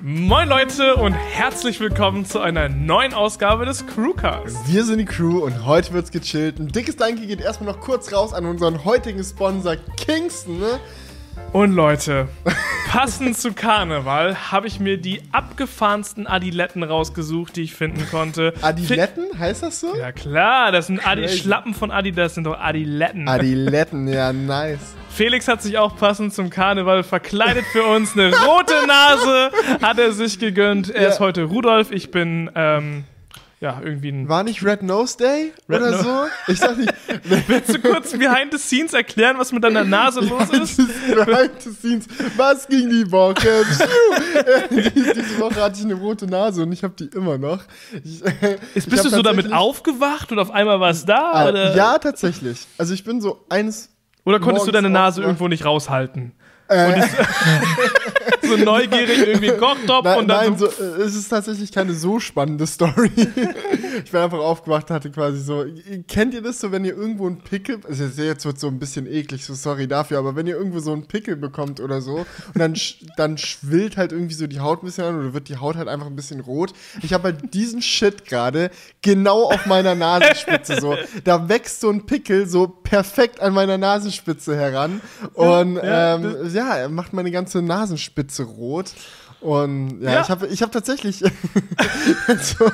Moin Leute und herzlich willkommen zu einer neuen Ausgabe des Crewcasts. Wir sind die Crew und heute wird's gechillt. Ein dickes Danke geht erstmal noch kurz raus an unseren heutigen Sponsor Kingston. Ne? Und Leute, passend zu Karneval habe ich mir die abgefahrensten Adiletten rausgesucht, die ich finden konnte. Adiletten, heißt das so? Ja klar, das sind Adi Crazy. Schlappen von Adidas, sind doch Adiletten. Adiletten, ja, nice. Felix hat sich auch passend zum Karneval verkleidet für uns. Eine rote Nase hat er sich gegönnt. Er Ja. ist heute Rudolf, ich bin ähm, ja irgendwie ein War nicht Red Nose Day Red oder No- so? Ich sag nicht. Willst du kurz behind the scenes erklären, was mit deiner Nase los ist? Behind the scenes. Was ging die Woche? Äh, Diese Woche hatte ich eine rote Nase und ich habe die immer noch. Ich, äh, Ist, bist du so damit aufgewacht und auf einmal war es da? Oder Ja, tatsächlich. Also ich bin so eines. oder konntest du deine Nase irgendwo nicht raushalten? Äh, So neugierig irgendwie Kochtopf Nein, und dann nein so, äh, es ist tatsächlich keine so spannende Story. ich bin einfach aufgewacht, hatte quasi so. Kennt ihr das so, wenn ihr irgendwo einen Pickel. Also jetzt- wird so ein bisschen eklig, so sorry dafür, aber wenn ihr irgendwo so einen Pickel bekommt oder so und dann, dann schwillt halt irgendwie so die Haut ein bisschen an oder wird die Haut halt einfach ein bisschen rot. Ich habe halt diesen Shit gerade genau auf meiner Nasenspitze so. Da wächst so ein Pickel so perfekt an meiner Nasenspitze heran und ja, ähm, ja, er macht meine ganze Nasenspitze rot. Und ja, Ja. ich habe ich hab tatsächlich, so,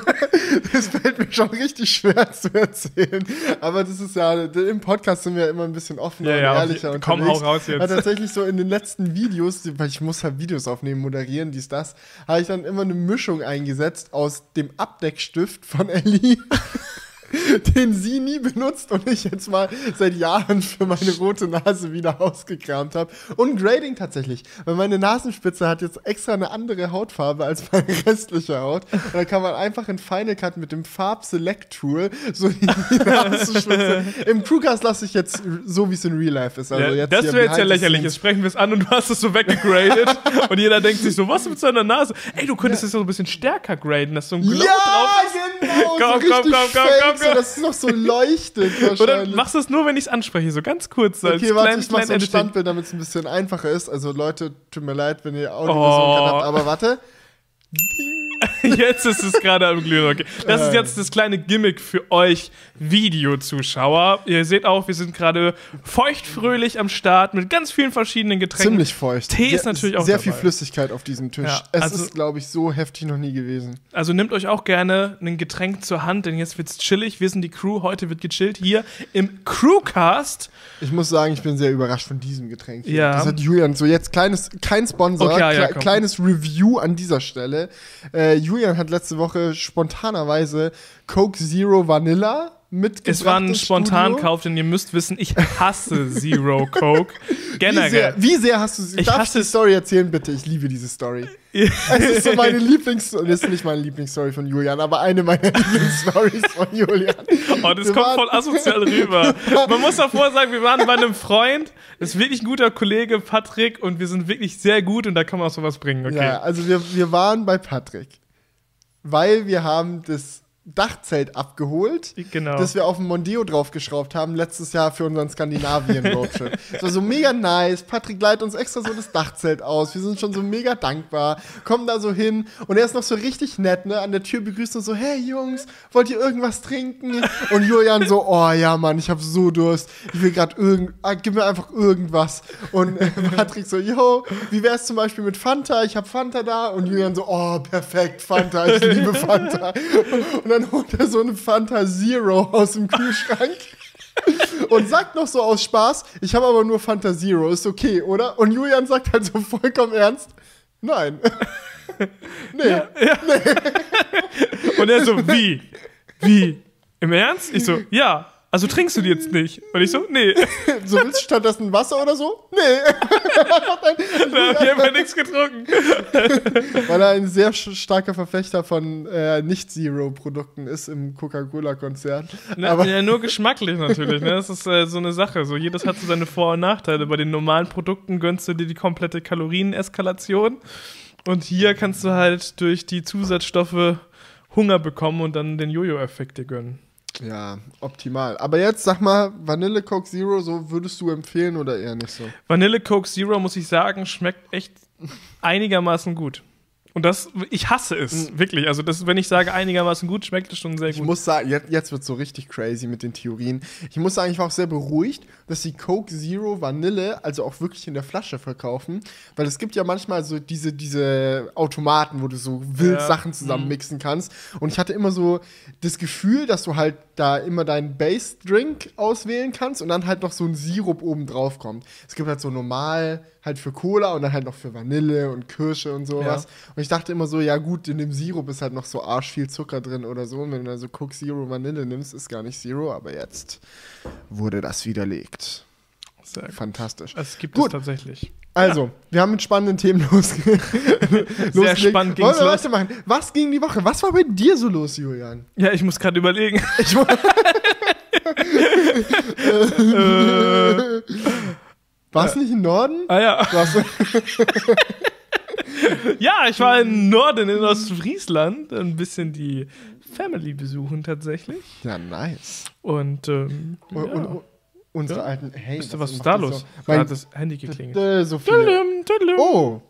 das fällt mir schon richtig schwer zu erzählen, aber das ist ja, im Podcast sind wir immer ein bisschen offener Ja, ja, und auf ehrlicher jeden- komm, hau raus jetzt. Aber tatsächlich so in den letzten Videos, weil ich muss halt Videos aufnehmen, moderieren, dies, das, habe ich dann immer eine Mischung eingesetzt aus dem Abdeckstift von Ellie den sie nie benutzt und ich jetzt mal seit Jahren für meine rote Nase wieder ausgekramt habe. Und Grading tatsächlich, weil meine Nasenspitze hat jetzt extra eine andere Hautfarbe als meine restliche Haut. Und da kann man einfach in Final Cut mit dem Farb-Select-Tool so die Nasenspitze. Im Crewcast lasse ich jetzt so, wie es in Real Life ist. Also ja, jetzt das wäre jetzt ja lächerlich. Jetzt sprechen wir es an und du hast es so weggegradet und jeder denkt sich so, was mit seiner Nase? Ey, du könntest es so ein bisschen stärker graden, dass so ein Glow Ja, drauf ist. genau, Komm, so komm, komm, komm, fake, komm, so, dass es noch so leuchtet Oder machst du es nur, wenn ich es anspreche, so ganz kurz. So Okay, als warte, klein- ich mach so ein. Standbild, damit es ein bisschen einfacher ist. Also Leute, tut mir leid, wenn ihr Audio Oh. habt, aber warte. Jetzt ist es gerade am Glühen. Okay. Das ist jetzt das kleine Gimmick für euch Videozuschauer. Ihr seht auch, wir sind gerade feuchtfröhlich am Start mit ganz vielen verschiedenen Getränken. Ziemlich feucht. Tee ist natürlich auch Sehr viel dabei. Flüssigkeit auf diesem Tisch. Ja, es also- ist, glaube ich, so heftig noch nie gewesen. Also nehmt euch auch gerne ein Getränk zur Hand, denn jetzt wird's chillig. Wir sind die Crew, heute wird gechillt hier im Crewcast. Ich muss sagen, ich bin sehr überrascht von diesem Getränk. Hier. Ja. Das hat Julian so jetzt kleines, kein Sponsor, Okay, ja, kle- komm. kleines Review an dieser Stelle. Äh, Julian hat letzte Woche spontanerweise Coke Zero Vanilla mitgebracht. Es war ein. Spontankauf, denn ihr müsst wissen, ich hasse Zero Coke. Wie Generell. sehr, wie sehr hast du sie? Ich Darf hasse die Story erzählen, bitte? Ich liebe diese Story. Es ist so meine Lieblingsstory. Das ist nicht meine Lieblingsstory von Julian, aber eine meiner Lieblingsstories von Julian. Oh, das Wir kommt voll asozial rüber. Man muss davor sagen, wir waren bei einem Freund, das ist wirklich ein guter Kollege, Patrick, und wir sind wirklich sehr gut und da kann man auch sowas bringen, okay? Ja, also wir, wir waren bei Patrick, weil wir haben das Dachzelt abgeholt, Genau. das wir auf dem Mondeo draufgeschraubt haben, letztes Jahr für unseren Skandinavien-Roadtrip. Das war so mega nice. Patrick leitet uns extra so das Dachzelt aus. Wir sind schon so mega dankbar. Kommen da so hin und er ist noch so richtig nett, ne? An der Tür begrüßt uns so, hey Jungs, wollt ihr irgendwas trinken? Und Julian so, oh ja, Mann, ich hab so Durst. Ich will gerade irgend, ah, gib mir einfach irgendwas. Und äh, Patrick so, yo, wie wär's zum Beispiel mit Fanta? Ich hab Fanta da. Und Julian so, oh, perfekt, Fanta, ich liebe Fanta. Und dann holt er so eine Fanta Zero aus dem Kühlschrank. Und sagt noch so aus Spaß, ich habe aber nur Fanta Zero, ist okay, oder? Und Julian sagt halt so vollkommen ernst, nein. nee. Und er so, wie? Wie? Im Ernst? Ich so, ja. Also trinkst du die jetzt nicht? Und ich so, nee. So willst du stattdessen Wasser oder so? Nee. Da hab ich einfach nichts getrunken. Weil er ein sehr starker Verfechter von äh, Nicht-Zero-Produkten ist im Coca-Cola-Konzern. Ja, nur geschmacklich natürlich. Ne? Das ist äh, so eine Sache. So, jedes hat so seine Vor- und Nachteile. Bei den normalen Produkten gönnst du dir die komplette Kalorieneskalation. Und hier kannst du halt durch die Zusatzstoffe Hunger bekommen und dann den Jojo-Effekt dir gönnen. Ja, optimal. Aber jetzt sag mal, Vanille Coke Zero, so würdest du empfehlen oder eher nicht so? Vanille Coke Zero, muss ich sagen, schmeckt echt einigermaßen gut. Und das, ich hasse es, wirklich. Also, das, wenn ich sage einigermaßen gut, schmeckt es schon sehr Ich gut. muss sagen, jetzt, jetzt wird so richtig crazy mit den Theorien. Ich muss sagen, ich war auch sehr beruhigt, dass sie Coke Zero Vanille also auch wirklich in der Flasche verkaufen. Weil es gibt ja manchmal so diese, diese Automaten, wo du so wild Ja. Sachen zusammen mixen kannst. Und ich hatte immer so das Gefühl, dass du halt da immer deinen Base-Drink auswählen kannst und dann halt noch so ein Sirup oben drauf kommt. Es gibt halt so normal halt für Cola und dann halt noch für Vanille und Kirsche und sowas. Und ich dachte immer so, ja gut, in dem Sirup ist halt noch so arsch viel Zucker drin oder so. Und wenn du dann so Coke Zero Vanille nimmst, ist gar nicht Zero, aber jetzt wurde das widerlegt. Sehr. Fantastisch. Es gibt Gut. es tatsächlich. Also, wir haben mit spannenden Themen losge losgelegt. spannend ging's Wollen wir los. weitermachen? Was ging die Woche? Was war bei dir so los, Julian? Ja, ich muss gerade überlegen. Ich, war- äh, Warst du nicht im Norden? ah ja. Ja, ich war im Norden in Ostfriesland, ein bisschen die Family besuchen tatsächlich. ja, nice. Und, ähm, Und, ja. und, unsere alten. Hey, Wisst ihr, was ist da los? so? Mein, hat das Handy geklingelt. so viele. Oh.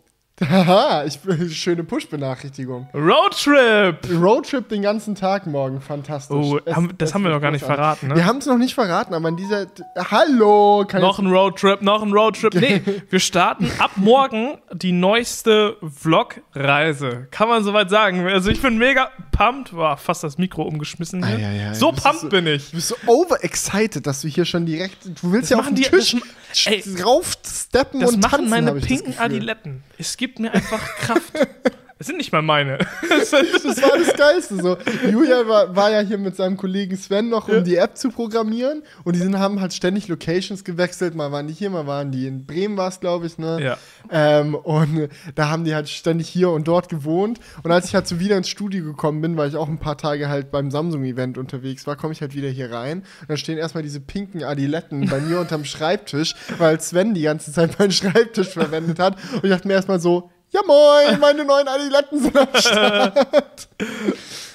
Haha, schöne Push-Benachrichtigung. Roadtrip! Roadtrip den ganzen Tag morgen, fantastisch. Oh, Es- haben, das haben wir noch gar nicht verraten, ne? Wir haben es noch nicht verraten, aber in dieser. Hallo! Noch ein Roadtrip, noch ein Roadtrip. Nee, wir starten ab morgen die neueste Vlog-Reise. Kann man soweit sagen. Also ich bin mega pumped. War fast das Mikro umgeschmissen hier. Ah, ja, ja. So Das pumped so- bin ich. Du bist so overexcited, dass du hier schon direkt. Du willst ja auf den die- Tisch das- ey, raufsteppen Das und machen tanzen, meine pinken. Adiletten. Es gibt mir einfach Kraft. Es sind nicht mal meine. Das war das Geilste. So. Julia war, war ja hier mit seinem Kollegen Sven noch, um Ja. die App zu programmieren. Und die sind, haben halt ständig Locations gewechselt. Mal waren die hier, mal waren die in Bremen, war es, glaube ich. Ne? Ja. Ähm, und da haben die halt ständig hier und dort gewohnt. Und als ich halt so wieder ins Studio gekommen bin, weil ich auch ein paar Tage halt beim Samsung-Event unterwegs war, komme ich halt wieder hier rein. Und dann stehen erstmal diese pinken Adiletten bei mir unterm Schreibtisch, weil Sven die ganze Zeit meinen Schreibtisch verwendet hat. Und ich dachte mir erstmal so, ja moin, meine neuen Adiletten sind am Start.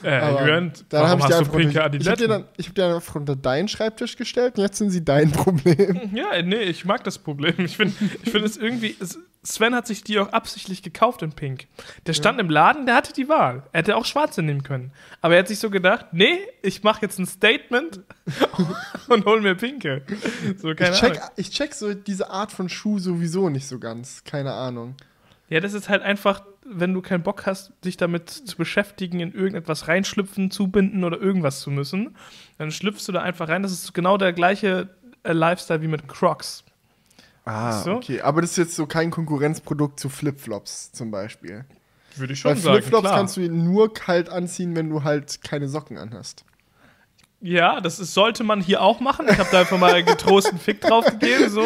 Äh, Jürgen, dann warum ich hast die du pinke unter, ich hab dir Adiletten? dann, ich hab dir dann einfach unter deinen Schreibtisch gestellt und jetzt sind sie dein Problem. Ja, nee, ich mag das Problem. Ich finde ich find es irgendwie. Es, Sven hat sich die auch absichtlich gekauft in Pink. Der stand im Laden, der hatte die Wahl. Er hätte auch schwarze nehmen können. Aber er hat sich so gedacht: Nee, ich mache jetzt ein Statement und hol mir pinke. So, Ich check, Ahnung. ich check so diese Art von Schuh sowieso nicht so ganz. Keine Ahnung. Ja, das ist halt einfach, wenn du keinen Bock hast, dich damit zu beschäftigen, in irgendetwas reinschlüpfen, zubinden oder irgendwas zu müssen, dann schlüpfst du da einfach rein. Das ist genau der gleiche äh, Lifestyle wie mit Crocs. Ah, So? okay. Aber das ist jetzt so kein Konkurrenzprodukt zu Flipflops zum Beispiel. Würde ich Weil schon sagen. Flipflops klar. kannst du nur kalt anziehen, wenn du halt keine Socken anhast. Ja, das ist, sollte man hier auch machen. Ich habe da einfach mal getrost einen Fick drauf gegeben, so.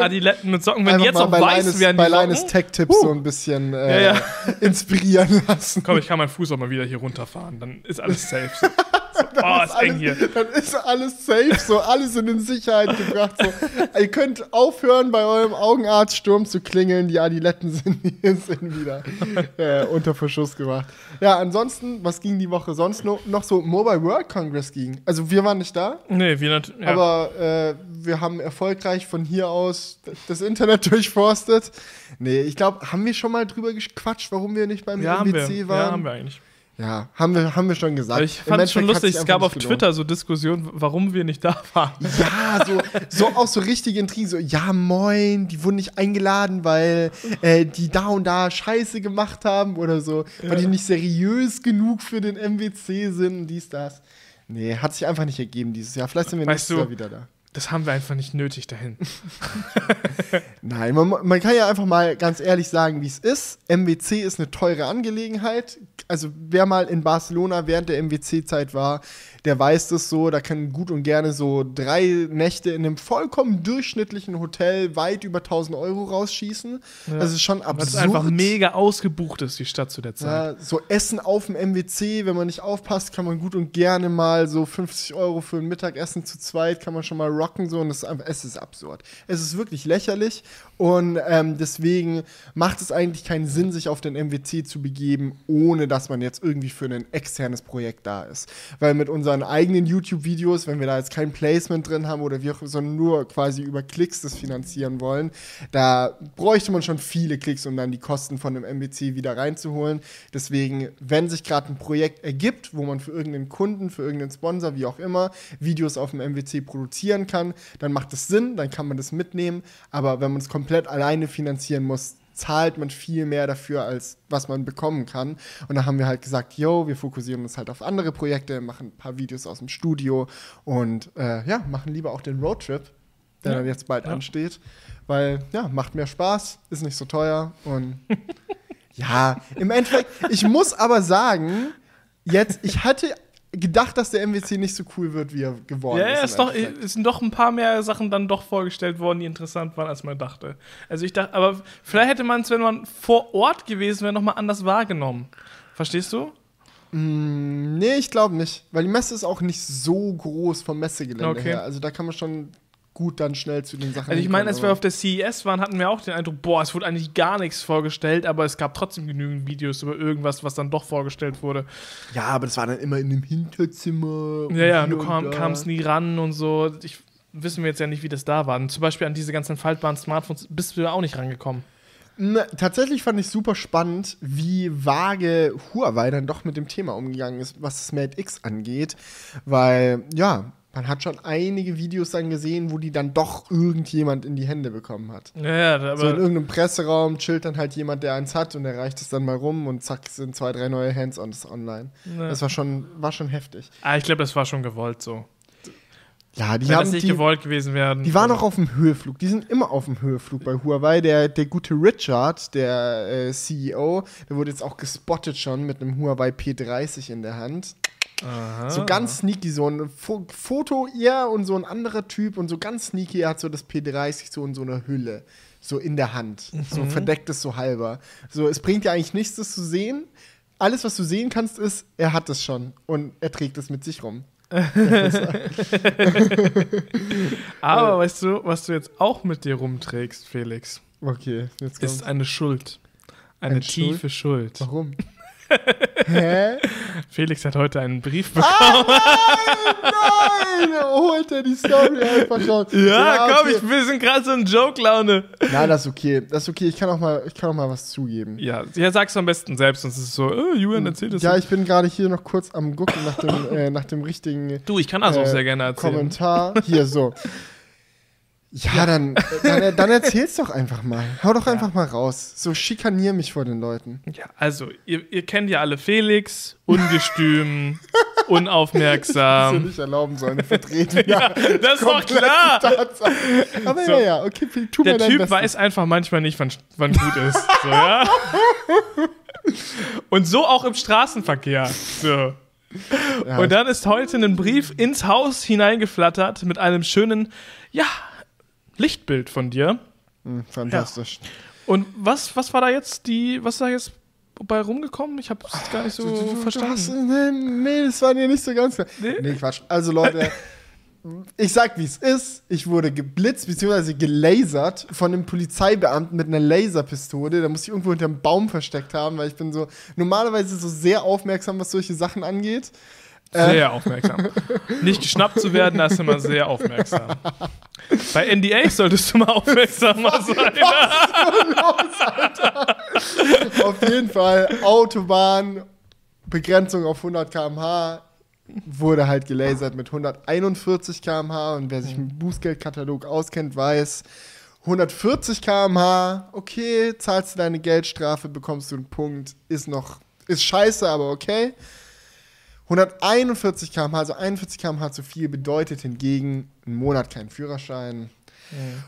Adiletten mit Socken. Wenn die jetzt bei weiß Leines, werden, bei die Leines Socken. Tech-Tipps Huh. so ein bisschen äh, Ja, inspirieren lassen. Komm, ich kann meinen Fuß auch mal wieder hier runterfahren. Dann ist alles safe. So. So, oh, ist eng hier. Dann ist alles safe, so alles in Sicherheit gebracht. So. Ihr könnt aufhören, bei eurem Augenarztsturm zu klingeln. Die Adiletten sind, sind wieder äh, unter Verschuss gemacht. Ja, ansonsten, was ging die Woche sonst noch? Noch so Mobile World Congress ging. Also wir waren nicht da, Nee, wie natürlich. Ja. aber äh, wir haben erfolgreich von hier aus das Internet durchforstet. Nee, ich glaube, haben wir schon mal drüber gequatscht, warum wir nicht beim ja, wir. waren? Ja, haben wir eigentlich. Ja, haben wir, haben wir schon gesagt. Aber ich fand es schon lustig, es gab auf gelohnt. Twitter so Diskussionen, warum wir nicht da waren. Ja, so, so auch so richtige Intrigen, so, ja, moin, die wurden nicht eingeladen, weil äh, die da und da Scheiße gemacht haben oder so, weil die nicht seriös genug für den MWC sind und dies, das. Nee, hat sich einfach nicht ergeben dieses Jahr. Vielleicht sind wir Weißt nächstes du- Jahr wieder da. Das haben wir einfach nicht nötig dahin. Nein, man, man kann ja einfach mal ganz ehrlich sagen, wie es ist. MWC ist eine teure Angelegenheit. Also wer mal in Barcelona während der MWC-Zeit war, der weiß das so. Da kann gut und gerne so drei Nächte in einem vollkommen durchschnittlichen Hotel weit über 1000 Euro rausschießen. Das ist schon Weil absurd. es einfach mega ausgebucht ist, die Stadt zu der Zeit. Ja, so Essen auf dem MWC, wenn man nicht aufpasst, kann man gut und gerne mal so 50 Euro für ein Mittagessen zu zweit, kann man schon mal rocken so und es ist, einfach, es ist absurd. Es ist wirklich lächerlich und ähm, deswegen macht es eigentlich keinen Sinn, sich auf den MWC zu begeben, ohne dass man jetzt irgendwie für ein externes Projekt da ist. Weil mit unseren eigenen YouTube-Videos, wenn wir da jetzt kein Placement drin haben oder wir sondern nur quasi über Klicks das finanzieren wollen, da bräuchte man schon viele Klicks, um dann die Kosten von dem MWC wieder reinzuholen. Deswegen, wenn sich gerade ein Projekt ergibt, wo man für irgendeinen Kunden, für irgendeinen Sponsor, wie auch immer, Videos auf dem MWC produzieren kann, dann macht es Sinn, dann kann man das mitnehmen. Aber wenn man es komplett alleine finanzieren muss, zahlt man viel mehr dafür, als was man bekommen kann. Und da haben wir halt gesagt, yo, wir fokussieren uns halt auf andere Projekte, machen ein paar Videos aus dem Studio und äh, ja, machen lieber auch den Roadtrip, der Ja. dann jetzt bald Ja. ansteht. Weil, ja, macht mehr Spaß, ist nicht so teuer und ja, im Endeffekt, ich muss aber sagen, jetzt, ich hatte gedacht, dass der MWC nicht so cool wird, wie er geworden Ja, ist. ja, ist doch, es sind doch ein paar mehr Sachen dann doch vorgestellt worden, die interessant waren, als man dachte. Also ich dachte, aber vielleicht hätte man es, wenn man vor Ort gewesen wäre, nochmal anders wahrgenommen. Verstehst du? Mm, Nee, ich glaube nicht. Weil die Messe ist auch nicht so groß vom Messegelände Okay. her. Also da kann man schon gut dann schnell zu den Sachen Also ich meine, als wir auf der CES waren, hatten wir auch den Eindruck, boah, es wurde eigentlich gar nichts vorgestellt, aber es gab trotzdem genügend Videos über irgendwas, was dann doch vorgestellt wurde. Ja, aber das war dann immer in einem Hinterzimmer. Ja, ja, du kam, kamst nie ran und so. Ich wissen wir jetzt ja nicht, wie das da war. Und zum Beispiel an diese ganzen faltbaren Smartphones bist du ja auch nicht rangekommen. Na, tatsächlich fand ich super spannend, wie vage Huawei dann doch mit dem Thema umgegangen ist, was das Mate X angeht. Weil, ja, man hat schon einige Videos dann gesehen, wo die dann doch irgendjemand in die Hände bekommen hat. Ja, ja, aber So in irgendeinem Presseraum chillt dann halt jemand, der eins hat und der reicht es dann mal rum und zack, sind zwei, drei neue Hands-ons online. Ja. Das war schon, war schon heftig. ah, ich glaube, das war schon gewollt so. Ja, die Wenn haben das nicht die, gewollt gewesen wäre. die waren auch auf dem Höheflug. Die sind immer auf dem Höheflug bei Huawei. Der, der gute Richard, der äh, CEO, der wurde jetzt auch gespottet schon mit einem Huawei P30 in der Hand. Aha. So ganz sneaky, so ein Fo Foto er und so ein anderer Typ und so ganz sneaky, er hat so das P30 so in so einer Hülle, so in der Hand, so verdeckt es so halber. So, es bringt dir eigentlich nichts, das zu sehen. Alles, was du sehen kannst, ist, er hat es schon und er trägt es mit sich rum. Aber weißt du, was du jetzt auch mit dir rumträgst, Felix, Okay, jetzt ist kommt's. eine Schuld. Eine Eine Schuld? tiefe Schuld. Warum? Hä? Felix hat heute einen Brief bekommen. Nein! Holt er die Story einfach raus. ja, komm, okay. ich, wir sind gerade so in Joke-Laune. Nein, das ist okay. Das ist okay. Ich kann auch mal, ich kann auch mal was zugeben. Ja, ja, sag's am besten selbst, sonst ist es so, äh, Julian erzählt es. Ja, ich bin gerade hier noch kurz am gucken nach dem, äh, nach dem richtigen du, ich kann das auch äh, sehr gerne erzählen. Kommentar. Hier so. Ja, dann, dann, dann erzähl's doch einfach mal. Hau doch einfach mal raus. So schikanier mich vor den Leuten. Ja, also, ihr, ihr kennt ja alle Felix, ungestüm, unaufmerksam. Ähm, nicht erlauben sollen, eine Vertretung. Ja, das ist doch klar. Tatsache. Aber So. ja, ja, okay, tu Der dein Typ Bestes. weiß einfach manchmal nicht, wann, wann gut ist. So, ja? Und so auch im Straßenverkehr. So. Ja, Und dann ist heute ein Brief ins Haus hineingeflattert mit einem schönen, ja, Lichtbild von dir. Hm, fantastisch. Und was, was war da jetzt die, was ist da jetzt bei rumgekommen? Ich habe es gar nicht so Du- du- du verstanden. hast- nee, nee, das war dir nicht so ganz klar. Nee? Nee, Quatsch. Also Leute, ich sag wie es ist. Ich wurde geblitzt bzw. gelasert von einem Polizeibeamten mit einer Laserpistole. Da muss ich irgendwo hinterm Baum versteckt haben, weil ich bin so normalerweise so sehr aufmerksam, was solche Sachen angeht. Sehr aufmerksam. Nicht geschnappt zu werden, da ist immer sehr aufmerksam. Bei NDAs solltest du mal aufmerksamer sein. Auf jeden Fall Autobahn, Begrenzung auf 100 km/h, wurde halt gelasert mit 141 km/h und wer sich mit dem Bußgeldkatalog auskennt, weiß, 140 km/h, okay, zahlst du deine Geldstrafe, bekommst du einen Punkt, ist noch, ist scheiße, aber okay. 141 km/h, also 41 km/h zu viel, bedeutet hingegen einen Monat keinen Führerschein.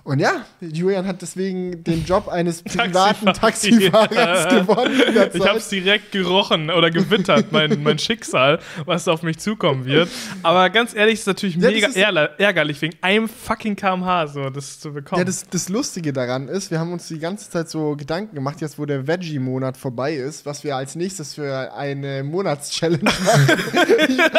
Und ja, Julian hat deswegen den Job eines privaten Taxifahrers Ja. gewonnen. Ich habe es direkt gerochen oder gewittert, mein, mein Schicksal, was auf mich zukommen wird. Aber ganz ehrlich, ist es natürlich Ja, mega ist- ärger- ärgerlich, wegen einem fucking kmh so das zu bekommen. Ja, das, das Lustige daran ist, wir haben uns die ganze Zeit so Gedanken gemacht, jetzt wo der Veggie-Monat vorbei ist, was wir als nächstes für eine Monatschallenge machen.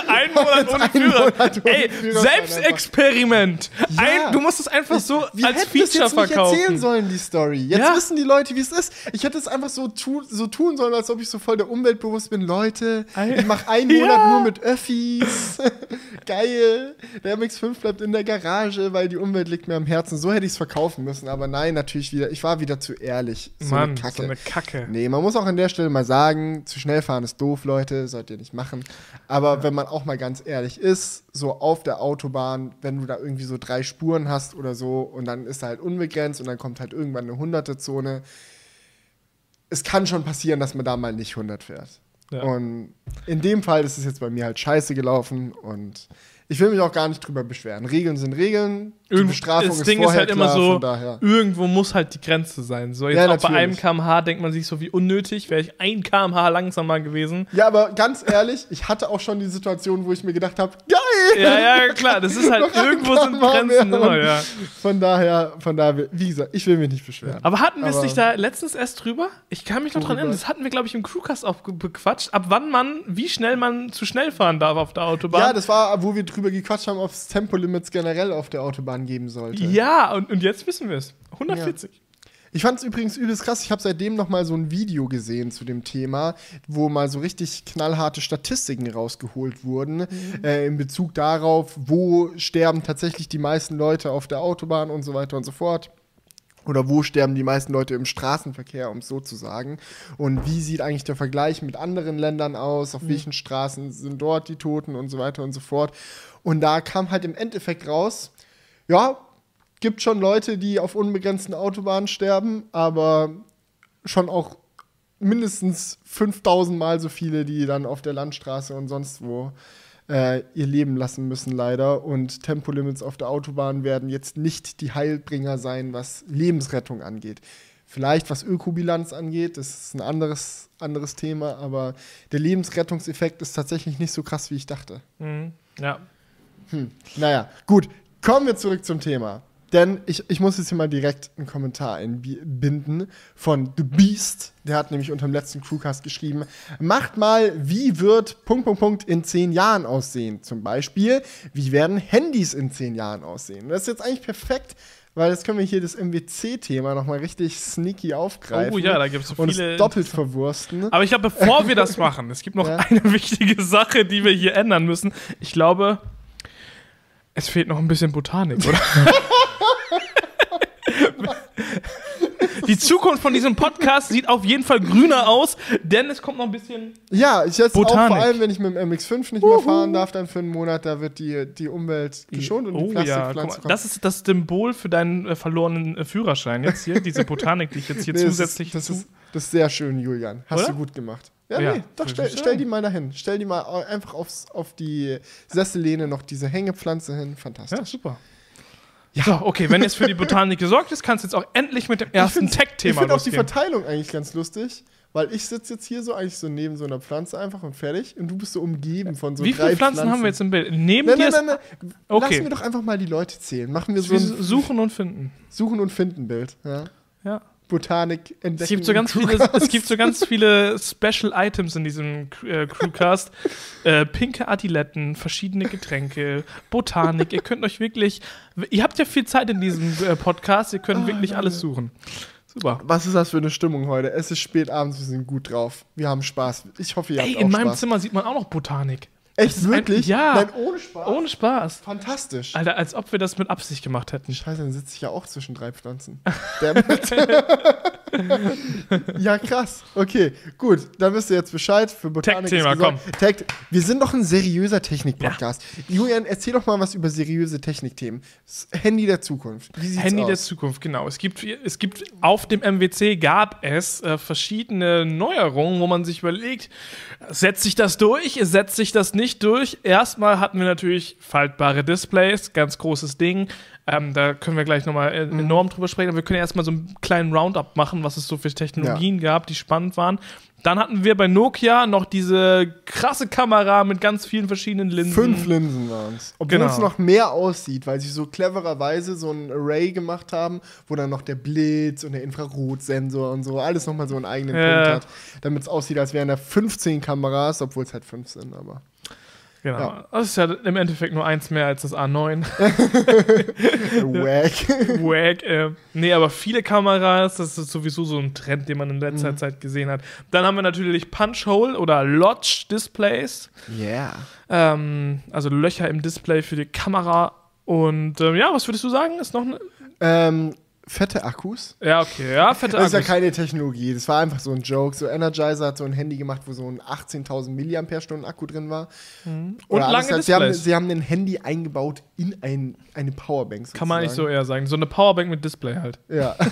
Ein Monat ohne Ein Führer. Monat ohne Ey, Führerschein Selbstexperiment. Ja. Ein, du musst es einfach so Wir als hätten das Feature jetzt nicht verkaufen. erzählen sollen, die Story. Jetzt Ja. wissen die Leute, wie es ist. Ich hätte es einfach so, tu so tun sollen, als ob ich so voll der Umweltbewusst bin. Leute, ich mache einen Ja. Monat nur mit Öffis. Geil. Der MX5 bleibt in der Garage, weil die Umwelt liegt mir am Herzen. So hätte ich es verkaufen müssen. Aber nein, natürlich wieder. Ich war wieder zu ehrlich. So Mann, eine Kacke. so eine Kacke. Nee, man muss auch an der Stelle mal sagen, zu schnell fahren ist doof, Leute, sollt ihr nicht machen. Aber wenn man auch mal ganz ehrlich ist, so auf der Autobahn, wenn du da irgendwie so drei Spuren hast oder so und dann ist da halt unbegrenzt und dann kommt halt irgendwann eine hunderte Zone. Es kann schon passieren, dass man da mal nicht 100 fährt. Ja. Und in dem Fall ist es jetzt bei mir halt scheiße gelaufen und ich will mich auch gar nicht drüber beschweren. Regeln sind Regeln. Die Irgendwo- Bestrafung das ist Ding ist vorher halt immer klar, so, von daher. irgendwo muss halt die Grenze sein. So, jetzt Ja, auch bei einem kmh denkt man sich so wie unnötig, wäre ich ein kmh langsamer gewesen. Ja, aber ganz ehrlich, ich hatte auch schon die Situation, wo ich mir gedacht habe, geil! Ja, ja, klar, das ist halt, irgendwo sind Grenzen immer, ja. Von daher, von daher, wie gesagt, ich will mich nicht beschweren. Aber hatten wir es nicht da letztens erst drüber? Ich kann mich noch dran erinnern, das hatten wir, glaube ich, im Crewcast auch bequatscht, ab wann man, wie schnell man zu schnell fahren darf auf der Autobahn. Ja, das war, wo wir drüber gequatscht haben, es Tempolimits generell auf der Autobahn geben sollte. Ja, und, und jetzt wissen wir es. 140. Ich fand es übrigens übelst krass. Ich habe seitdem noch mal so ein Video gesehen zu dem Thema, wo mal so richtig knallharte Statistiken rausgeholt wurden äh, in Bezug darauf, wo sterben tatsächlich die meisten Leute auf der Autobahn und so weiter und so fort. Oder wo sterben die meisten Leute im Straßenverkehr, um es so zu sagen. Und wie sieht eigentlich der Vergleich mit anderen Ländern aus? Auf welchen Straßen sind dort die Toten und so weiter und so fort. Und da kam halt im Endeffekt raus, ja, gibt schon Leute, die auf unbegrenzten Autobahnen sterben, aber schon auch mindestens 5000 Mal so viele, die dann auf der Landstraße und sonst wo äh, ihr Leben lassen müssen, leider. Und Tempolimits auf der Autobahn werden jetzt nicht die Heilbringer sein, was Lebensrettung angeht. Vielleicht was Ökobilanz angeht, das ist ein anderes, anderes Thema, aber der Lebensrettungseffekt ist tatsächlich nicht so krass, wie ich dachte. Mhm. Ja. Naja, gut, kommen wir zurück zum Thema. Denn ich, ich muss jetzt hier mal direkt einen Kommentar einbinden von The Beast. Der hat nämlich unter dem letzten Crewcast geschrieben: Macht mal, wie wird Punkt, Punkt, Punkt in zehn Jahren aussehen? Zum Beispiel, wie werden Handys in zehn Jahren aussehen? Und das ist jetzt eigentlich perfekt, weil jetzt können wir hier das MWC-Thema nochmal richtig sneaky aufgreifen. Oh ja, da gibt's so und viele es doppelt verwursten. Aber ich glaube, bevor wir das machen, es gibt noch Ja. eine wichtige Sache, die wir hier ändern müssen. Ich glaube, es fehlt noch ein bisschen Botanik, oder? Die Zukunft von diesem Podcast sieht auf jeden Fall grüner aus, denn es kommt noch ein bisschen. Ja, ich jetzt auch Botanik. vor allem, wenn ich mit dem MX5 nicht mehr fahren darf, dann für einen Monat, da wird die, die Umwelt geschont und die Oh ja, guck Plastikpflanze mal, kommt. das ist das Symbol für deinen äh, verlorenen äh, Führerschein jetzt hier, diese Botanik, die ich jetzt hier Nee, das zusätzlich das, zu. ist, das ist sehr schön, Julian. Hast Oder? du gut gemacht. Ja, Ja, nee, doch, stell, ich stell die mal dahin. Stell die mal einfach aufs, auf die Sessellehne noch diese Hängepflanze hin. Fantastisch. ja, super. Ja. So, okay, wenn jetzt für die Botanik gesorgt ist, kannst du jetzt auch endlich mit dem ersten ich Tech-Thema finde auch die. Verteilung eigentlich ganz lustig, weil ich sitze jetzt hier so eigentlich so neben so einer Pflanze einfach und fertig und du bist so umgeben von so Wie drei viele Pflanzen, haben wir jetzt im Bild? Neben Nein, dir nein, nein, nein. Okay. Lassen wir doch einfach mal die Leute zählen. Machen wir so ein suchen und finden. Suchen und Finden Bild. Ja. Ja. Botanik entdecken. Es gibt, so ganz viele, es gibt so ganz viele Special Items in diesem äh, Crewcast. äh, pinke Adiletten, verschiedene Getränke, Botanik. ihr könnt euch wirklich. Ihr habt ja viel Zeit in diesem äh, Podcast, ihr könnt wirklich alles suchen. Super. Was ist das für eine Stimmung heute? Es ist spät abends, wir sind gut drauf. Wir haben Spaß. Ich hoffe, ihr habt Ey, auch in meinem Spaß. Zimmer sieht man auch noch Botanik. Echt ist ein- wirklich? ja. Nein, ohne Spaß. Ohne Spaß. Fantastisch. Alter, als ob wir das mit Absicht gemacht hätten. Scheiße, dann sitze ich ja auch zwischen drei Pflanzen. Ja, krass. Okay, gut. Dann wisst ihr jetzt Bescheid. Für Botanik Tech-Thema, gesagt- Tech Wir sind doch ein seriöser Technik-Podcast. Julian, erzähl doch mal was über seriöse Technikthemen. Handy der Zukunft. Handy aus? der Zukunft, genau. Es gibt, es gibt auf dem MWC gab es äh, verschiedene Neuerungen, wo man sich überlegt, setzt sich das durch, setzt sich das nicht durch. Erstmal hatten wir natürlich faltbare Displays, ganz großes Ding. Ähm, da können wir gleich nochmal äh, Mhm. enorm drüber sprechen. Aber wir können erstmal so einen kleinen Roundup machen, was es so für Technologien gab, die spannend waren. Dann hatten wir bei Nokia noch diese krasse Kamera mit ganz vielen verschiedenen Linsen. Fünf Linsen waren es. Obwohl Genau. es noch mehr aussieht, weil sie so clevererweise so ein Array gemacht haben, wo dann noch der Blitz und der Infrarotsensor und so alles nochmal so einen eigenen Ja. Punkt hat. Damit es aussieht, als wären da 15 Kameras, obwohl es halt 5 sind, aber. Genau. Ja. Das ist ja im Endeffekt nur eins mehr als das A9. Wack. Wack. Äh, nee, aber viele Kameras, das ist sowieso so ein Trend, den man in letzter Mhm. Zeit gesehen hat. Dann haben wir natürlich Punch-Hole oder Lodge-Displays. yeah. Ähm, also Löcher im Display für die Kamera. Und ähm, ja, was würdest du sagen? Ist noch eine. Ähm, fette Akkus. Ja, okay. Ja, fette Das ist ja Akkus. keine Technologie, das war einfach so ein Joke. So Energizer hat so ein Handy gemacht, wo so ein 18.000 mAh Akku drin war. Und Oder lange sie, haben, sie haben ein Handy eingebaut in ein, eine Powerbank. Kann man nicht so sozusagen. eher sagen. So eine Powerbank mit Display halt. Ja.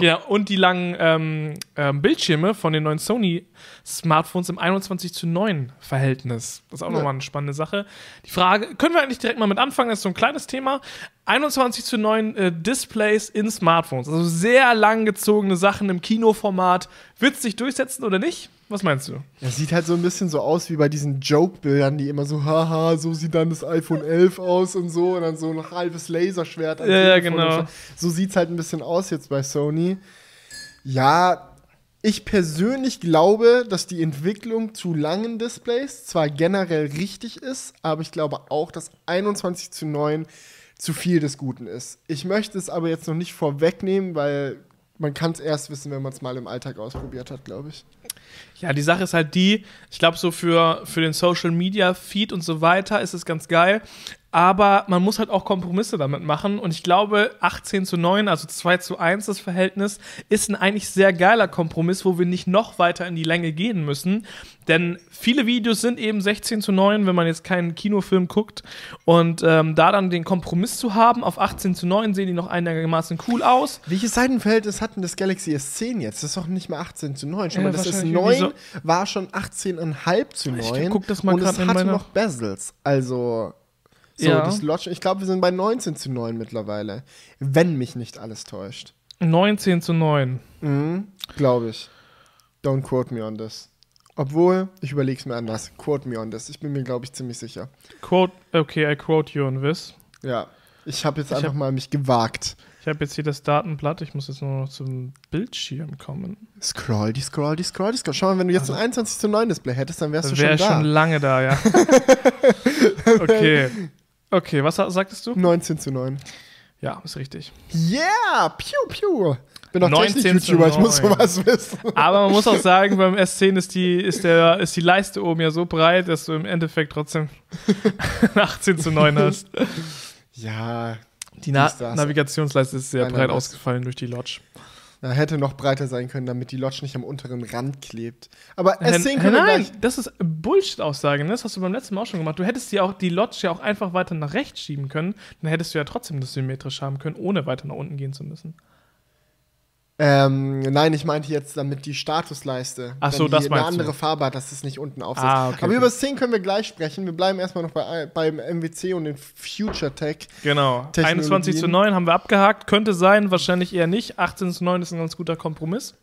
Ja, und die langen ähm, ähm, Bildschirme von den neuen Sony-Smartphones im 21 zu 9 Verhältnis. Das ist auch Ja. nochmal eine spannende Sache. Die Frage, können wir eigentlich direkt mal mit anfangen? Das ist so ein kleines Thema. 21 zu 9 äh, Displays in Smartphones. Also sehr langgezogene Sachen im Kinoformat. Wird es sich durchsetzen oder nicht? Was meinst du? Das sieht halt so ein bisschen so aus wie bei diesen Joke-Bildern, die immer so, haha, so sieht dann das iPhone 11 aus und so, und dann so ein halbes Laserschwert. Ja, ja, genau. So sieht es halt ein bisschen aus jetzt bei Sony. Ja, ich persönlich glaube, dass die Entwicklung zu langen Displays zwar generell richtig ist, aber ich glaube auch, dass 21 zu 9 zu viel des Guten ist. Ich möchte es aber jetzt noch nicht vorwegnehmen, weil man kann es erst wissen, wenn man es mal im Alltag ausprobiert hat, glaube ich. Ja, die Sache ist halt die, ich glaube, so für, für den Social Media Feed und so weiter ist es ganz geil. Aber man muss halt auch Kompromisse damit machen. Und ich glaube, 18 zu 9, also 2 zu 1 das Verhältnis, ist ein eigentlich sehr geiler Kompromiss, wo wir nicht noch weiter in die Länge gehen müssen. Denn viele Videos sind eben 16 zu 9, wenn man jetzt keinen Kinofilm guckt. Und ähm, da dann den Kompromiss zu haben, auf 18 zu 9 sehen die noch einigermaßen cool aus. Welches Seitenverhältnis hat denn das Galaxy S10 jetzt? Das ist doch nicht mehr 18 zu 9. Schau Ja, mal, das wahrscheinlich S9 irgendwie war schon 18,5 zu 9. Ich guck das mal und es hatte meiner- noch Bezels. Also, so, Ja. das Lodge, ich glaube, wir sind bei 19 zu 9 mittlerweile. Wenn mich nicht alles täuscht. 19 zu 9. Mhm, glaube ich. Don't quote me on this. Obwohl, ich überlege es mir anders. Quote me on this. Ich bin mir, glaube ich, ziemlich sicher. Quote, okay, I quote you on this. Ja. Ich habe jetzt Ich einfach hab- mal mich gewagt. Ich habe jetzt hier das Datenblatt, ich muss jetzt nur noch zum Bildschirm kommen. Scroll, die scroll, die scroll, die scroll. Schau mal, wenn du jetzt ein 21 zu 9 Display hättest, dann wärst Das du wäre schon schon, da. lange da, ja. okay. Okay, was sa- sagtest du? 19 zu 9. Ja, ist richtig. Yeah! Piu, piu! Bin doch 19 zu Technik-YouTuber, ich muss 9. sowas wissen. Aber man muss auch sagen, beim S10 ist die, ist, der, ist die Leiste oben ja so breit, dass du im Endeffekt trotzdem 18 zu 9 hast. Ja, Die Na. Navigationsleiste ist sehr Nein, breit ausgefallen durch die Lodge. da hätte noch breiter sein können, damit die Lodge nicht am unteren Rand klebt. Aber Äh, S10 können Nein, das ist Bullshit-Aussage. Ne? Das hast du beim letzten Mal auch schon gemacht. Du hättest die auch die Lodge ja auch einfach weiter nach rechts schieben können. Dann hättest du ja trotzdem das symmetrisch haben können, ohne weiter nach unten gehen zu müssen. Ähm, nein, ich meinte jetzt, damit die Statusleiste, Ach so, wenn die das eine andere du. Farbe hat, dass es nicht unten aufsetzt. Ah, okay, Aber okay. über das 10 können wir gleich sprechen. Wir bleiben erstmal noch bei, beim MWC und den Future Tech. Genau. Technologien. 21 zu 9 haben wir abgehakt. Könnte sein, wahrscheinlich eher nicht. 18 zu 9 ist ein ganz guter Kompromiss.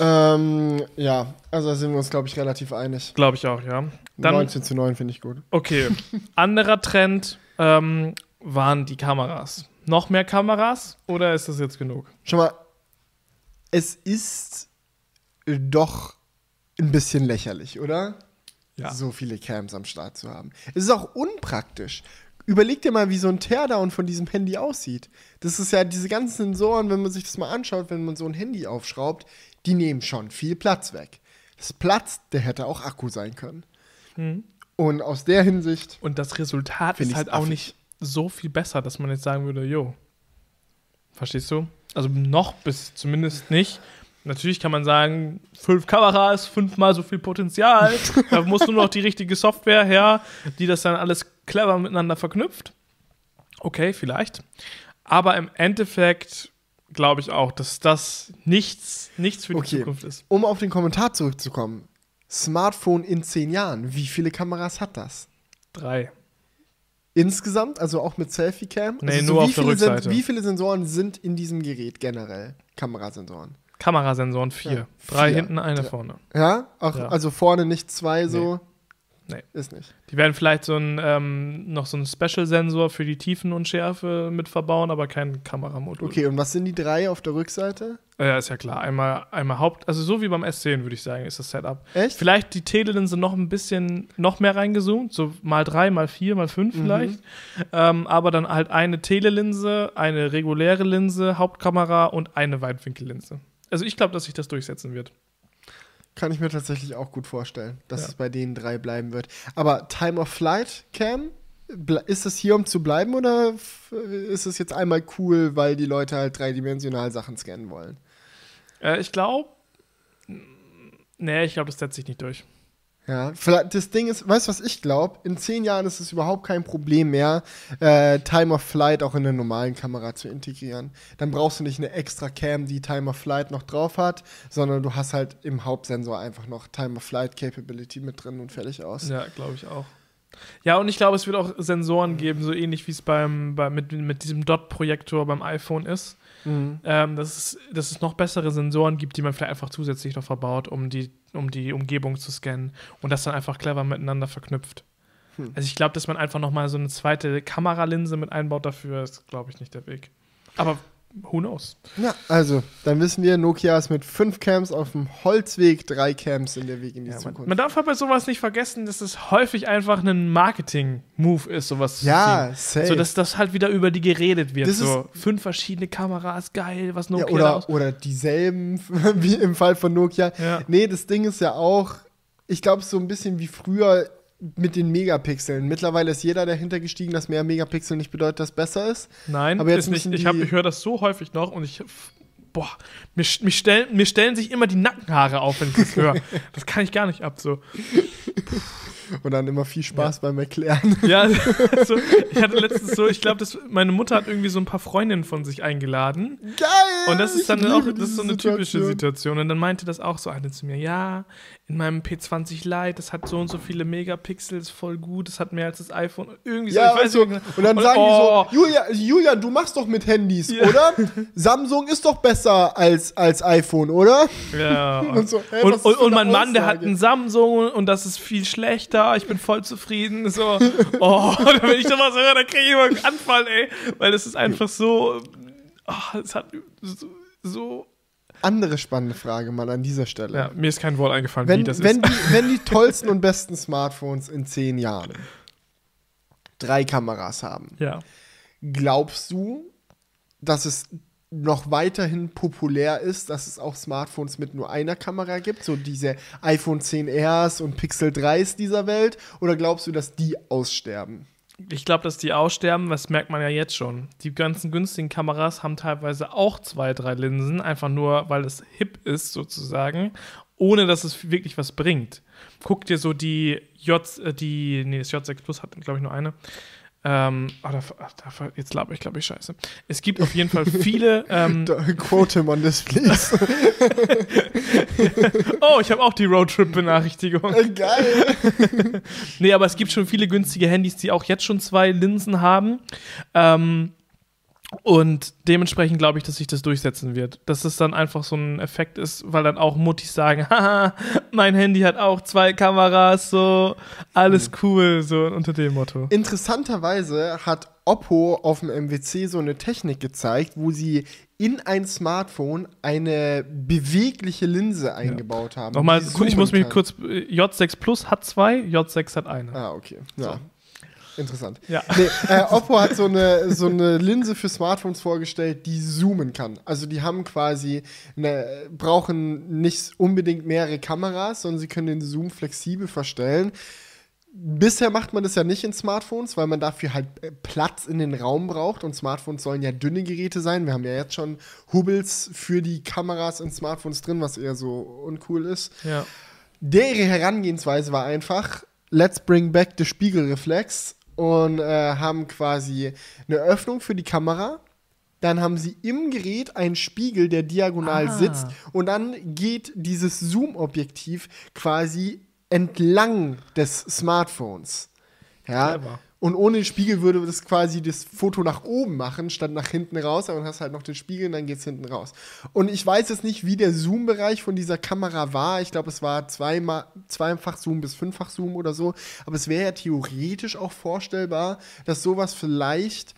Ähm, ja, also da sind wir uns, glaube ich, relativ einig. Glaube ich auch, ja. Dann, 19 zu 9 finde ich gut. okay. Anderer Trend ähm, waren die Kameras. Noch mehr Kameras oder ist das jetzt genug? Schau mal, es ist doch ein bisschen lächerlich, oder? Ja. So viele Cams am Start zu haben. Es ist auch unpraktisch. Überleg dir mal, wie so ein Teardown von diesem Handy aussieht. Das ist ja diese ganzen Sensoren, wenn man sich das mal anschaut, wenn man so ein Handy aufschraubt, die nehmen schon viel Platz weg. Das Platz, der hätte auch Akku sein können. Hm. Und aus der Hinsicht, Und das Resultat ist halt auch affig. nicht so viel besser, dass man jetzt sagen würde, jo. Verstehst du? Also noch bis zumindest nicht. Natürlich kann man sagen, fünf Kameras, fünfmal so viel Potenzial. da muss nur noch die richtige Software her, die das dann alles clever miteinander verknüpft. Okay, vielleicht. Aber im Endeffekt glaube ich auch, dass das nichts, nichts für die Okay. Zukunft ist. Um auf den Kommentar zurückzukommen. Smartphone in zehn Jahren. Wie viele Kameras hat das? Drei. Insgesamt, also auch mit Selfie-Cam? Nee, also nur wie auf der viele Rückseite. Sind, wie viele Sensoren sind in diesem Gerät generell? Kamerasensoren. Kamerasensoren vier. Ja, Drei vier. hinten, eine vorne. Ja? Auch, Ja. Also vorne nicht zwei so? Nee. Ist nicht. Die werden vielleicht so ein, ähm, noch so einen Special-Sensor für die Tiefenunschärfe mit verbauen, aber kein Kameramodul. Okay, und was sind die drei auf der Rückseite? Ja, ist ja klar. Einmal, einmal Haupt, also so wie beim S10 würde ich sagen, ist das Setup. Echt? Vielleicht die Telelinse noch ein bisschen noch mehr reingezoomt, so mal drei, mal vier, mal fünf Mhm. vielleicht. Ähm, aber dann halt eine Telelinse, eine reguläre Linse, Hauptkamera und eine Weitwinkellinse. Also ich glaube, dass sich das durchsetzen wird. Kann ich mir tatsächlich auch gut vorstellen, dass Ja. es bei den drei bleiben wird. Aber Time of Flight Cam, ist es hier, um zu bleiben oder ist es jetzt einmal cool, weil die Leute halt dreidimensional Sachen scannen wollen? Äh, ich glaube, nee, ich glaube, das setzt sich nicht durch. Ja, vielleicht, das Ding ist, weißt du, was ich glaube? In zehn Jahren ist es überhaupt kein Problem mehr, äh, Time of Flight auch in der normalen Kamera zu integrieren. Dann brauchst du nicht eine extra Cam, die Time of Flight noch drauf hat, sondern du hast halt im Hauptsensor einfach noch Time of Flight Capability mit drin und fertig aus. Ja, glaube ich auch. Ja, und ich glaube, es wird auch Sensoren geben, so ähnlich wie es beim, bei, mit, mit diesem Dot-Projektor beim iPhone ist. Mhm. Ähm, dass, es, dass es noch bessere Sensoren gibt, die man vielleicht einfach zusätzlich noch verbaut, um die, um die Umgebung zu scannen und das dann einfach clever miteinander verknüpft. Hm. Also ich glaube, dass man einfach noch mal so eine zweite Kameralinse mit einbaut dafür, ist, glaube ich, nicht der Weg. Aber who knows? Ja, also, dann wissen wir, Nokia ist mit fünf Cams auf dem Holzweg, drei Cams in der Weg in die Ja, man, Zukunft. man darf halt bei sowas nicht vergessen, dass es häufig einfach ein Marketing-Move ist, sowas zu ja, ziehen. safe. So, dass das halt wieder über die geredet wird. Das so, fünf verschiedene Kameras, geil, was ja, Nokia da oder, aus. oder dieselben, wie im Fall von Nokia. Ja. Nee, das Ding ist ja auch, ich glaube, so ein bisschen wie früher mit den Megapixeln. Mittlerweile ist jeder dahinter gestiegen, dass mehr Megapixel nicht bedeutet, dass besser ist. Nein, Aber jetzt nicht. Ich, hab- ich höre das so häufig noch und ich. Boah, mir, mich stellen, mir stellen sich immer die Nackenhaare auf, wenn ich das höre. Das kann ich gar nicht ab. So. Und dann immer viel Spaß beim Erklären. Ja, so, ich hatte letztens so, ich glaube, meine Mutter hat irgendwie so ein paar Freundinnen von sich eingeladen. Geil! Und das ist dann auch das ist so eine typische Situation. Situation. Und dann meinte das auch so eine zu mir, ja, in meinem P20 Lite, das hat so und so viele Megapixel, ist voll gut, das hat mehr als das iPhone. Irgendwie so, Ja, ich weiß also, nicht. und dann Und- sagen oh. die so, Julia, Julian, du machst doch mit Handys, Ja. oder? Samsung ist doch besser als, als iPhone, oder? Ja. Und so, was und, und, mein eine Mann, der hat Aussage? einen Samsung und das ist viel schlechter. Ich bin voll zufrieden. So, oh, wenn ich sowas höre, dann kriege ich immer einen Anfall, ey. Weil das ist einfach so. Oh, es hat so. so Andere spannende Frage mal an dieser Stelle. ja, mir ist kein Wort eingefallen, wie wenn, das wenn, ist. die, wenn die tollsten und besten Smartphones in zehn Jahren drei Kameras haben, Ja. glaubst du, dass es noch weiterhin populär ist, dass es auch Smartphones mit nur einer Kamera gibt, so diese iPhone 10Rs und Pixel 3s dieser Welt, oder glaubst du, dass die aussterben? Ich glaube, dass die aussterben, das merkt man ja jetzt schon. Die ganzen günstigen Kameras haben teilweise auch zwei, drei Linsen, einfach nur, weil es hip ist, sozusagen, ohne dass es wirklich was bringt. Guck dir so die J, äh, die, nee, das J6 Plus hat, glaube ich, nur eine. Ähm, ah, da, da, jetzt laber ich, glaube ich, scheiße. Es gibt auf jeden Fall viele. Ähm, Quote him on this, please. oh, ich habe auch die Roadtrip-Benachrichtigung. Geil. Nee, aber es gibt schon viele günstige Handys, die auch jetzt schon zwei Linsen haben. Ähm, und dementsprechend glaube ich, dass sich das durchsetzen wird. Dass es dann einfach so ein Effekt ist, weil dann auch Muttis sagen, haha, mein Handy hat auch zwei Kameras, so, alles cool, so unter dem Motto. Interessanterweise hat Oppo auf dem MWC so eine Technik gezeigt, wo sie in ein Smartphone eine bewegliche Linse eingebaut haben. Nochmal, ich muss mich kann. kurz, äh, J6 Plus hat zwei, J6 hat eine. Ah, okay. Ja. Interessant. Ja. Nee, äh, Oppo hat so eine, so eine Linse für Smartphones vorgestellt, die zoomen kann. Also die haben quasi, eine, brauchen nicht unbedingt mehrere Kameras, sondern sie können den Zoom flexibel verstellen. Bisher macht man das ja nicht in Smartphones, weil man dafür halt äh, Platz in den Raum braucht und Smartphones sollen ja dünne Geräte sein. Wir haben ja jetzt schon Hubbles für die Kameras in Smartphones drin, was eher so uncool ist. Ja. Deren Herangehensweise war einfach, let's bring back the Spiegelreflex und äh, haben quasi eine Öffnung für die Kamera. Dann haben sie im Gerät einen Spiegel, der diagonal Ah. sitzt und dann geht dieses Zoom-Objektiv quasi entlang des Smartphones. Ja. Clever. Und ohne den Spiegel würde das quasi das Foto nach oben machen, statt nach hinten raus. Aber dann hast halt noch den Spiegel und dann geht's hinten raus. Und ich weiß jetzt nicht, wie der Zoom-Bereich von dieser Kamera war. Ich glaube, es war zweimal, zweifach Zoom bis fünffach Zoom oder so. Aber es wäre ja theoretisch auch vorstellbar, dass sowas vielleicht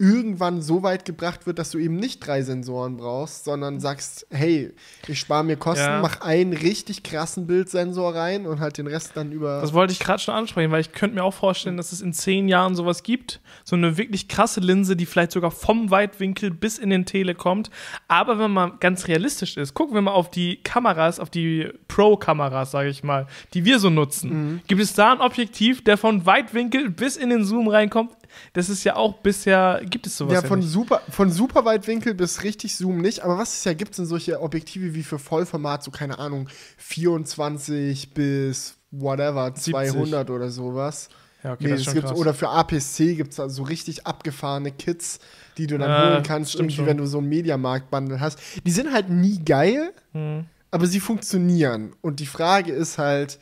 irgendwann so weit gebracht wird, dass du eben nicht drei Sensoren brauchst, sondern sagst, hey, ich spare mir Kosten, Ja. mach einen richtig krassen Bildsensor rein und halt den Rest dann über. Das wollte ich gerade schon ansprechen, weil ich könnte mir auch vorstellen, dass es in zehn Jahren sowas gibt. So eine wirklich krasse Linse, die vielleicht sogar vom Weitwinkel bis in den Tele kommt. Aber wenn man ganz realistisch ist, gucken wir mal auf die Kameras, auf die Pro-Kameras, sage ich mal, die wir so nutzen. Gibt es da ein Objektiv, der von Weitwinkel bis in den Zoom reinkommt? Das ist ja auch bisher, gibt es sowas Ja, ja, von, nicht. super, von super Weitwinkel bis richtig Zoom nicht. Aber was es ja gibt, sind solche Objektive wie für Vollformat, so keine Ahnung, 24 bis whatever, 200 oder sowas. Ja, okay, Nee, das gibt's, krass. oder für APC gibt es da so richtig abgefahrene Kits, die du dann Ja, holen kannst, stimmt irgendwie, schon. wenn du so ein Mediamarkt-Bundle hast. Die sind halt nie geil, Hm. aber sie funktionieren. Und die Frage ist halt,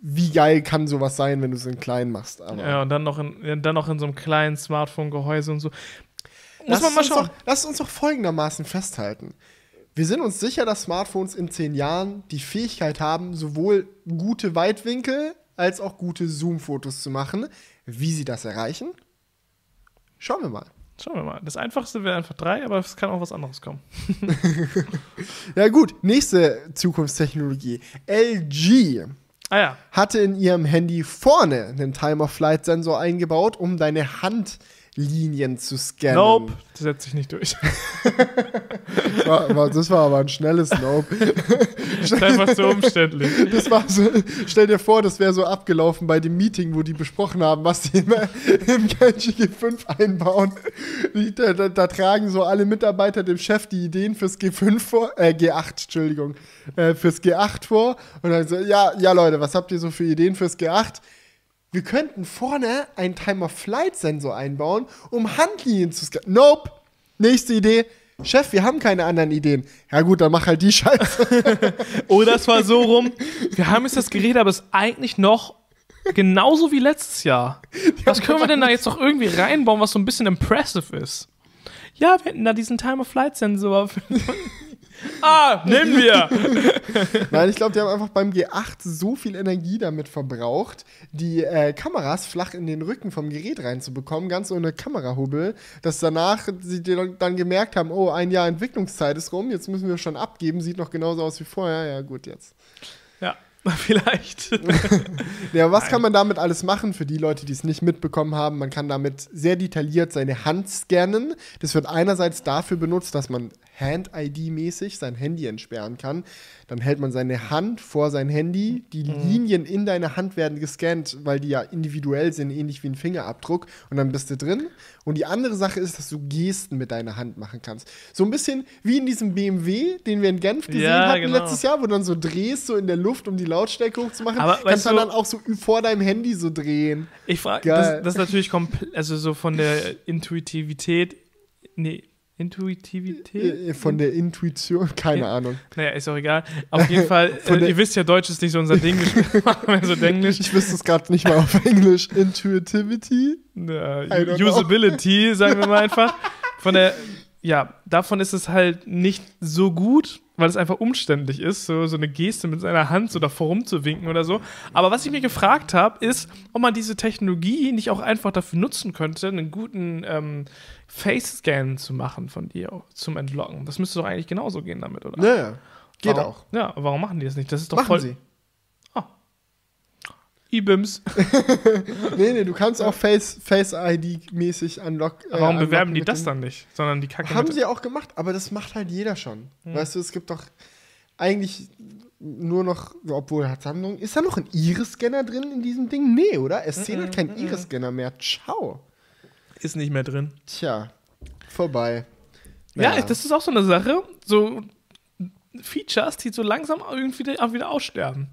wie geil kann sowas sein, wenn du es in klein machst. Aber Ja, und dann noch in, dann noch in so einem kleinen Smartphone-Gehäuse und so. Muss Lass man mal uns schauen. Doch, lass uns doch folgendermaßen festhalten. Wir sind uns sicher, dass Smartphones in zehn Jahren die Fähigkeit haben, sowohl gute Weitwinkel als auch gute Zoom-Fotos zu machen. Wie sie das erreichen? Schauen wir mal. Schauen wir mal. Das einfachste wäre einfach drei, aber es kann auch was anderes kommen. Ja gut, nächste Zukunftstechnologie. LG Ah ja. hatte in ihrem Handy vorne einen Time-of-Flight-Sensor eingebaut, um deine Handlinien zu scannen. Nope, das setzt sich nicht durch. Das war aber ein schnelles Nope. Das ist einfach so umständlich. Das war so, stell dir vor, das wäre so abgelaufen bei dem Meeting, wo die besprochen haben, was die immer im Genji G5 einbauen. Da, da, da tragen so alle Mitarbeiter dem Chef die Ideen fürs G5 vor, äh, G8, Entschuldigung, äh, fürs G8 vor. Und dann so, ja, ja Leute, was habt ihr so für Ideen fürs G8? Wir könnten vorne einen Time-of-Flight-Sensor einbauen, um Handlinien zu scannen. Nope. Nächste Idee. Chef, wir haben keine anderen Ideen. Ja gut, dann mach halt die Scheiße. Oder es war so rum, wir haben jetzt das Gerät, aber es ist eigentlich noch genauso wie letztes Jahr. Was können wir denn da jetzt noch irgendwie reinbauen, was so ein bisschen impressive ist? Ja, wir hätten da diesen Time-of-Flight-Sensor. ah, nehmen wir! Nein, ich glaube, die haben einfach beim G8 so viel Energie damit verbraucht, die äh, Kameras flach in den Rücken vom Gerät reinzubekommen, ganz ohne Kamerahubbel, dass danach sie dann- dann gemerkt haben, oh, ein Jahr Entwicklungszeit ist rum, jetzt müssen wir schon abgeben, sieht noch genauso aus wie vorher, ja gut, jetzt. Ja, vielleicht. Ja, was kann man damit alles machen für die Leute, die es nicht mitbekommen haben? Man kann damit sehr detailliert seine Hand scannen. Das wird einerseits dafür benutzt, dass man Hand-ID-mäßig sein Handy entsperren kann. Dann hält man seine Hand vor sein Handy. Die Linien in deiner Hand werden gescannt, weil die ja individuell sind, ähnlich wie ein Fingerabdruck. Und dann bist du drin. Und die andere Sache ist, dass du Gesten mit deiner Hand machen kannst. So ein bisschen wie in diesem BMW, den wir in Genf gesehen Ja, hatten genau. letztes Jahr, wo du dann so drehst, so in der Luft, um die Lautstärke hochzumachen. Aber kannst du dann auch so vor deinem Handy so drehen. Ich frage, das, das ist natürlich komplett, also so von der Intuitivität, nee, Intuitivität? Äh, Von der Intuition, keine Ahnung. Naja, ist auch egal. Auf jeden Fall, äh, ihr wisst ja, Deutsch ist nicht so unser Ding. Wir machen wir so Englisch. Ich wüsste es gerade nicht mal auf Englisch. Intuitivity? Äh, I don't know. Usability, sagen wir mal einfach. Von der, ja, davon ist es halt nicht so gut, weil es einfach umständlich ist, so, so eine Geste mit seiner Hand so davor rumzuwinken oder so. Aber was ich mir gefragt habe, ist, ob man diese Technologie nicht auch einfach dafür nutzen könnte, einen guten ähm, Face-Scan zu machen von dir zum Entlocken. Das müsste doch eigentlich genauso gehen damit, oder? Naja, geht warum, auch. Ja, warum machen die das nicht? Das ist doch Machen voll. sie. E-Bims. Nee, nee, du kannst auch Face, Face unlock. äh, Warum bewerben die das dann nicht? Sondern die Kacke Haben sie auch gemacht, aber das macht halt jeder schon. Hm. Weißt du, es gibt doch eigentlich nur noch, obwohl hat Samsung, ist da noch ein Iris-Scanner drin in diesem Ding? Nee, oder? S10 hat keinen Iris-Scanner mehr. Ciao. Ist nicht mehr drin. Tja, vorbei. Ja, das ist auch so eine Sache. So Features, die so langsam irgendwie auch wieder aussterben.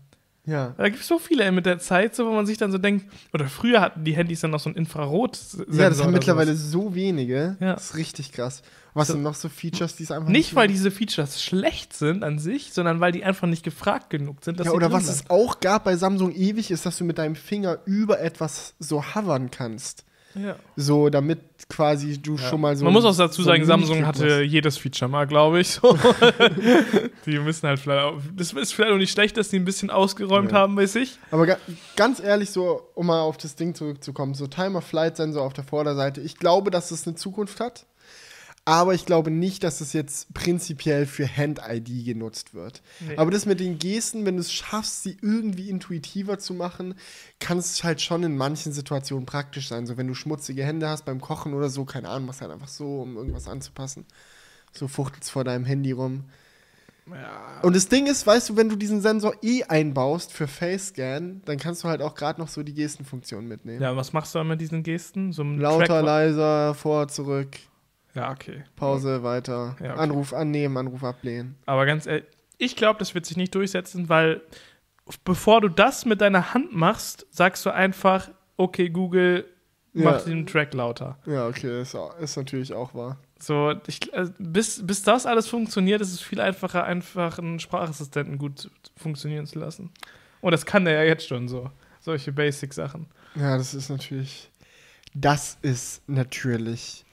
Ja. Da gibt es so viele mit der Zeit, so, wo man sich dann so denkt, oder früher hatten die Handys dann noch so ein infrarot Ja, das haben mittlerweile so wenige. Ja. Das ist richtig krass. Was So- sind noch so Features, die es einfach Nicht, weil mehr- diese Features schlecht sind an sich, sondern weil die einfach nicht gefragt genug sind. Ja, oder was es auch gab bei Samsung ewig, ist, dass du mit deinem Finger über etwas so hovern kannst. Ja. So, damit quasi du schon mal so. Man muss auch dazu so sagen, Samsung hatte jedes Feature mal, glaube ich. So. die müssen halt vielleicht auch, Das ist vielleicht auch nicht schlecht, dass die ein bisschen ausgeräumt Ja. haben bei sich. Aber ga ganz ehrlich, so, um mal auf das Ding zurückzukommen, so Timer-Flight-Sensor auf der Vorderseite, ich glaube, dass es eine Zukunft hat. Aber ich glaube nicht, dass es jetzt prinzipiell für Hand-ID genutzt wird. Nee. Aber das mit den Gesten, wenn du es schaffst, sie irgendwie intuitiver zu machen, kann es halt schon in manchen Situationen praktisch sein. So, wenn du schmutzige Hände hast beim Kochen oder so, keine Ahnung, machst halt einfach so, um irgendwas anzupassen. So fuchtelst vor deinem Handy rum. Ja. Und das Ding ist, weißt du, wenn du diesen Sensor eh einbaust für Face-Scan, dann kannst du halt auch gerade noch so die Gestenfunktion mitnehmen. ja, was machst du dann mit diesen Gesten? So Lauter, Track- leiser, vor, zurück, Ja, okay. Pause, weiter, Ja, okay. Anruf annehmen, Anruf ablehnen. Aber ganz ehrlich, ich glaube, das wird sich nicht durchsetzen, weil bevor du das mit deiner Hand machst, sagst du einfach, okay, Google, mach Ja. den Track lauter. Ja, okay, ist, ist natürlich auch wahr. So, ich, äh, bis, bis das alles funktioniert, ist es viel einfacher, einfach einen Sprachassistenten gut funktionieren zu lassen. Und das kann der ja jetzt schon so. Solche Basic-Sachen. Ja, das ist natürlich. Das ist natürlich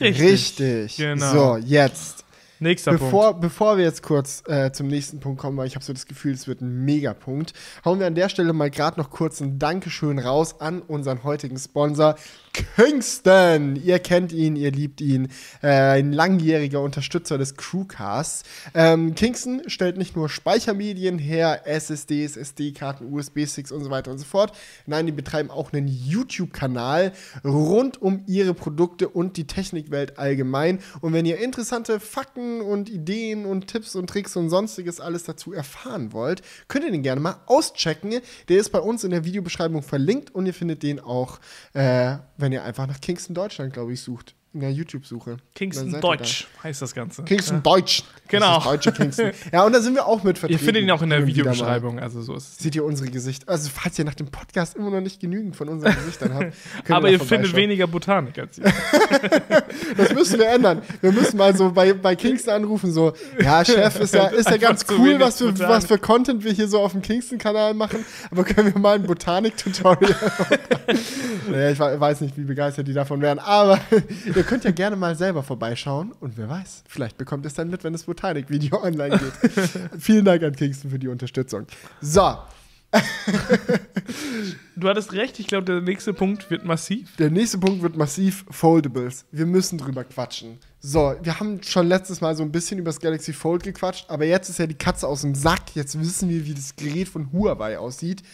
Richtig. richtig. Genau. So, jetzt. Nächster Punkt. Bevor, bevor wir jetzt kurz äh, zum nächsten Punkt kommen, weil ich habe so das Gefühl, es wird ein Megapunkt, hauen wir an der Stelle mal gerade noch kurz ein Dankeschön raus an unseren heutigen Sponsor Kingston. Ihr kennt ihn, ihr liebt ihn. Äh, ein langjähriger Unterstützer des Crewcasts. Ähm, Kingston stellt nicht nur Speichermedien her, SSDs, SD-Karten, USB-Sticks und so weiter und so fort. Nein, die betreiben auch einen YouTube-Kanal rund um ihre Produkte und die Technikwelt allgemein. Und wenn ihr interessante Fakten und Ideen und Tipps und Tricks und sonstiges alles dazu erfahren wollt, könnt ihr den gerne mal auschecken. Der ist bei uns in der Videobeschreibung verlinkt und ihr findet den auch, äh, wenn ihr einfach nach Kingston Deutschland, glaube ich, sucht. In der YouTube-Suche. Kingston ihr da. Deutsch heißt das Ganze. Kingston Deutsch. Genau. Das deutsche Kingston. Ja, und da sind wir auch mit Ihr vertreten. findet ihn auch in der. Videobeschreibung, also so ist. Seht ihr unsere Gesichter? Also, falls ihr nach dem Podcast immer noch nicht genügend von unseren Gesichtern habt, Aber ihr findet weniger Botanik als ihr. Das müssen wir ändern. Wir müssen mal so bei, bei Kingston anrufen, so, ja, Chef, ist ja, ist ja ganz cool, was für, Botanik. was für Content wir hier so auf dem Kingston-Kanal machen, aber können wir mal ein Botanik-Tutorial naja, ich we- weiß nicht, wie begeistert die davon wären, aber ihr könnt ja gerne mal selber vorbeischauen und wer weiß, vielleicht bekommt ihr es dann mit, wenn das Botanik-Video online geht. Vielen Dank an Kingston für die Unterstützung. So, Du hattest recht, ich glaube, der nächste Punkt wird massiv. Der nächste Punkt wird massiv Foldables. Wir müssen drüber quatschen. So, wir haben schon letztes Mal so ein bisschen über das Galaxy Fold gequatscht, aber jetzt ist ja die Katze aus dem Sack. Jetzt wissen wir, wie das Gerät von Huawei aussieht.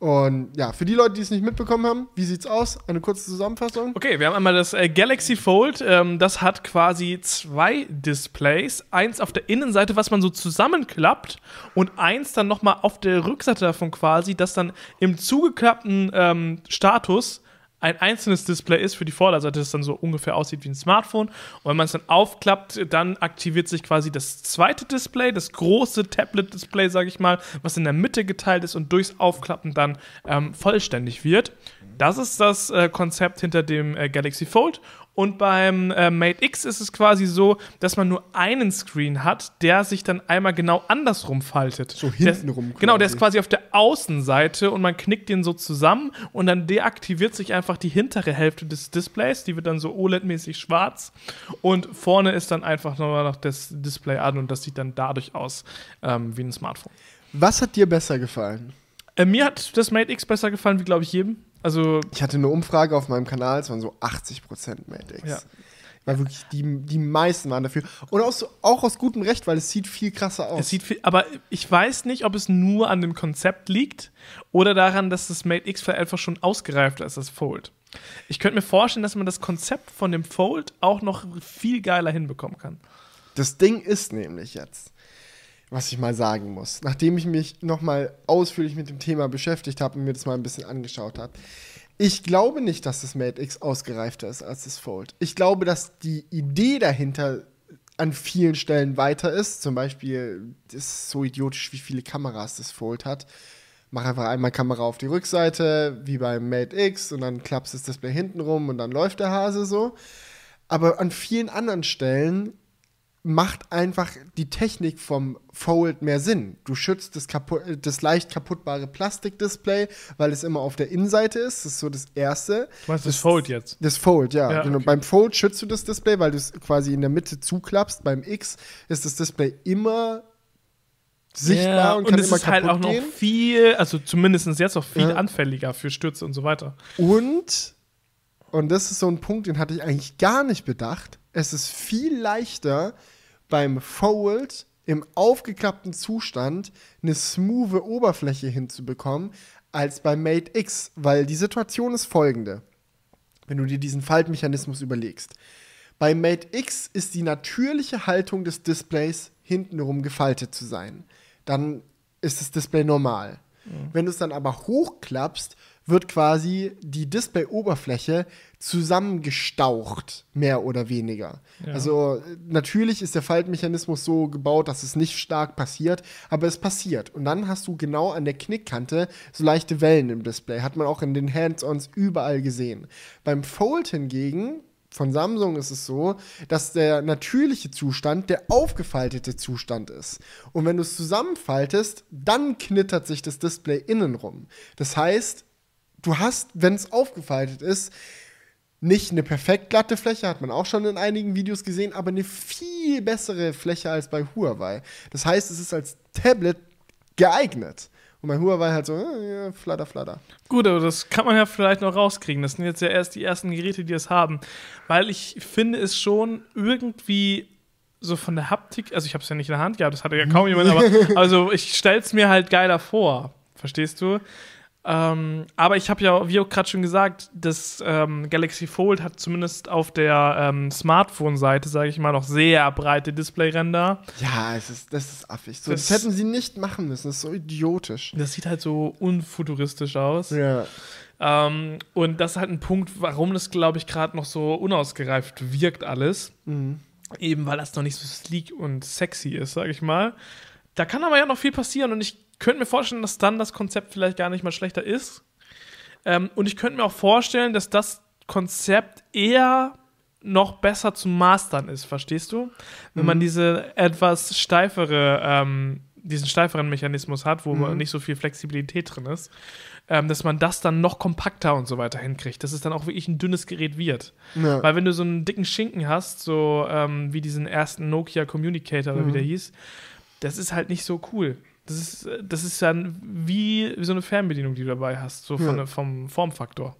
Und ja, für die Leute, die es nicht mitbekommen haben, wie sieht's aus? Eine kurze Zusammenfassung. Okay, wir haben einmal das äh, Galaxy Fold. Ähm, das hat quasi zwei Displays. Eins auf der Innenseite, was man so zusammenklappt, und eins dann nochmal auf der Rückseite davon quasi, das dann im zugeklappten ähm, Status ein einzelnes Display ist für die Vorderseite, das dann so ungefähr aussieht wie ein Smartphone. Und wenn man es dann aufklappt, dann aktiviert sich quasi das zweite Display, das große Tablet-Display, sage ich mal, was in der Mitte geteilt ist und durchs Aufklappen dann ähm, vollständig wird. Das ist das äh, Konzept hinter dem äh, Galaxy Fold. Und beim äh, Mate X ist es quasi so, dass man nur einen Screen hat, der sich dann einmal genau andersrum faltet. So hintenrum Genau, der ist quasi. quasi auf der Außenseite und man knickt den so zusammen und dann deaktiviert sich einfach die hintere Hälfte des Displays. Die wird dann so OLED-mäßig schwarz und vorne ist dann einfach nur noch das Display an und das sieht dann dadurch aus ähm, wie ein Smartphone. Was hat dir besser gefallen? Äh, mir hat das Mate X besser gefallen, wie glaube ich jedem. Also Ich hatte eine Umfrage auf meinem Kanal, es waren so 80% Mate X. Ja. Weil wirklich die, die meisten waren dafür. Und auch, so, auch aus gutem Recht, weil es sieht viel krasser aus. Es sieht viel, aber ich weiß nicht, ob es nur an dem Konzept liegt oder daran, dass das Mate X vielleicht einfach schon ausgereifter ist als das Fold. Ich könnte mir vorstellen, dass man das Konzept von dem Fold auch noch viel geiler hinbekommen kann. Das Ding ist nämlich jetzt, was ich mal sagen muss, nachdem ich mich nochmal ausführlich mit dem Thema beschäftigt habe und mir das mal ein bisschen angeschaut habe. Ich glaube nicht, dass das Mate X ausgereifter ist als das Fold. Ich glaube, dass die Idee dahinter an vielen Stellen weiter ist. Zum Beispiel, das ist so idiotisch, wie viele Kameras das Fold hat. Mach einfach einmal Kamera auf die Rückseite, wie beim Mate X, und dann klappst das Display hinten rum und dann läuft der Hase so. Aber an vielen anderen Stellen macht einfach die Technik vom Fold mehr Sinn. Du schützt das, das leicht kaputtbare Plastikdisplay, weil es immer auf der Innenseite ist. Das ist so das Erste. Du meinst das, das Fold jetzt? Das Fold, ja. Ja, genau. okay. Beim Fold schützt du das Display, weil du es quasi in der Mitte zuklappst. Beim X ist das Display immer sichtbar Ja, und und, kann es immer ist halt kaputt auch noch gehen. viel, also zumindest jetzt auch viel Ja. anfälliger für Stürze und so weiter. Und, und das ist so ein Punkt, den hatte ich eigentlich gar nicht bedacht, es ist viel leichter beim Fold im aufgeklappten Zustand eine smooth Oberfläche hinzubekommen als beim Mate X, weil die Situation ist folgende. Wenn du dir diesen Faltmechanismus überlegst. Beim Mate X ist die natürliche Haltung des Displays hintenrum gefaltet zu sein. Dann ist das Display normal. Wenn du es dann aber hochklappst, wird quasi die Display-Oberfläche zusammengestaucht, mehr oder weniger. Ja. Also äh, natürlich ist der Faltmechanismus so gebaut, dass es nicht stark passiert, aber es passiert. Und dann hast du genau an der Knickkante so leichte Wellen im Display. Hat man auch in den Hands-ons überall gesehen. Beim Fold hingegen von Samsung ist es so, dass der natürliche Zustand der aufgefaltete Zustand ist. Und wenn du es zusammenfaltest, dann knittert sich das Display innen rum. Das heißt, du hast, wenn es aufgefaltet ist, nicht eine perfekt glatte Fläche, hat man auch schon in einigen Videos gesehen, aber eine viel bessere Fläche als bei Huawei. Das heißt, es ist als Tablet geeignet. Und bei Huawei halt so, äh, ja, flatter, flatter. Gut, aber das kann man ja vielleicht noch rauskriegen. Das sind jetzt ja erst die ersten Geräte, die es haben. Weil ich finde es schon irgendwie so von der Haptik, also ich habe es ja nicht in der Hand gehabt, das hatte ja kaum jemand, aber also ich stelle es mir halt geiler vor. Verstehst du? Ähm, aber ich habe ja, wie auch gerade schon gesagt, das ähm, Galaxy Fold hat zumindest auf der ähm, Smartphone-Seite, sage ich mal, noch sehr breite Displayränder. Ja, es ist, das ist affig. So, das, Das- hätten sie nicht machen müssen. Das ist so idiotisch. Das sieht halt so unfuturistisch aus. Ja. Ähm, und das ist halt ein Punkt, warum das, glaube ich, gerade noch so unausgereift wirkt alles. Mhm. Eben weil das noch nicht so sleek und sexy ist, sage ich mal. Da kann aber ja noch viel passieren und ich könnte mir vorstellen, dass dann das Konzept vielleicht gar nicht mal schlechter ist. Ähm, und ich könnte mir auch vorstellen, dass das Konzept eher noch besser zu mastern ist, verstehst du? Wenn man diese etwas steifere, ähm, diesen steiferen Mechanismus hat, wo Mhm. nicht so viel Flexibilität drin ist, ähm, dass man das dann noch kompakter und so weiter hinkriegt, dass es dann auch wirklich ein dünnes Gerät wird. Ja. Weil wenn du so einen dicken Schinken hast, so ähm, wie diesen ersten Nokia Communicator oder wie Mhm. der hieß, das ist halt nicht so cool. Das ist, das ist dann wie so eine Fernbedienung, die du dabei hast, so von, Ja. vom Formfaktor.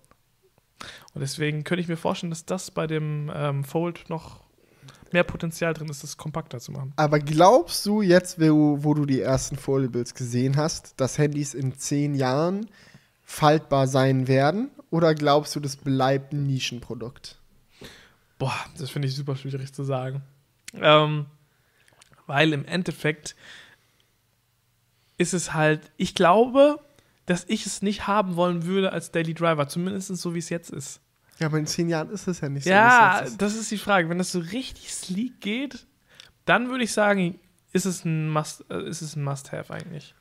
Und deswegen könnte ich mir vorstellen, dass das bei dem ähm, Fold noch mehr Potenzial drin ist, das kompakter zu machen. Aber glaubst du jetzt, wo, wo du die ersten Foldables gesehen hast, dass Handys in zehn Jahren faltbar sein werden? Oder glaubst du, das bleibt ein Nischenprodukt? Boah, das finde ich super schwierig zu sagen. Ähm, weil im Endeffekt ist es halt, ich glaube, dass ich es nicht haben wollen würde als Daily Driver, zumindest so wie es jetzt ist. Ja, aber in zehn Jahren ist es ja nicht so. ja, wie es jetzt ist. das ist die Frage. Wenn das so richtig sleek geht, dann würde ich sagen, ist es ein Must, äh, ist es ein Must-Have eigentlich.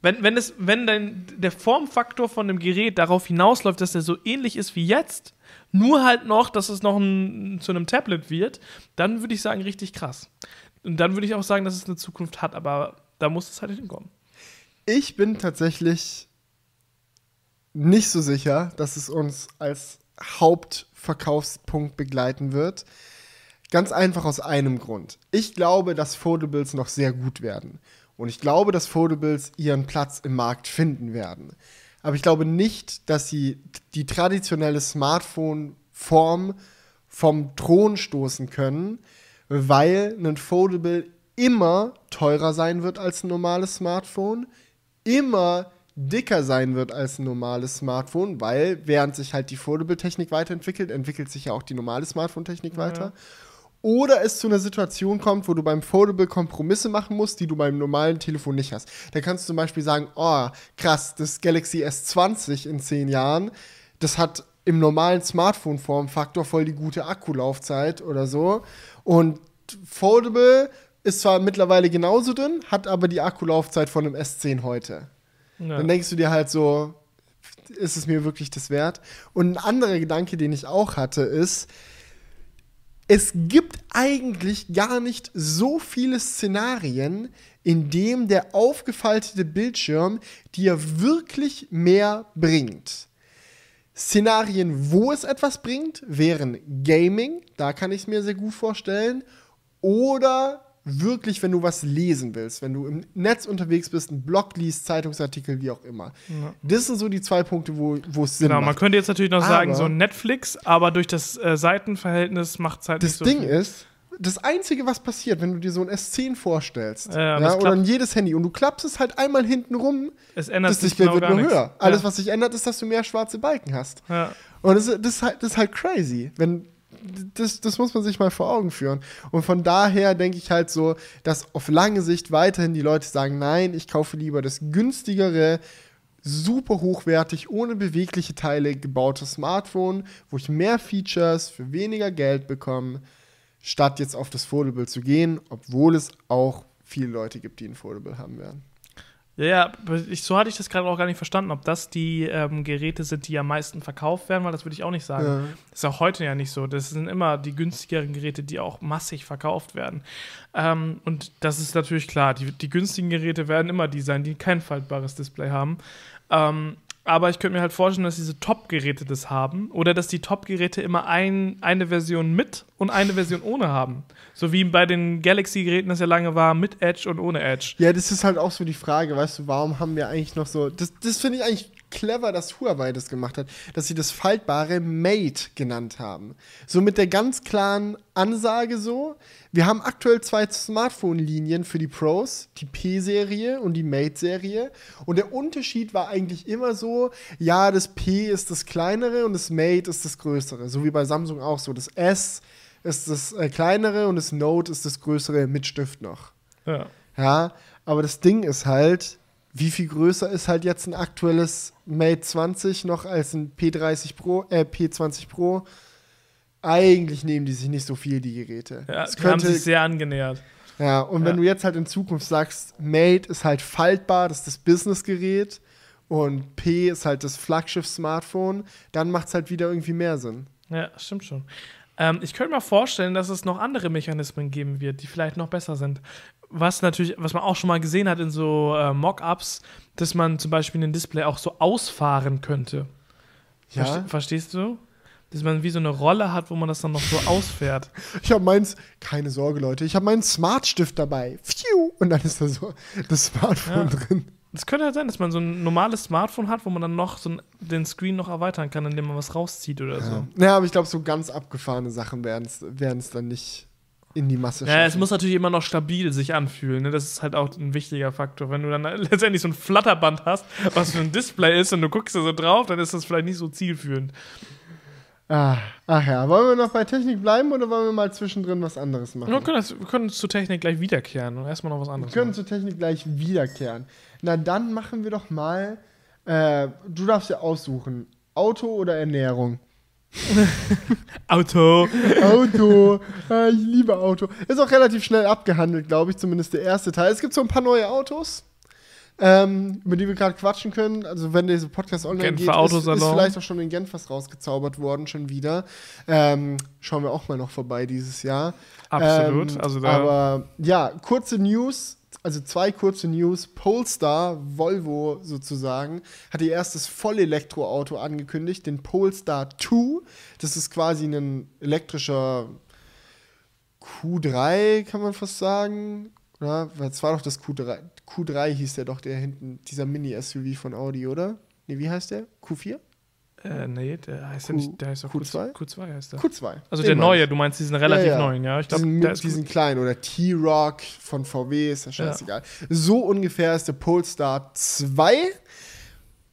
Wenn, wenn, es, wenn dein, der Formfaktor von dem Gerät darauf hinausläuft, dass der so ähnlich ist wie jetzt, nur halt noch, dass es noch ein, zu einem Tablet wird, dann würde ich sagen, richtig krass. Und dann würde ich auch sagen, dass es eine Zukunft hat, aber da muss es halt hinkommen. Ich bin tatsächlich nicht so sicher, dass es uns als Hauptverkaufspunkt begleiten wird. Ganz einfach aus einem Grund. Ich glaube, dass Foldables noch sehr gut werden. Und ich glaube, dass Foldables ihren Platz im Markt finden werden. Aber ich glaube nicht, dass sie die traditionelle Smartphone-Form vom Thron stoßen können, weil ein Foldable immer teurer sein wird als ein normales Smartphone, immer dicker sein wird als ein normales Smartphone, weil während sich halt die Foldable-Technik weiterentwickelt, entwickelt sich ja auch die normale Smartphone-Technik weiter. oder es zu einer Situation kommt, wo du beim Foldable Kompromisse machen musst, die du beim normalen Telefon nicht hast. Da kannst du zum Beispiel sagen, oh, krass, das Galaxy S20 in zehn Jahren, das hat im normalen Smartphone-Formfaktor voll die gute Akkulaufzeit oder so. Und Foldable ist zwar mittlerweile genauso dünn, hat aber die Akkulaufzeit von einem S10 heute. Ja. Dann denkst du dir halt so, ist es mir wirklich das wert? Und ein anderer Gedanke, den ich auch hatte, ist, es gibt eigentlich gar nicht so viele Szenarien, in dem der aufgefaltete Bildschirm dir wirklich mehr bringt. Szenarien, wo es etwas bringt, wären Gaming, da kann ich es mir sehr gut vorstellen, oder wirklich, wenn du was lesen willst, wenn du im Netz unterwegs bist, einen Blog liest, Zeitungsartikel, wie auch immer. Ja. Das sind so die zwei Punkte, wo wo es Sinn Genau, man macht. könnte jetzt natürlich noch sagen, Aber- so Netflix, aber durch das äh, Seitenverhältnis macht es halt Das nicht so Ding viel. ist, das Einzige, was passiert, wenn du dir so ein S10 vorstellst, Ja, ja, oder ein jedes Handy und du klappst es halt einmal hinten rum, es ändert das sich Display genau wird nur höher. Alles, was sich ändert, ist, dass du mehr schwarze Balken hast. Und das, das, ist, halt, das ist halt crazy. Wenn, das, das muss man sich mal vor Augen führen. Und von daher denke ich halt so, dass auf lange Sicht weiterhin die Leute sagen, nein, ich kaufe lieber das günstigere, super hochwertig, ohne bewegliche Teile gebaute Smartphone, wo ich mehr Features für weniger Geld bekomme, statt jetzt auf das Foldable zu gehen, obwohl es auch viele Leute gibt, die ein Foldable haben werden. Ja, ja, ich, so hatte ich das gerade auch gar nicht verstanden, ob das die ähm, Geräte sind, die am meisten verkauft werden, weil das würde ich auch nicht sagen. Ja. Das ist auch heute ja nicht so. Das sind immer die günstigeren Geräte, die auch massig verkauft werden. Ähm, und das ist natürlich klar. Die, die günstigen Geräte werden immer die sein, die kein faltbares Display haben. Ähm, aber ich könnte mir halt vorstellen, dass diese Top-Geräte das haben oder dass die Top-Geräte immer ein, eine Version mit und eine Version ohne haben. So wie bei den Galaxy-Geräten das ja lange war, mit Edge und ohne Edge. Ja, das ist halt auch so die Frage, weißt du, warum haben wir eigentlich noch so. Das, das finde ich eigentlich clever, dass Huawei das gemacht hat, dass sie das faltbare Mate genannt haben. So mit der ganz klaren Ansage so, wir haben aktuell zwei Smartphone-Linien für die Pros, die P-Serie und die Mate-Serie. Und der Unterschied war eigentlich immer so, ja, das P ist das kleinere und das Mate ist das größere. So wie bei Samsung auch so. Das S ist das äh, kleinere und das Note ist das größere mit Stift noch. Ja. Ja, aber das Ding ist halt, wie viel größer ist halt jetzt ein aktuelles Mate 20 noch als ein P30 Pro, äh, P20 Pro? Eigentlich nehmen die sich nicht so viel, die Geräte. Ja, Es haben sich sehr angenähert. ja, und wenn Ja. du jetzt halt in Zukunft sagst, Mate ist halt faltbar, das ist das Businessgerät und P ist halt das Flaggschiff-Smartphone, dann macht es halt wieder irgendwie mehr Sinn. Ja, stimmt schon. Ähm, ich könnte mir vorstellen, dass es noch andere Mechanismen geben wird, die vielleicht noch besser sind. Was natürlich, was man auch schon mal gesehen hat in so äh, Mock-ups, dass man zum Beispiel ein Display auch so ausfahren könnte. Ja. Verste verstehst du? Dass man wie so eine Rolle hat, wo man das dann noch so ausfährt. Ich habe meins, keine Sorge, Leute, ich habe meinen Smartstift dabei. Pfiou, und dann ist da so das Smartphone Ja. drin. Es könnte halt sein, dass man so ein normales Smartphone hat, wo man dann noch so ein, den Screen noch erweitern kann, indem man was rauszieht oder so. Ja, aber ich glaube, so ganz abgefahrene Sachen werden es dann nicht in die Masse Ja, es muss natürlich immer noch stabil sich anfühlen. Ne? Das ist halt auch ein wichtiger Faktor. Wenn du dann letztendlich so ein Flatterband hast, was für ein Display ist und du guckst da so drauf, dann ist das vielleicht nicht so zielführend. ah, ach ja, wollen wir noch bei Technik bleiben oder wollen wir mal zwischendrin was anderes machen? Wir können, das, wir können zur Technik gleich wiederkehren und erstmal noch was Wir anderes können machen. zur Technik gleich wiederkehren. Na, dann machen wir doch mal, äh, du darfst ja aussuchen, Auto oder Ernährung? Auto. Auto, ah, ich liebe Auto. Ist auch relativ schnell abgehandelt, glaube ich, zumindest der erste Teil. Es gibt so ein paar neue Autos, ähm, über die wir gerade quatschen können. Also wenn dieser Podcast online Genfer geht, ist, ist vielleicht auch schon in Genf was rausgezaubert worden, schon wieder. Ähm, schauen wir auch mal noch vorbei dieses Jahr. Absolut. Ähm, also da, aber ja, kurze News, also zwei kurze News. Polestar, Volvo sozusagen, hat ihr erstes Vollelektroauto angekündigt, den Polestar 2. Das ist quasi ein elektrischer Q3, kann man fast sagen. Weil es war doch das Q3. Q3 hieß der doch, der hinten, dieser Mini-SUV von Audi, oder? Nee, wie heißt der? Q4? Äh, nee, der heißt ja Q- nicht, der heißt doch Q2? Q2 heißt der. Q2. Also der neue, ich. du meinst diesen relativ Ja, ja. neuen, ja? Ich glaube, diesen, der ist diesen kleinen oder T-Rock von VW, ist ja scheißegal. So ungefähr ist der Polestar 2.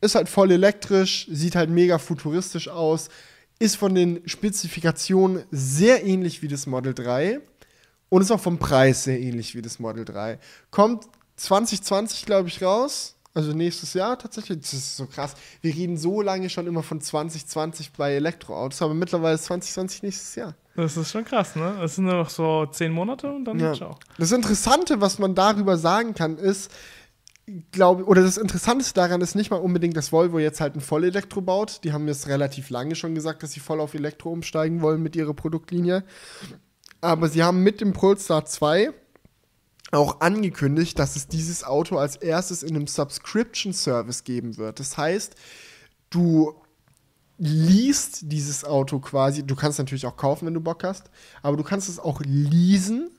Ist halt voll elektrisch, sieht halt mega futuristisch aus. ist von den Spezifikationen sehr ähnlich wie das Model 3 und ist auch vom Preis sehr ähnlich wie das Model 3. Kommt 2020, glaube ich, raus. Also nächstes Jahr tatsächlich. Das ist so krass. Wir reden so lange schon immer von 2020 bei Elektroautos, aber mittlerweile ist 2020 nächstes Jahr. Das ist schon krass, ne? Das sind nur noch so zehn Monate und dann Ja. ciao. Das Interessante, was man darüber sagen kann, ist, glaube oder das Interessanteste daran ist nicht mal unbedingt, dass Volvo jetzt halt ein Vollelektro baut. Die haben jetzt relativ lange schon gesagt, dass sie voll auf Elektro umsteigen wollen mit ihrer Produktlinie. Aber sie haben mit dem Polestar 2 auch angekündigt, dass es dieses Auto als erstes in einem Subscription Service geben wird. Das heißt, du liest dieses Auto quasi, du kannst natürlich auch kaufen, wenn du Bock hast, aber du kannst es auch leasen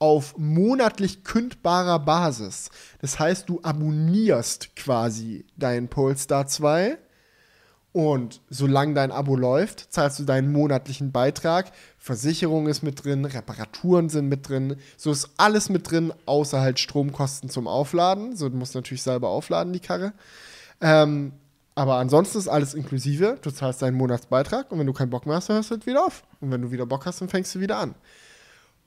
auf monatlich kündbarer Basis. Das heißt, du abonnierst quasi deinen Polestar 2 und solange dein Abo läuft, zahlst du deinen monatlichen Beitrag. Versicherung ist mit drin, Reparaturen sind mit drin. So ist alles mit drin, außer halt Stromkosten zum Aufladen. So, du musst natürlich selber aufladen, die Karre. Ähm, aber ansonsten ist alles inklusive. Du zahlst deinen Monatsbeitrag und wenn du keinen Bock mehr hast, dann hörst du halt wieder auf. Und wenn du wieder Bock hast, dann fängst du wieder an.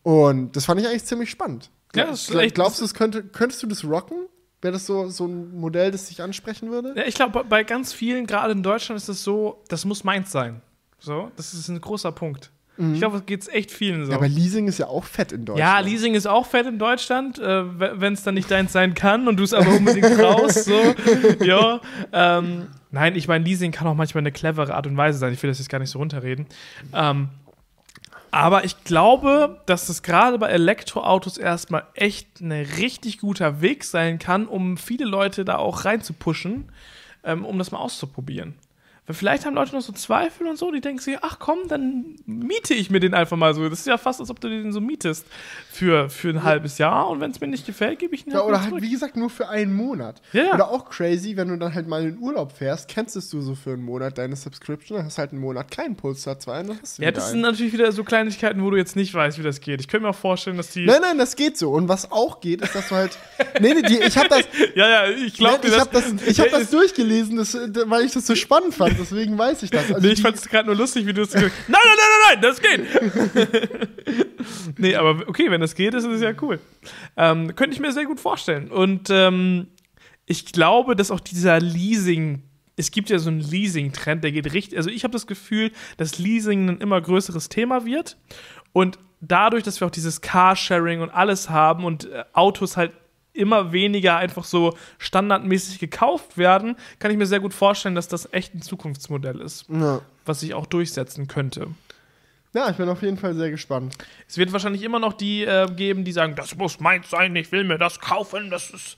Und das fand ich eigentlich ziemlich spannend. Ja, das ist Glaubst du, könnte, könntest du das rocken? Wäre das so, so ein Modell, das dich ansprechen würde? Ja, ich glaube, bei ganz vielen, gerade in Deutschland, ist es so, das muss meins sein. So, das ist ein großer Punkt. Ich glaube, es geht echt vielen so. Mhm. Ja, aber Leasing ist ja auch fett in Deutschland. Ja, Leasing ist auch fett in Deutschland, äh, wenn es dann nicht deins sein kann und du es aber unbedingt brauchst. So. Ja, ähm, nein, ich meine, Leasing kann auch manchmal eine clevere Art und Weise sein. Ich will das jetzt gar nicht so runterreden. Ähm, aber ich glaube, dass das gerade bei Elektroautos erstmal echt ein richtig guter Weg sein kann, um viele Leute da auch reinzupushen, ähm, um das mal auszuprobieren. Weil vielleicht haben Leute noch so Zweifel und so, die denken sich, ach komm, dann miete ich mir den einfach mal so. Das ist ja fast, als ob du den so mietest für, für ein halbes Jahr und wenn es mir nicht gefällt, gebe ich ihn Ja, halt oder halt, wie gesagt, nur für einen Monat. Ja, ja. Oder auch crazy, wenn du dann halt mal in den Urlaub fährst, kennst du so für einen Monat deine Subscription, dann hast halt einen Monat keinen Polestar 2 und dann hast du Ja, das sind einen. natürlich wieder so Kleinigkeiten, wo du jetzt nicht weißt, wie das geht. Ich könnte mir auch vorstellen, dass die. Nein, nein, das geht so. Und was auch geht, ist, dass du halt. nee, nee, die, ich hab das. Ja, ja, ich glaube ich habe das, ich hab das durchgelesen, das, weil ich das so spannend fand. Deswegen weiß ich das. Also Nee, ich fand es gerade nur lustig, wie du es gesagt hast. Nein, nein, nein, nein, nein, das geht. nee, aber okay, wenn das geht, ist es ja cool. Ähm, könnte ich mir sehr gut vorstellen. Und ähm, ich glaube, dass auch dieser Leasing, es gibt ja so einen Leasing-Trend, der geht richtig, also ich habe das Gefühl, dass Leasing ein immer größeres Thema wird. Und dadurch, dass wir auch dieses Carsharing und alles haben und äh, Autos halt immer weniger einfach so standardmäßig gekauft werden, kann ich mir sehr gut vorstellen, dass das echt ein Zukunftsmodell ist, ja. was sich auch durchsetzen könnte. ja, ich bin auf jeden Fall sehr gespannt. Es wird wahrscheinlich immer noch die äh, geben, die sagen, das muss meins sein, ich will mir das kaufen, das ist.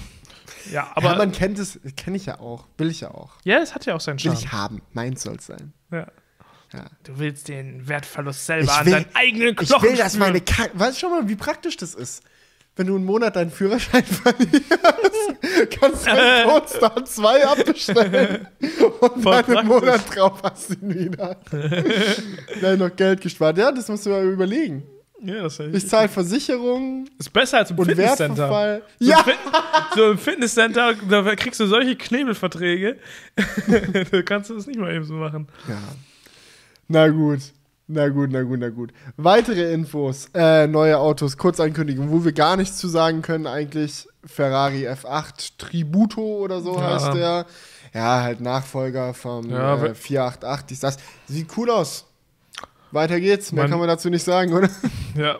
ja, aber. Aber man kennt es, kenne ich ja auch, will ich ja auch. ja, es hat ja auch seinen Will Charme. ich haben, meins soll es sein. Ja. Ja. Du willst den Wertverlust selber Ich an will- deinen eigenen Ich Knochen will, dass meine Ka Weißt du schon mal, wie praktisch das ist? Wenn du einen Monat deinen Führerschein verlierst, kannst du einen Polestar 2 abbestellen und Voll dann praktisch. einen Monat drauf hast du ihn wieder. Gleich noch Geld gespart. Ja, das musst du mal überlegen. Ja, das ist, Ich zahle Versicherung ist besser als im Fitnesscenter. So, Ja, im Fit so im Fitnesscenter, da kriegst du solche Knebelverträge. da kannst du das nicht mal eben so machen. Ja. Na gut. Na gut, na gut, na gut. Weitere Infos, äh, neue Autos, Kurzankündigung, wo wir gar nichts zu sagen können, eigentlich Ferrari F8 Tributo oder so Ja. heißt der. Ja, halt Nachfolger vom Ja, äh, we- 488, dies, das. Sieht cool aus. Weiter geht's, mehr kann man dazu nicht sagen, oder? Ja.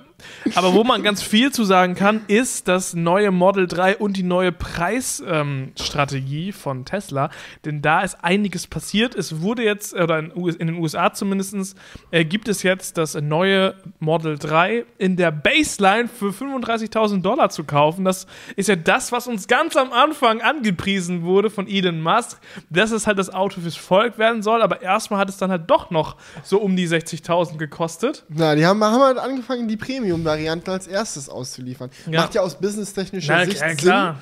Aber wo man ganz viel zu sagen kann, ist das neue Model 3 und die neue Preisstrategie von Tesla. Denn da ist einiges passiert. Es wurde jetzt, oder in, in den USA zumindest, äh, gibt es jetzt das neue Model 3 in der Baseline für 35.000 Dollar zu kaufen. Das ist ja das, was uns ganz am Anfang angepriesen wurde von Elon Musk, dass es halt das Auto fürs Volk werden soll. Aber erstmal hat es dann halt doch noch so um die 60.000 gekostet. Na, die haben, haben halt angefangen, die Premium-Varianten als erstes auszuliefern. Ja. Macht ja aus businesstechnischer Sicht ja, Sinn. klar.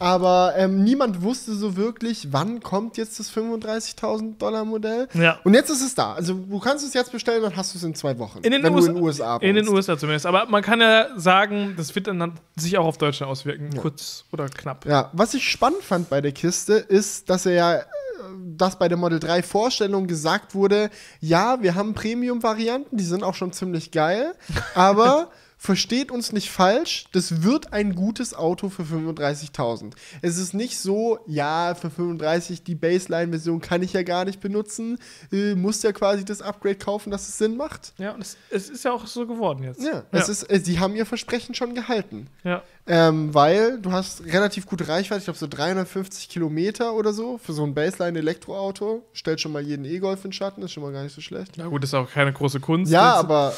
Aber ähm, niemand wusste so wirklich, wann kommt jetzt das 35.000 Dollar Modell. Ja. Und jetzt ist es da. Also du kannst es jetzt bestellen, dann hast du es in zwei Wochen. In den, wenn USA, du in den USA In den. USA zumindest. Aber man kann ja sagen, das wird dann sich auch auf Deutschland auswirken. Kurz oder knapp. Ja, was ich spannend fand bei der Kiste, ist, dass er ja dass bei der Model 3 Vorstellung gesagt wurde, ja, wir haben Premium-Varianten, die sind auch schon ziemlich geil, aber versteht uns nicht falsch, das wird ein gutes Auto für 35.000. Es ist nicht so, ja, für 35 die Baseline-Version kann ich ja gar nicht benutzen, äh, muss ja quasi das Upgrade kaufen, dass es Sinn macht. Ja, und es, es ist ja auch so geworden jetzt. Ja, es Ist, äh, sie haben ihr Versprechen schon gehalten. Ja. Ähm, weil du hast relativ gute Reichweite, ich glaube so 350 Kilometer oder so für so ein Baseline-Elektroauto. Stellt schon mal jeden E-Golf in Schatten, ist schon mal gar nicht so schlecht. Na gut, ist auch keine große Kunst. Ja, aber,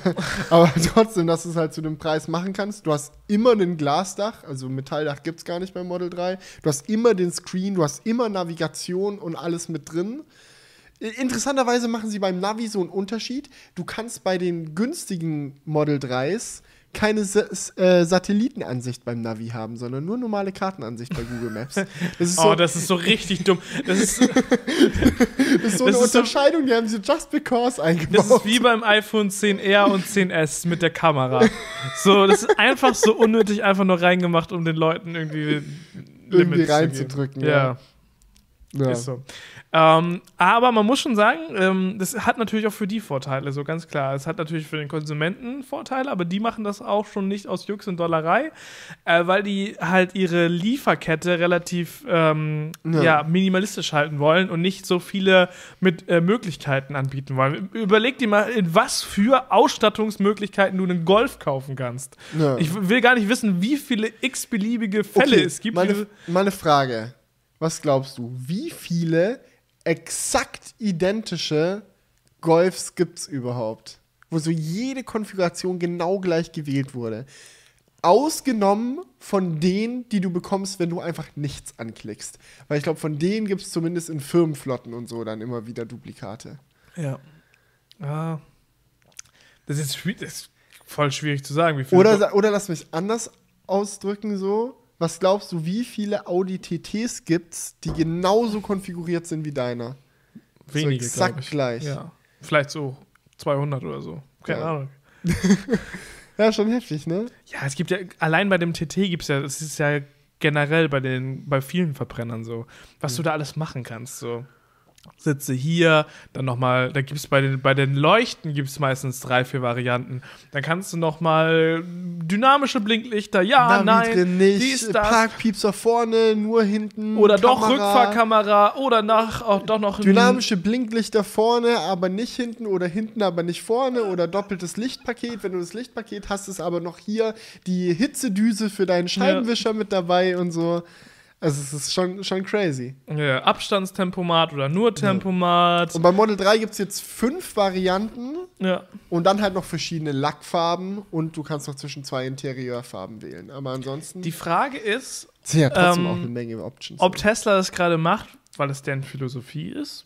aber trotzdem, dass du es halt zu dem Preis machen kannst. Du hast immer ein Glasdach, also Metalldach gibt es gar nicht beim Model 3. Du hast immer den Screen, du hast immer Navigation und alles mit drin. Interessanterweise machen sie beim Navi so einen Unterschied. Du kannst bei den günstigen Model 3s keine Sa äh, Satellitenansicht beim Navi haben, sondern nur normale Kartenansicht bei Google Maps. Das oh, so, das ist so richtig dumm. Das ist, das ist so das eine ist so- Unterscheidung, die haben sie just because eingebaut. das ist wie beim iPhone 10R und 10S mit der Kamera. So, das ist einfach so unnötig, einfach nur reingemacht, um den Leuten irgendwie Irgendwie Limits zu reinzudrücken, geben. ja. Ja. ja. Ist so. Ähm, aber man muss schon sagen, ähm, das hat natürlich auch für die Vorteile, so ganz klar. Es hat natürlich für den Konsumenten Vorteile, aber die machen das auch schon nicht aus Jux und Dollerei, äh, weil die halt ihre Lieferkette relativ ähm, Ja. ja. minimalistisch halten wollen und nicht so viele mit äh, Möglichkeiten anbieten wollen. Überleg dir mal, in was für Ausstattungsmöglichkeiten du einen Golf kaufen kannst. Ja. Ich will gar nicht wissen, wie viele x-beliebige Fälle Okay, es gibt. Meine, meine Frage. Was glaubst du? Wie viele exakt identische Golfs gibt es überhaupt? Wo so jede Konfiguration genau gleich gewählt wurde. Ausgenommen von denen, die du bekommst, wenn du einfach nichts anklickst. Weil ich glaube, von denen gibt es zumindest in Firmenflotten und so dann immer wieder Duplikate. Ja. Ah. Das ist, das ist voll schwierig zu sagen. Oder, oder lass mich anders ausdrücken so. Was glaubst du, wie viele Audi TTs gibt's, die genauso konfiguriert sind wie deiner? wenige, so exakt gleich. Ja. Vielleicht so 200 oder so. Keine Ja. Ahnung. Ja, schon heftig, ne? Ja, es gibt ja, allein bei dem TT gibt es ja, es ist ja generell bei den, bei vielen Verbrennern so, was du da alles machen kannst. So. Sitze hier, dann nochmal, da gibt es bei den, bei den Leuchten gibt es meistens drei, vier Varianten. Dann kannst du nochmal dynamische Blinklichter, ja, Navi nein, nicht, dies, das. Parkpiepser vorne, nur hinten. Oder doch Kamera, Rückfahrkamera oder nach, auch doch noch Dynamische Blinklichter vorne, aber nicht hinten oder hinten, aber nicht vorne oder doppeltes Lichtpaket. Wenn du das Lichtpaket hast, ist aber noch hier die Hitzedüse für deinen Scheibenwischer mit dabei und so. Also es ist schon, schon crazy. Ja, Abstandstempomat oder nur Tempomat. Und beim Model 3 gibt es jetzt fünf Varianten Ja. und dann halt noch verschiedene Lackfarben und du kannst noch zwischen zwei Interieurfarben wählen. Aber ansonsten Die Frage ist, ja trotzdem ähm, auch eine Menge Options. ob Tesla das gerade macht, weil es deren Philosophie ist,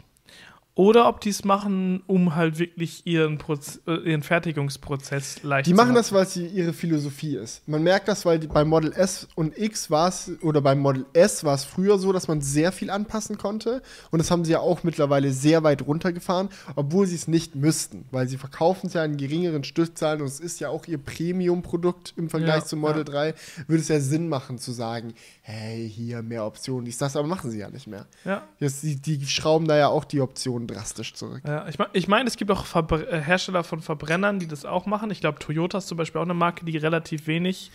oder ob die es machen, um halt wirklich ihren, Proz äh, ihren Fertigungsprozess leicht Die zu machen das, weil es ihre Philosophie ist. Man merkt das, weil die, bei Model S und X war es, oder beim Model S war es früher so, dass man sehr viel anpassen konnte. Und das haben sie ja auch mittlerweile sehr weit runtergefahren, obwohl sie es nicht müssten, weil sie verkaufen es ja in geringeren Stückzahlen und es ist ja auch ihr Premium-Produkt im Vergleich Ja, zum Model ja. 3. Würde es ja Sinn machen zu sagen, hey, hier mehr Optionen, dies, das, aber machen sie ja nicht mehr. Ja. Jetzt, die, die schrauben da ja auch die Optionen drastisch zurück. Ja, ich meine, ich mein, es gibt auch Verbr äh, Hersteller von Verbrennern, die das auch machen. Ich glaube, Toyota ist zum Beispiel auch eine Marke, die relativ wenig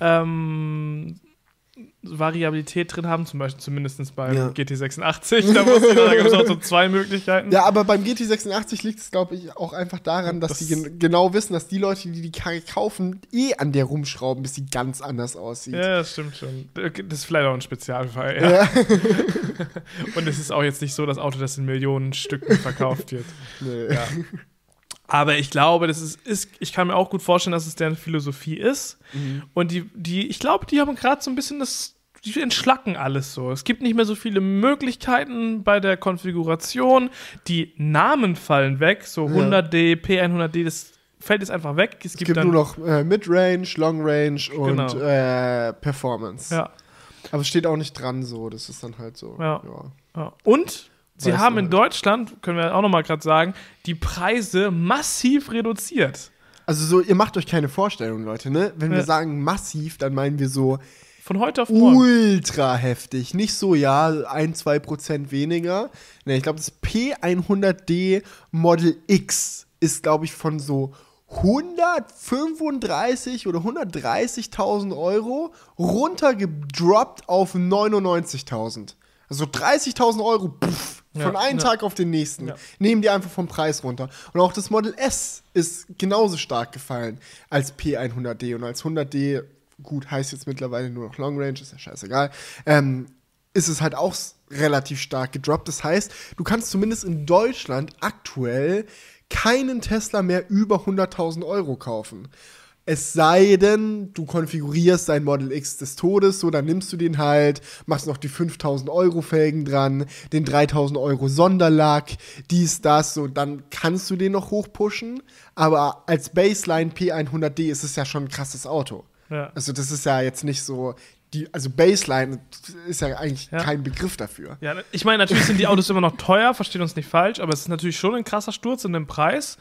ähm, Variabilität drin haben, zum Beispiel zumindest beim Ja. GT86. Da, da gibt es auch so zwei Möglichkeiten. Ja, aber beim GT86 liegt es, glaube ich, auch einfach daran, dass Das- die gen genau wissen, dass die Leute, die die Karre kaufen, eh an der rumschrauben, bis sie ganz anders aussieht. Ja, das stimmt schon. Okay, Das ist vielleicht auch ein Spezialfall. Ja. Ja. Und es ist auch jetzt nicht so das Auto, das in Millionen Stücken verkauft wird. Nee. Ja. Aber ich glaube, das ist, ist, ich kann mir auch gut vorstellen, dass es deren Philosophie ist. Mhm. Und die, die, ich glaube, die haben gerade so ein bisschen das, die entschlacken alles so. Es gibt nicht mehr so viele Möglichkeiten bei der Konfiguration. Die Namen fallen weg, so Ja. 100D, P100D, das fällt jetzt einfach weg. Es Es gibt, gibt nur noch äh, Mid-Range, Long-Range und Genau. äh, Performance. ja, Aber es steht auch nicht dran so, das ist dann halt so. Ja. ja. ja. Und sie Weißt haben du in. Deutschland, können wir auch noch mal gerade sagen, die Preise massiv reduziert. Also so, ihr macht euch keine Vorstellung, Leute, ne? Wenn wir Ja. sagen massiv, dann meinen wir so Von heute auf morgen. ultra heftig. Nicht so, ja, ein, zwei Prozent weniger. Ne, ich glaube, das P100D Model X ist, glaube ich, von so 135 oder 130.000 Euro runtergedroppt auf 99.000. Also 30.000 Euro, pff, von Ja, einem ja. Tag auf den nächsten. Ja. Nehmen die einfach vom Preis runter. Und auch das Model S ist genauso stark gefallen als P100D. Und als 100D, gut, heißt jetzt mittlerweile nur noch Long Range, ist ja scheißegal, ähm, ist es halt auch relativ stark gedroppt. Das heißt, du kannst zumindest in Deutschland aktuell keinen Tesla mehr über 100.000 Euro kaufen. Es sei denn, du konfigurierst dein Model X des Todes, so dann nimmst du den halt, machst noch die 5000 Euro Felgen dran, den 3000 Euro Sonderlack, dies, das, so dann kannst du den noch hochpushen. Aber als Baseline P100D ist es ja schon ein krasses Auto. Ja. Also das ist ja jetzt nicht so, die, also Baseline ist ja eigentlich Ja. kein Begriff dafür. Ja, ich meine, natürlich sind die Autos immer noch teuer, versteht uns nicht falsch, aber es ist natürlich schon ein krasser Sturz in dem Preis.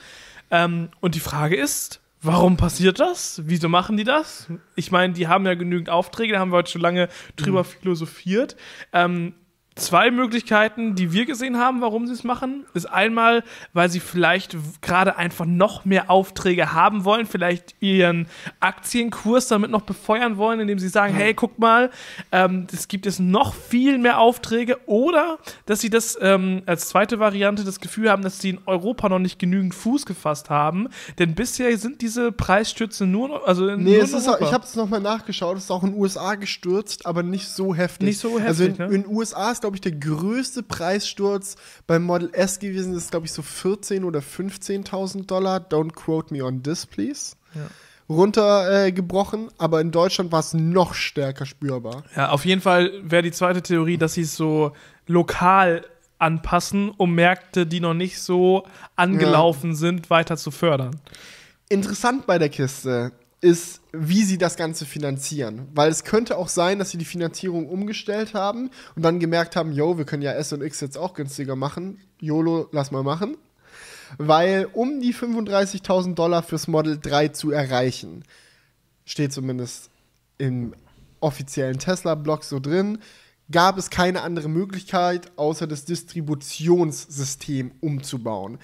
Ähm, und die Frage ist, warum passiert das? Wieso machen die das? Ich meine, die haben ja genügend Aufträge, da haben wir heute schon lange drüber philosophiert. Ähm, zwei Möglichkeiten, die wir gesehen haben, warum sie es machen, ist einmal, weil sie vielleicht gerade einfach noch mehr Aufträge haben wollen, vielleicht ihren Aktienkurs damit noch befeuern wollen, indem sie sagen, hey, guck mal, ähm, es gibt jetzt noch viel mehr Aufträge. Oder dass sie das ähm, als zweite Variante das Gefühl haben, dass sie in Europa noch nicht genügend Fuß gefasst haben, denn bisher sind diese Preisstürze nur noch, also Nee, nur es in ist, auch- ich habe es nochmal nachgeschaut, es ist auch in den USA gestürzt, aber nicht so heftig. Nicht so Also heftig, in, ne? in den USA ist, glaube ich, der größte Preissturz beim Model S gewesen, das ist, glaube ich, so 14.000 oder 15.000 Dollar. Don't quote me on this, please. Ja. Runtergebrochen, äh, aber in Deutschland war es noch stärker spürbar. Ja, auf jeden Fall wäre die zweite Theorie, dass sie es so lokal anpassen, um Märkte, die noch nicht so angelaufen sind, weiter zu fördern. Interessant bei der Kiste ist, wie sie das Ganze finanzieren. Weil es könnte auch sein, dass sie die Finanzierung umgestellt haben und dann gemerkt haben, yo, wir können ja S und X jetzt auch günstiger machen. YOLO, lass mal machen. Weil um die 35.000 Dollar fürs Model 3 zu erreichen, steht zumindest im offiziellen Tesla-Blog so drin, gab es keine andere Möglichkeit, außer das Distributionssystem umzubauen.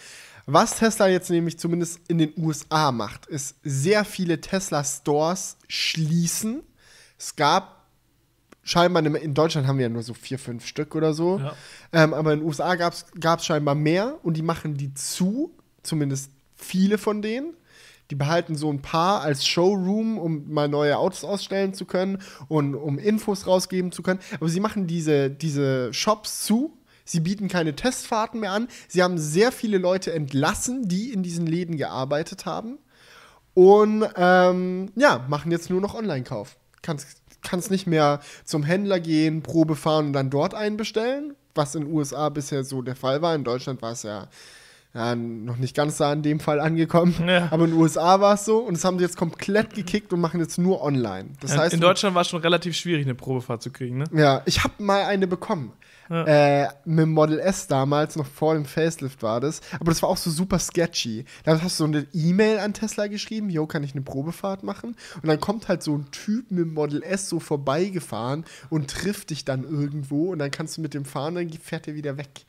Was Tesla jetzt nämlich zumindest in den USA macht, ist sehr viele Tesla-Stores schließen. Es gab scheinbar, in Deutschland haben wir ja nur so vier, fünf Stück oder so. Ja. Ähm, aber in den USA gab es scheinbar mehr und die machen die zu, zumindest viele von denen. Die behalten so ein paar als Showroom, um mal neue Autos ausstellen zu können und um Infos rausgeben zu können. Aber sie machen diese, diese Shops zu. Sie bieten keine Testfahrten mehr an. Sie haben sehr viele Leute entlassen, die in diesen Läden gearbeitet haben. Und ähm, ja, machen jetzt nur noch Online-Kauf. Kannst, kannst nicht mehr zum Händler gehen, Probe fahren und dann dort einbestellen, was in den USA bisher so der Fall war. In Deutschland war es ja, ja noch nicht ganz da in dem Fall angekommen. Ja. Aber in den USA war es so und das haben sie jetzt komplett gekickt und machen jetzt nur online. Das heißt, in Deutschland war es schon relativ schwierig, eine Probefahrt zu kriegen, ne? ja, ich habe mal eine bekommen. Ja. Äh, mit dem Model S damals, noch vor dem Facelift war das. Aber das war auch so super sketchy. Da hast du so eine E-Mail an Tesla geschrieben, yo, kann ich eine Probefahrt machen? Und dann kommt halt so ein Typ mit dem Model S so vorbeigefahren und trifft dich dann irgendwo und dann kannst du mit dem fahren, dann fährt er wieder weg.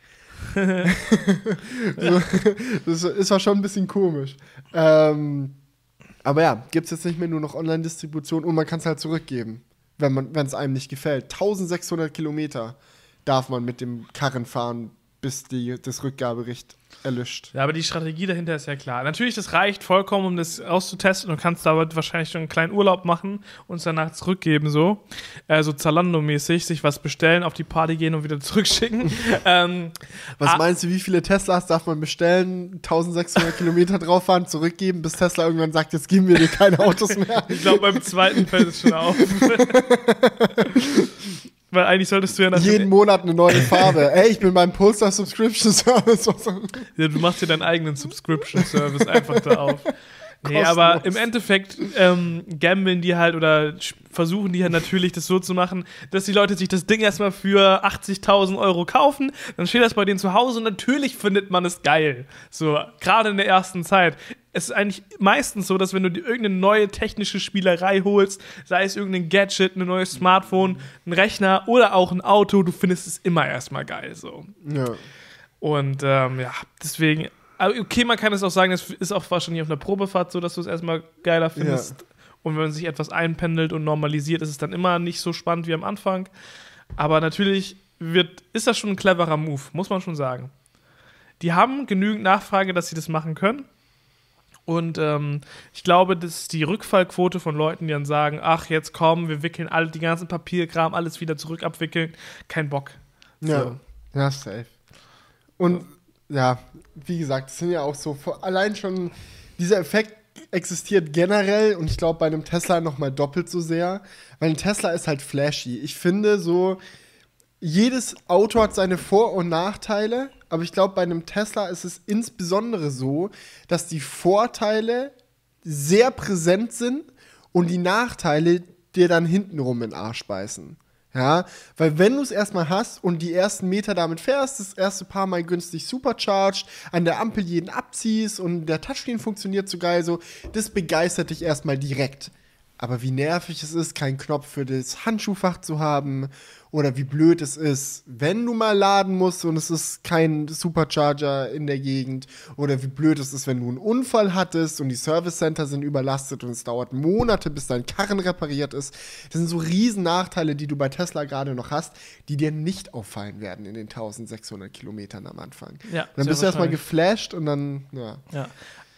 so, das, das war schon ein bisschen komisch. Ähm, aber ja, gibt es jetzt nicht mehr nur noch Online-Distribution und man kann es halt zurückgeben, wenn es einem nicht gefällt. 1600 Kilometer darf man mit dem Karren fahren, bis die, das Rückgaberecht erlischt. Ja, aber die Strategie dahinter ist ja klar. Natürlich, das reicht vollkommen, um das auszutesten und kannst damit wahrscheinlich schon einen kleinen Urlaub machen und es danach zurückgeben, so. Äh, so Zalando-mäßig, sich was bestellen, auf die Party gehen und wieder zurückschicken. ähm, Was Ah. meinst du, wie viele Teslas darf man bestellen, 1600 Kilometer drauf fahren, zurückgeben, bis Tesla irgendwann sagt, jetzt geben wir dir keine Autos mehr? ich glaube, beim zweiten fällt es schon auf. Weil eigentlich solltest du ja. Jeden Monat eine neue Farbe. Ey, ich bin beim Polestar Subscription Service. Ja, du machst dir deinen eigenen Subscription-Service einfach da auf. Nee, aber im Endeffekt ähm, gambeln die halt oder versuchen die halt natürlich das so zu machen, dass die Leute sich das Ding erstmal für 80.000 Euro kaufen, dann steht das bei denen zu Hause und natürlich findet man es geil. So, gerade in der ersten Zeit. Es ist eigentlich meistens so, dass wenn du dir irgendeine neue technische Spielerei holst, sei es irgendein Gadget, ein neues Smartphone, ein Rechner oder auch ein Auto, du findest es immer erstmal geil. So. Ja. Und ähm, ja, deswegen, aber okay, man kann es auch sagen, es ist auch wahrscheinlich auf einer Probefahrt so, dass du es erstmal geiler findest. Und wenn man sich etwas einpendelt und normalisiert, ist es dann immer nicht so spannend wie am Anfang. Aber natürlich wird, ist das schon ein cleverer Move, muss man schon sagen. Die haben genügend Nachfrage, dass sie das machen können. Und ähm, ich glaube, dass die Rückfallquote von Leuten, die dann sagen, ach, jetzt komm, wir wickeln alle die ganzen Papierkram, alles wieder zurück abwickeln, kein Bock. Ja. So. Ja, safe. Und ja, wie gesagt, es sind ja auch so, allein schon dieser Effekt existiert generell und ich glaube bei einem Tesla noch mal doppelt so sehr, weil ein Tesla ist halt flashy. Ich finde so, jedes Auto hat seine Vor- und Nachteile, aber ich glaube bei einem Tesla ist es insbesondere so, dass die Vorteile sehr präsent sind und die Nachteile dir dann hintenrum in den Arsch beißen. Ja, weil wenn du es erstmal hast und die ersten Meter damit fährst, das erste paar Mal günstig supercharged, an der Ampel jeden abziehst und der Touchscreen funktioniert so geil, so, das begeistert dich erstmal direkt. Aber wie nervig es ist, keinen Knopf für das Handschuhfach zu haben oder wie blöd es ist, wenn du mal laden musst und es ist kein Supercharger in der Gegend oder wie blöd es ist, wenn du einen Unfall hattest und die Service Center sind überlastet und es dauert Monate, bis dein Karren repariert ist. Das sind so riesen Nachteile, die du bei Tesla gerade noch hast, die dir nicht auffallen werden in den 1600 Kilometern am Anfang. Ja, dann bist du erstmal geflasht und dann, ja. Ja.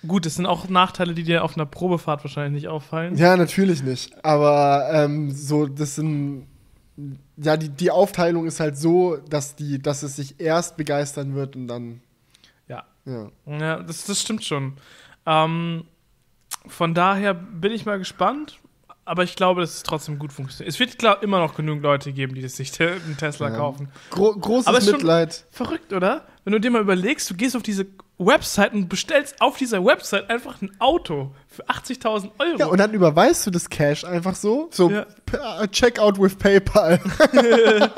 Gut, das sind auch Nachteile, die dir auf einer Probefahrt wahrscheinlich nicht auffallen. Ja, natürlich nicht. Aber ähm, so, das sind. Ja, die, die Aufteilung ist halt so, dass, die, dass es sich erst begeistern wird und dann. Ja, Ja. ja das, das stimmt schon. Ähm, von daher bin ich mal gespannt, aber ich glaube, dass es trotzdem gut funktioniert. Es wird klar immer noch genügend Leute geben, die das sich einen Tesla Ja. kaufen. Gro großes Aber ist schon- Mitleid. Verrückt, oder? Wenn du dir mal überlegst, du gehst auf diese Website und bestellst auf dieser Website einfach ein Auto für 80.000 Euro. Ja, und dann überweist du das Cash einfach so. So, Ja. Äh, Checkout with PayPal.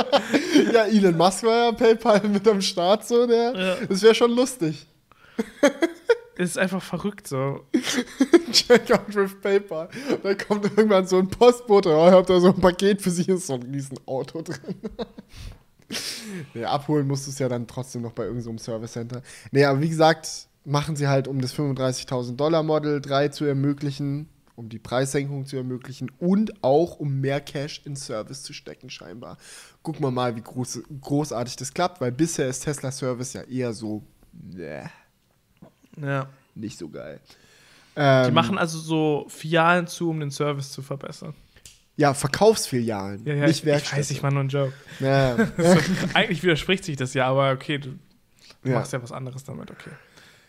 ja, Elon Musk war ja PayPal mit am Start, so, der. Ja. Das wäre schon lustig. Ist einfach verrückt so. Checkout with PayPal. Da kommt irgendwann so ein Postbote, oh, ich hab da so ein Paket für Sie, ist so ein riesen Auto drin. nee, abholen musst du es ja dann trotzdem noch bei irgendeinem Service Center. Nee, aber wie gesagt, machen sie halt, um das 35.000 Dollar Model 3 zu ermöglichen, um die Preissenkung zu ermöglichen und auch um mehr Cash in Service zu stecken scheinbar. Gucken wir mal, wie groß, großartig das klappt, weil bisher ist Tesla Service ja eher so, äh, Ja. nicht so geil. Die Ähm, machen also so Filialen zu, um den Service zu verbessern. Ja, Verkaufsfilialen, Ja, ja, nicht ich, ich Werkstätten. weiß, ich war nur ein Joke. Ja, So, eigentlich widerspricht sich das ja, aber okay, du ja. machst ja was anderes damit, okay.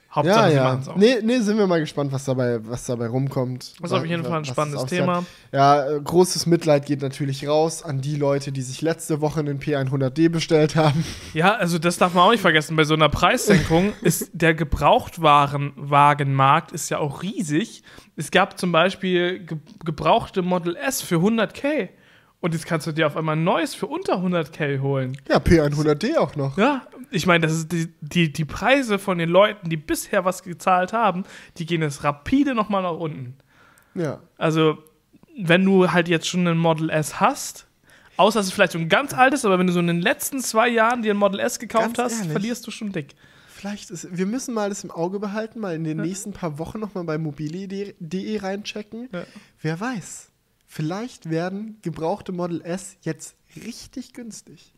Ja, Hauptsache, sie ja. machen es auch. Nee, nee, sind wir mal gespannt, was dabei, was dabei rumkommt. Das ist auf jeden Fall ein spannendes. Thema. Ja, äh, großes Mitleid geht natürlich raus an die Leute, die sich letzte Woche einen P100D bestellt haben. Ja, also das darf man auch nicht vergessen. Bei so einer Preissenkung ist der Gebrauchtwagenmarkt ist ja auch riesig. Es gab zum Beispiel ge gebrauchte Model S für 100k. Und jetzt kannst du dir auf einmal ein neues für unter 100k holen. Ja, P100D auch noch. Ja, ich meine, das ist die, die, die Preise von den Leuten, die bisher was gezahlt haben, die gehen jetzt rapide nochmal nach unten. Ja. Also, wenn du halt jetzt schon ein Model S hast, außer dass es vielleicht so ein ganz altes, aber wenn du so in den letzten zwei Jahren dir ein Model S gekauft Ganz hast, ehrlich? verlierst du schon dick. Vielleicht ist, wir müssen mal das im Auge behalten, mal in den nächsten paar Wochen nochmal bei mobile.de reinchecken. Ja. Wer weiß, vielleicht werden gebrauchte Model S jetzt richtig günstig.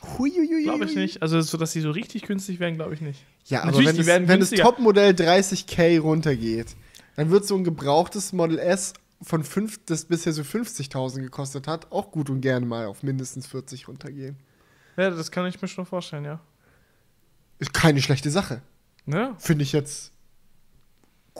Glaube ich nicht. Also, so dass sie so richtig günstig werden, glaube ich nicht. Ja, aber Natürlich, wenn, die das, werden wenn das. Topmodell 30k runtergeht, dann wird so ein gebrauchtes Model S von 5, das bisher so 50.000 gekostet hat, auch gut und gerne mal auf mindestens 40 runtergehen. Ja, das kann ich mir schon vorstellen, ja. Ist keine schlechte Sache. Ne? Finde ich jetzt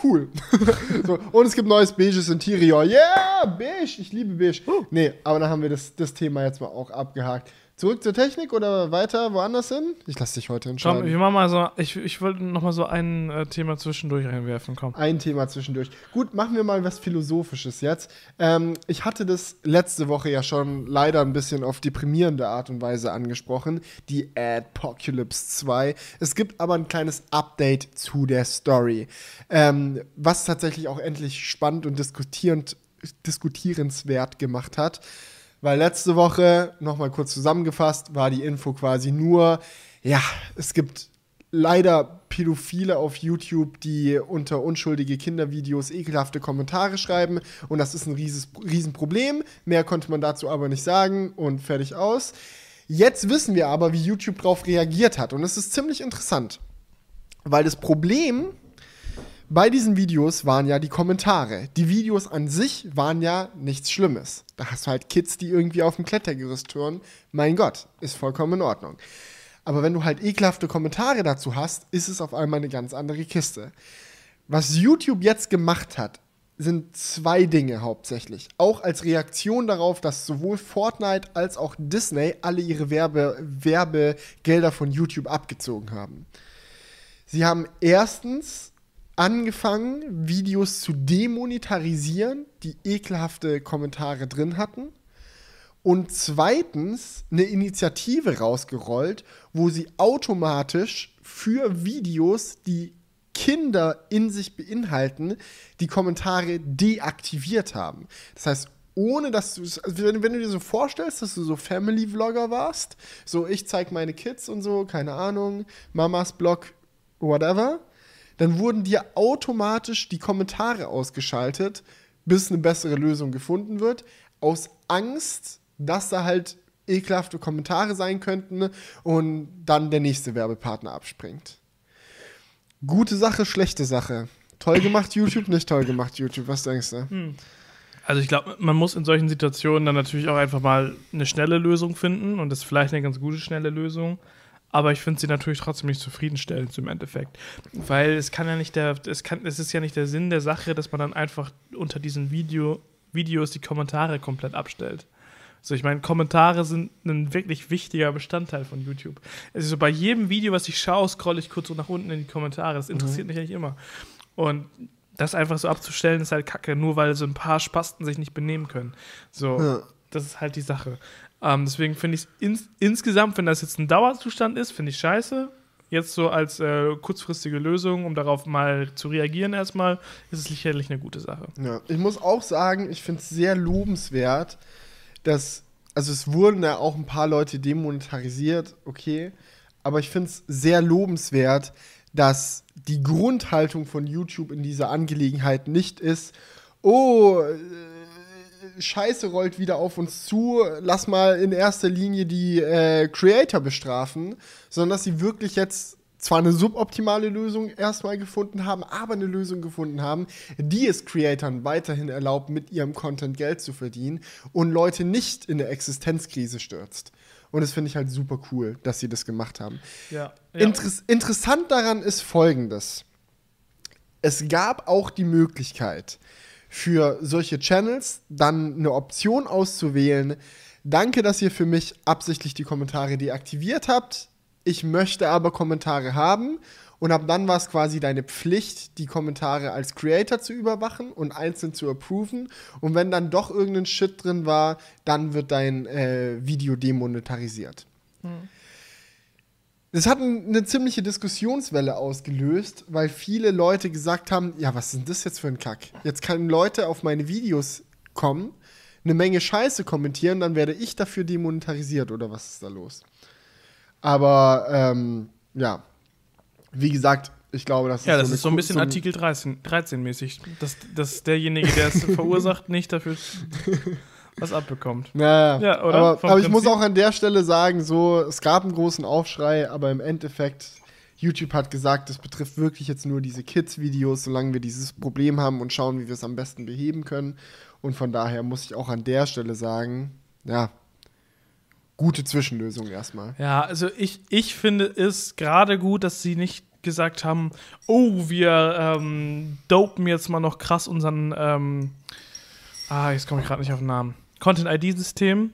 cool. so, und es gibt neues beiges Interior. Yeah, beige. Ich liebe beige. Nee, aber dann haben wir das, das Thema jetzt mal auch abgehakt. Zurück zur Technik oder weiter woanders hin? Ich lasse dich heute Komm, entscheiden. wir machen mal so, ich, ich wollte noch mal so ein äh, Thema zwischendurch reinwerfen, komm. Ein Thema zwischendurch. Gut, machen wir mal was Philosophisches jetzt. Ähm, ich hatte das letzte Woche ja schon leider ein bisschen auf deprimierende Art und Weise angesprochen, die Adpocalypse 2. Es gibt aber ein kleines Update zu der Story, ähm, was tatsächlich auch endlich spannend und diskutierend, diskutierenswert gemacht hat. Weil letzte Woche, nochmal kurz zusammengefasst, war die Info quasi nur, ja, es gibt leider Pädophile auf YouTube, die unter unschuldige Kindervideos ekelhafte Kommentare schreiben. Und das ist ein rieses, Riesenproblem. Mehr konnte man dazu aber nicht sagen und fertig aus. Jetzt wissen wir aber, wie YouTube darauf reagiert hat. Und es ist ziemlich interessant. Weil das Problem bei diesen Videos waren ja die Kommentare. Die Videos an sich waren ja nichts Schlimmes. Da hast du halt Kids, die irgendwie auf dem Klettergerüst turnen. Mein Gott, ist vollkommen in Ordnung. Aber wenn du halt ekelhafte Kommentare dazu hast, ist es auf einmal eine ganz andere Kiste. Was YouTube jetzt gemacht hat, sind zwei Dinge hauptsächlich. Auch als Reaktion darauf, dass sowohl Fortnite als auch Disney alle ihre Werbe Werbegelder von YouTube abgezogen haben. Sie haben erstens angefangen, Videos zu demonetarisieren, die ekelhafte Kommentare drin hatten. Und zweitens eine Initiative rausgerollt, wo sie automatisch für Videos, die Kinder in sich beinhalten, die Kommentare deaktiviert haben. Das heißt, ohne dass du, also wenn, wenn, du dir so vorstellst, dass du so Family-Vlogger warst, so ich zeig meine Kids und so, keine Ahnung, Mamas Blog, whatever, dann wurden dir automatisch die Kommentare ausgeschaltet, bis eine bessere Lösung gefunden wird, aus Angst, dass da halt ekelhafte Kommentare sein könnten und dann der nächste Werbepartner abspringt. Gute Sache, schlechte Sache. Toll gemacht YouTube, nicht toll gemacht YouTube. Was denkst du? Hm. Also ich glaube, man muss in solchen Situationen dann natürlich auch einfach mal eine schnelle Lösung finden und das ist vielleicht eine ganz gute schnelle Lösung. Aber ich finde sie natürlich trotzdem nicht zufriedenstellend im Endeffekt. Weil es kann ja nicht der, es kann, es ist ja nicht der Sinn der Sache, dass man dann einfach unter diesen Video, Videos die Kommentare komplett abstellt. So, ich meine, Kommentare sind ein wirklich wichtiger Bestandteil von YouTube. Also so bei jedem Video, was ich schaue, scrolle ich kurz so nach unten in die Kommentare. Das interessiert mhm. mich eigentlich immer. Und das einfach so abzustellen, ist halt kacke, nur weil so ein paar Spasten sich nicht benehmen können. So, ja. das ist halt die Sache. Ähm, deswegen finde ich es ins insgesamt, wenn das jetzt ein Dauerzustand ist, finde ich scheiße. Jetzt so als äh, kurzfristige Lösung, um darauf mal zu reagieren erstmal, ist es sicherlich eine gute Sache. Ja, ich muss auch sagen, ich finde es sehr lobenswert, dass, also es wurden ja auch ein paar Leute demonetarisiert, okay, aber ich finde es sehr lobenswert, dass die Grundhaltung von YouTube in dieser Angelegenheit nicht ist, oh, äh, Scheiße rollt wieder auf uns zu, lass mal in erster Linie die äh, Creator bestrafen, sondern dass sie wirklich jetzt zwar eine suboptimale Lösung erstmal gefunden haben, aber eine Lösung gefunden haben, die es Creatoren weiterhin erlaubt, mit ihrem Content Geld zu verdienen und Leute nicht in eine Existenzkrise stürzt. Und das finde ich halt super cool, dass sie das gemacht haben. Ja, ja. Inter interessant daran ist folgendes. Es gab auch die Möglichkeit, für solche Channels dann eine Option auszuwählen. Danke, dass ihr für mich absichtlich die Kommentare deaktiviert habt. Ich möchte aber Kommentare haben. Und ab dann war es quasi deine Pflicht, die Kommentare als Creator zu überwachen und einzeln zu approven. Und wenn dann doch irgendein Shit drin war, dann wird dein äh, Video demonetarisiert. Hm. Das hat eine ziemliche Diskussionswelle ausgelöst, weil viele Leute gesagt haben, ja, was ist denn das jetzt für ein Kack? Jetzt können Leute auf meine Videos kommen, eine Menge Scheiße kommentieren, dann werde ich dafür demonetarisiert oder was ist da los? Aber ähm, ja, wie gesagt, ich glaube, das ist Ja, das so ist so ein bisschen Artikel 13, 13 mäßig. Dass, dass derjenige, der es verursacht, nicht dafür was abbekommt. Naja, ja, oder? Aber, aber ich muss auch an der Stelle sagen, so, es gab einen großen Aufschrei, aber im Endeffekt, YouTube hat gesagt, das betrifft wirklich jetzt nur diese Kids-Videos, solange wir dieses Problem haben und schauen, wie wir es am besten beheben können. Und von daher muss ich auch an der Stelle sagen, ja, gute Zwischenlösung erstmal. Ja, also ich, ich finde es gerade gut, dass sie nicht gesagt haben, oh, wir ähm, dopen jetzt mal noch krass unseren, ähm, ah, jetzt komme ich gerade nicht auf den Namen Content-ID-System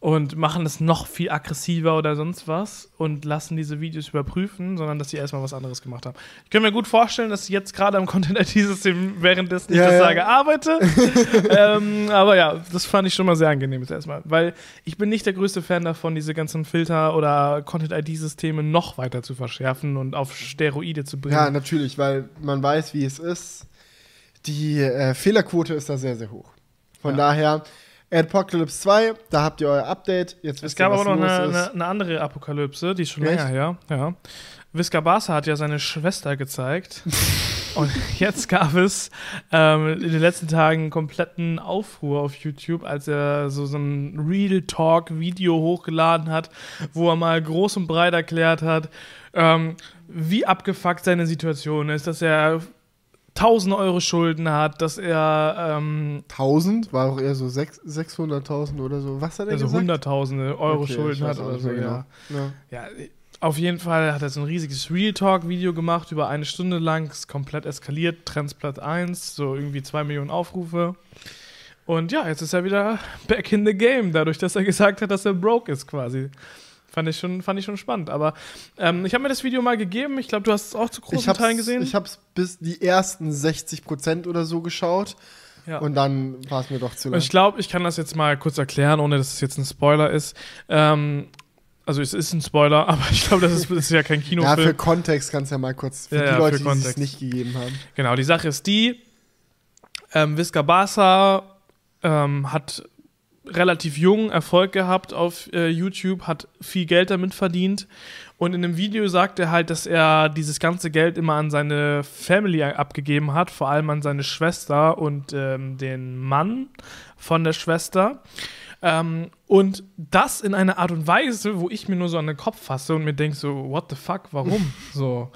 und machen es noch viel aggressiver oder sonst was und lassen diese Videos überprüfen, sondern dass sie erstmal was anderes gemacht haben. Ich kann mir gut vorstellen, dass ich jetzt gerade am Content-ID-System währenddessen ich Ja, das ja. sage, arbeite. ähm, aber ja, das fand ich schon mal sehr angenehm jetzt erstmal, weil ich bin nicht der größte Fan davon, diese ganzen Filter oder Content-ID-Systeme noch weiter zu verschärfen und auf Steroide zu bringen. Ja, natürlich, weil man weiß, wie es ist. Die äh, Fehlerquote ist da sehr, sehr hoch. Von Ja. daher, Apocalypse 2, da habt ihr euer Update. Jetzt Es gab ihr, aber was noch los eine, eine, eine andere Apokalypse, die ist schon Echt? länger her. Ja. Visca Barca hat ja seine Schwester gezeigt. Und jetzt gab es ähm, in den letzten Tagen einen kompletten Aufruhr auf YouTube, als er so, so ein Real Talk-Video hochgeladen hat, wo er mal groß und breit erklärt hat, ähm, wie abgefuckt seine Situation ist, dass er 1000 Euro Schulden hat, dass er ähm, 1000, war auch eher so sechs- 600.000 oder so. Was hat er also gesagt? hunderttausende Euro Okay, Schulden hat oder so. mehr Ja. genau. Ja. Ja, auf jeden Fall hat er so ein riesiges Real Talk-Video gemacht, über eine Stunde lang, ist komplett eskaliert, Trends Platz 1, so irgendwie zwei Millionen Aufrufe. Und ja, jetzt ist er wieder back in the game, dadurch, dass er gesagt hat, dass er broke ist quasi. Fand ich schon, fand ich schon spannend. Aber ähm, ich habe mir das Video mal gegeben. Ich glaube, du hast es auch zu großen Teilen gesehen. ich hab's bis die ersten 60% oder so geschaut ja. und dann war es mir doch zu Und lang. ich glaube, ich kann das jetzt mal kurz erklären, ohne dass es jetzt ein Spoiler ist. Ähm, also es ist ein Spoiler, aber ich glaube, das ist, das ist ja kein Ja, Kinofilm. für Kontext kannst du ja mal kurz, für Ja, die ja, Leute, für die es nicht gegeben haben. Genau, die Sache ist die, ähm, Visca Barca ähm, hat relativ jung Erfolg gehabt auf äh, YouTube, hat viel Geld damit verdient und in dem Video sagt er halt, dass er dieses ganze Geld immer an seine Family abgegeben hat, vor allem an seine Schwester und ähm, den Mann von der Schwester. Ähm, und das in einer Art und Weise, wo ich mir nur so an den Kopf fasse und mir denke so, what the fuck, warum? so.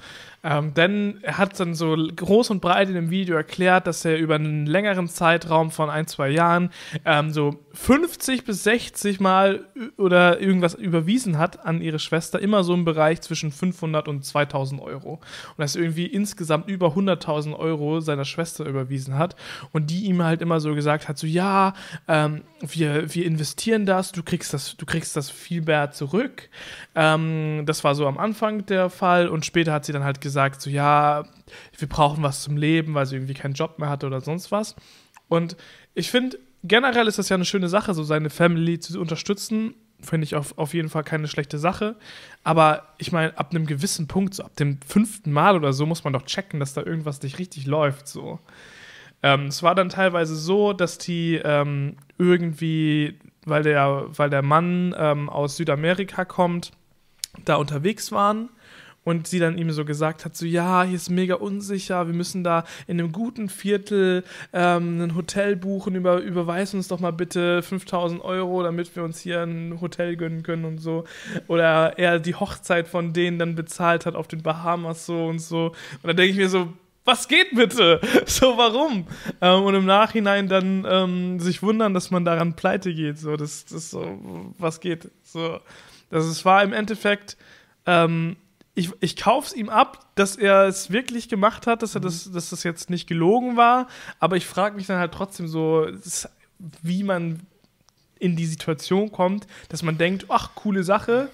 Ähm, denn er hat dann so groß und breit in dem Video erklärt, dass er über einen längeren Zeitraum von ein, zwei Jahren ähm, so 50 bis 60 Mal oder irgendwas überwiesen hat an ihre Schwester, immer so im Bereich zwischen 500 und 2000 Euro. Und dass er irgendwie insgesamt über 100.000 Euro seiner Schwester überwiesen hat und die ihm halt immer so gesagt hat, so ja, ähm, wir, wir investieren das, du kriegst das, du kriegst das viel mehr zurück. Ähm, das war so am Anfang der Fall und später hat sie dann halt gesagt, so ja, wir brauchen was zum Leben, weil sie irgendwie keinen Job mehr hatte oder sonst was. Und ich finde, generell ist das ja eine schöne Sache, so seine Family zu unterstützen. Finde ich auf, auf jeden Fall keine schlechte Sache. Aber ich meine, ab einem gewissen Punkt, so ab dem fünften Mal oder so, muss man doch checken, dass da irgendwas nicht richtig läuft. So. Ähm, es war dann teilweise so, dass die ähm, irgendwie, weil der, weil der Mann ähm, aus Südamerika kommt, da unterwegs waren und sie dann ihm so gesagt hat, so ja, hier ist mega unsicher, wir müssen da in einem guten Viertel ähm, ein Hotel buchen, über, überweis uns doch mal bitte 5000 Euro, damit wir uns hier ein Hotel gönnen können und so. Oder er die Hochzeit von denen dann bezahlt hat auf den Bahamas so und so. Und dann denke ich mir so, was geht bitte? So, warum? Ähm, und im Nachhinein dann ähm, sich wundern, dass man daran pleite geht. So, das, das so, was geht? So, das es war im Endeffekt, ähm, ich, ich kaufe es ihm ab, dass er es wirklich gemacht hat, dass er das, dass das jetzt nicht gelogen war, aber ich frage mich dann halt trotzdem so, wie man in die Situation kommt, dass man denkt, ach, coole Sache,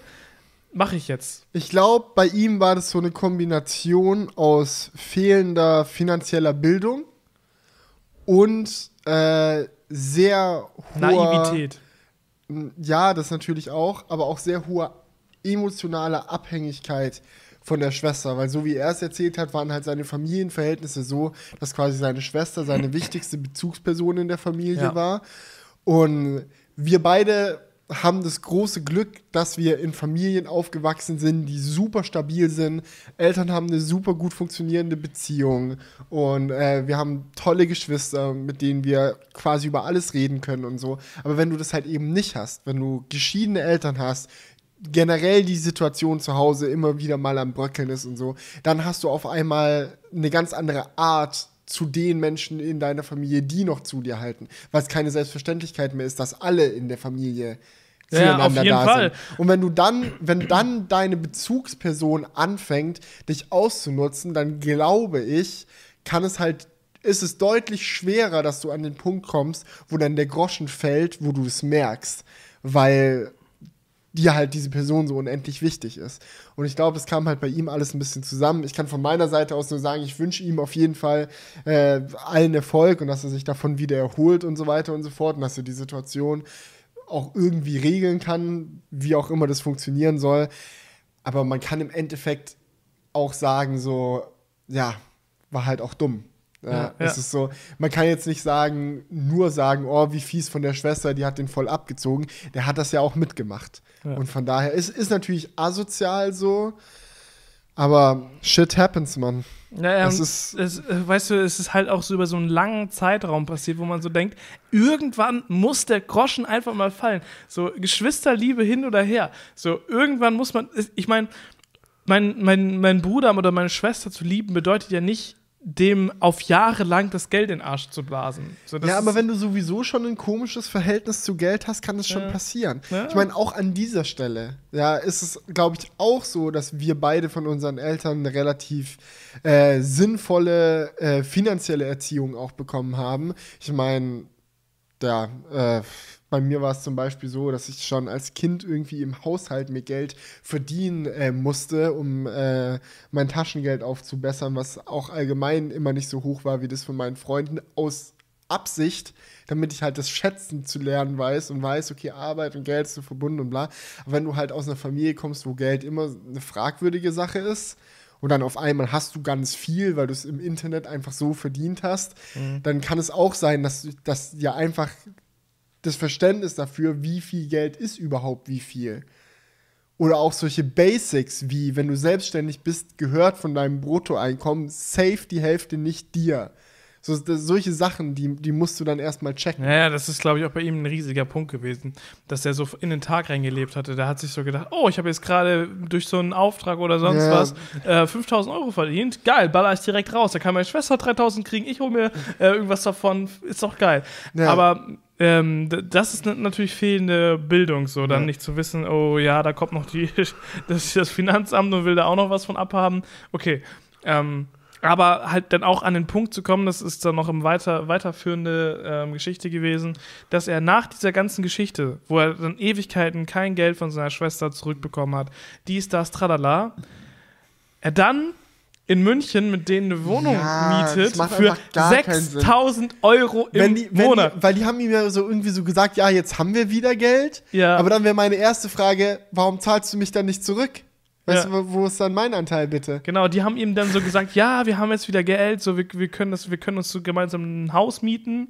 mache ich jetzt. Ich glaube, bei ihm war das so eine Kombination aus fehlender finanzieller Bildung und äh, sehr hoher Naivität. Ja, das natürlich auch, aber auch sehr hohe emotionale Abhängigkeit von der Schwester, weil so wie er es erzählt hat, waren halt seine Familienverhältnisse so, dass quasi seine Schwester seine wichtigste Bezugsperson in der Familie Ja. war. Und wir beide haben das große Glück, dass wir in Familien aufgewachsen sind, die super stabil sind. Eltern haben eine super gut funktionierende Beziehung und äh, wir haben tolle Geschwister, mit denen wir quasi über alles reden können und so. Aber wenn du das halt eben nicht hast, wenn du geschiedene Eltern hast, generell die Situation zu Hause immer wieder mal am Bröckeln ist und so, dann hast du auf einmal eine ganz andere Art zu den Menschen in deiner Familie, die noch zu dir halten, weil es keine Selbstverständlichkeit mehr ist, dass alle in der Familie Ja, füreinander auf jeden da Fall. sind. Und wenn du dann, wenn dann deine Bezugsperson anfängt, dich auszunutzen, dann glaube ich, kann es halt ist es deutlich schwerer, dass du an den Punkt kommst, wo dann der Groschen fällt, wo du es merkst. Weil dir halt diese Person so unendlich wichtig ist. Und ich glaube, es kam halt bei ihm alles ein bisschen zusammen. Ich kann von meiner Seite aus nur sagen, ich wünsche ihm auf jeden Fall äh, allen Erfolg und dass er sich davon wieder erholt und so weiter und so fort und dass er die Situation auch irgendwie regeln kann, wie auch immer das funktionieren soll. Aber man kann im Endeffekt auch sagen, so, ja, war halt auch dumm. Ja, Ja, es ist so, man kann jetzt nicht sagen, nur sagen, oh, wie fies von der Schwester, die hat den voll abgezogen. Der hat das ja auch mitgemacht. Ja. Und von daher ist, ist natürlich asozial so, aber shit happens, man. Ja, ja, Es ist- es, äh, weißt du, es ist halt auch so über so einen langen Zeitraum passiert, wo man so denkt, irgendwann muss der Groschen einfach mal fallen. So Geschwisterliebe hin oder her. So irgendwann muss man, ich meine, mein, mein, mein Bruder oder meine Schwester zu lieben bedeutet ja nicht, dem auf Jahre lang das Geld in den Arsch zu blasen. So, ja, aber wenn du sowieso schon ein komisches Verhältnis zu Geld hast, kann das schon Ja. passieren. Ja. Ich meine, auch an dieser Stelle, ja, ist es, glaube ich, auch so, dass wir beide von unseren Eltern eine relativ äh, sinnvolle äh, finanzielle Erziehung auch bekommen haben. Ich meine, ja, äh, bei mir war es zum Beispiel so, dass ich schon als Kind irgendwie im Haushalt mir Geld verdienen äh, musste, um äh, mein Taschengeld aufzubessern, was auch allgemein immer nicht so hoch war wie das von meinen Freunden, aus Absicht, damit ich halt das Schätzen zu lernen weiß und weiß, okay, Arbeit und Geld so verbunden und bla. Aber wenn du halt aus einer Familie kommst, wo Geld immer eine fragwürdige Sache ist, und dann auf einmal hast du ganz viel, weil du es im Internet einfach so verdient hast, dann kann es auch sein, dass, du- dass dir einfach das Verständnis dafür, wie viel Geld ist überhaupt wie viel. Oder auch solche Basics wie, wenn du selbstständig bist, gehört von deinem Bruttoeinkommen safe die Hälfte nicht dir. So, solche Sachen, die, die musst du dann erstmal checken. Naja, das ist, glaube ich, auch bei ihm ein riesiger Punkt gewesen, dass er so in den Tag reingelebt hatte. Der hat sich so gedacht, oh, ich habe jetzt gerade durch so einen Auftrag oder sonst Ja. was äh, 5000 Euro verdient. Geil, baller ich direkt raus. Da kann meine Schwester 3000 kriegen, ich hole mir äh, irgendwas davon. Ist doch geil. Ja. Aber ähm, das ist natürlich fehlende Bildung, so dann Ja. nicht zu wissen, oh ja, da kommt noch die, das, das Finanzamt und will da auch noch was von abhaben. Okay. Ähm, aber halt dann auch an den Punkt zu kommen, das ist dann noch im weiter, weiterführende ähm, Geschichte gewesen, dass er nach dieser ganzen Geschichte, wo er dann Ewigkeiten kein Geld von seiner Schwester zurückbekommen hat, dies, das, tralala, er dann in München mit denen eine Wohnung Ja, mietet für einfach gar keinen Sinn. 6000 Euro im Wenn die, wenn Monat. Die, weil die haben ihm ja so irgendwie so gesagt, ja, jetzt haben wir wieder Geld. Ja. Aber dann wäre meine erste Frage, warum zahlst du mich dann nicht zurück? Weißt Ja. du, wo ist dann mein Anteil bitte? Genau, die haben ihm dann so gesagt, ja, wir haben jetzt wieder Geld, so wir, wir können das, wir können uns so gemeinsam ein Haus mieten.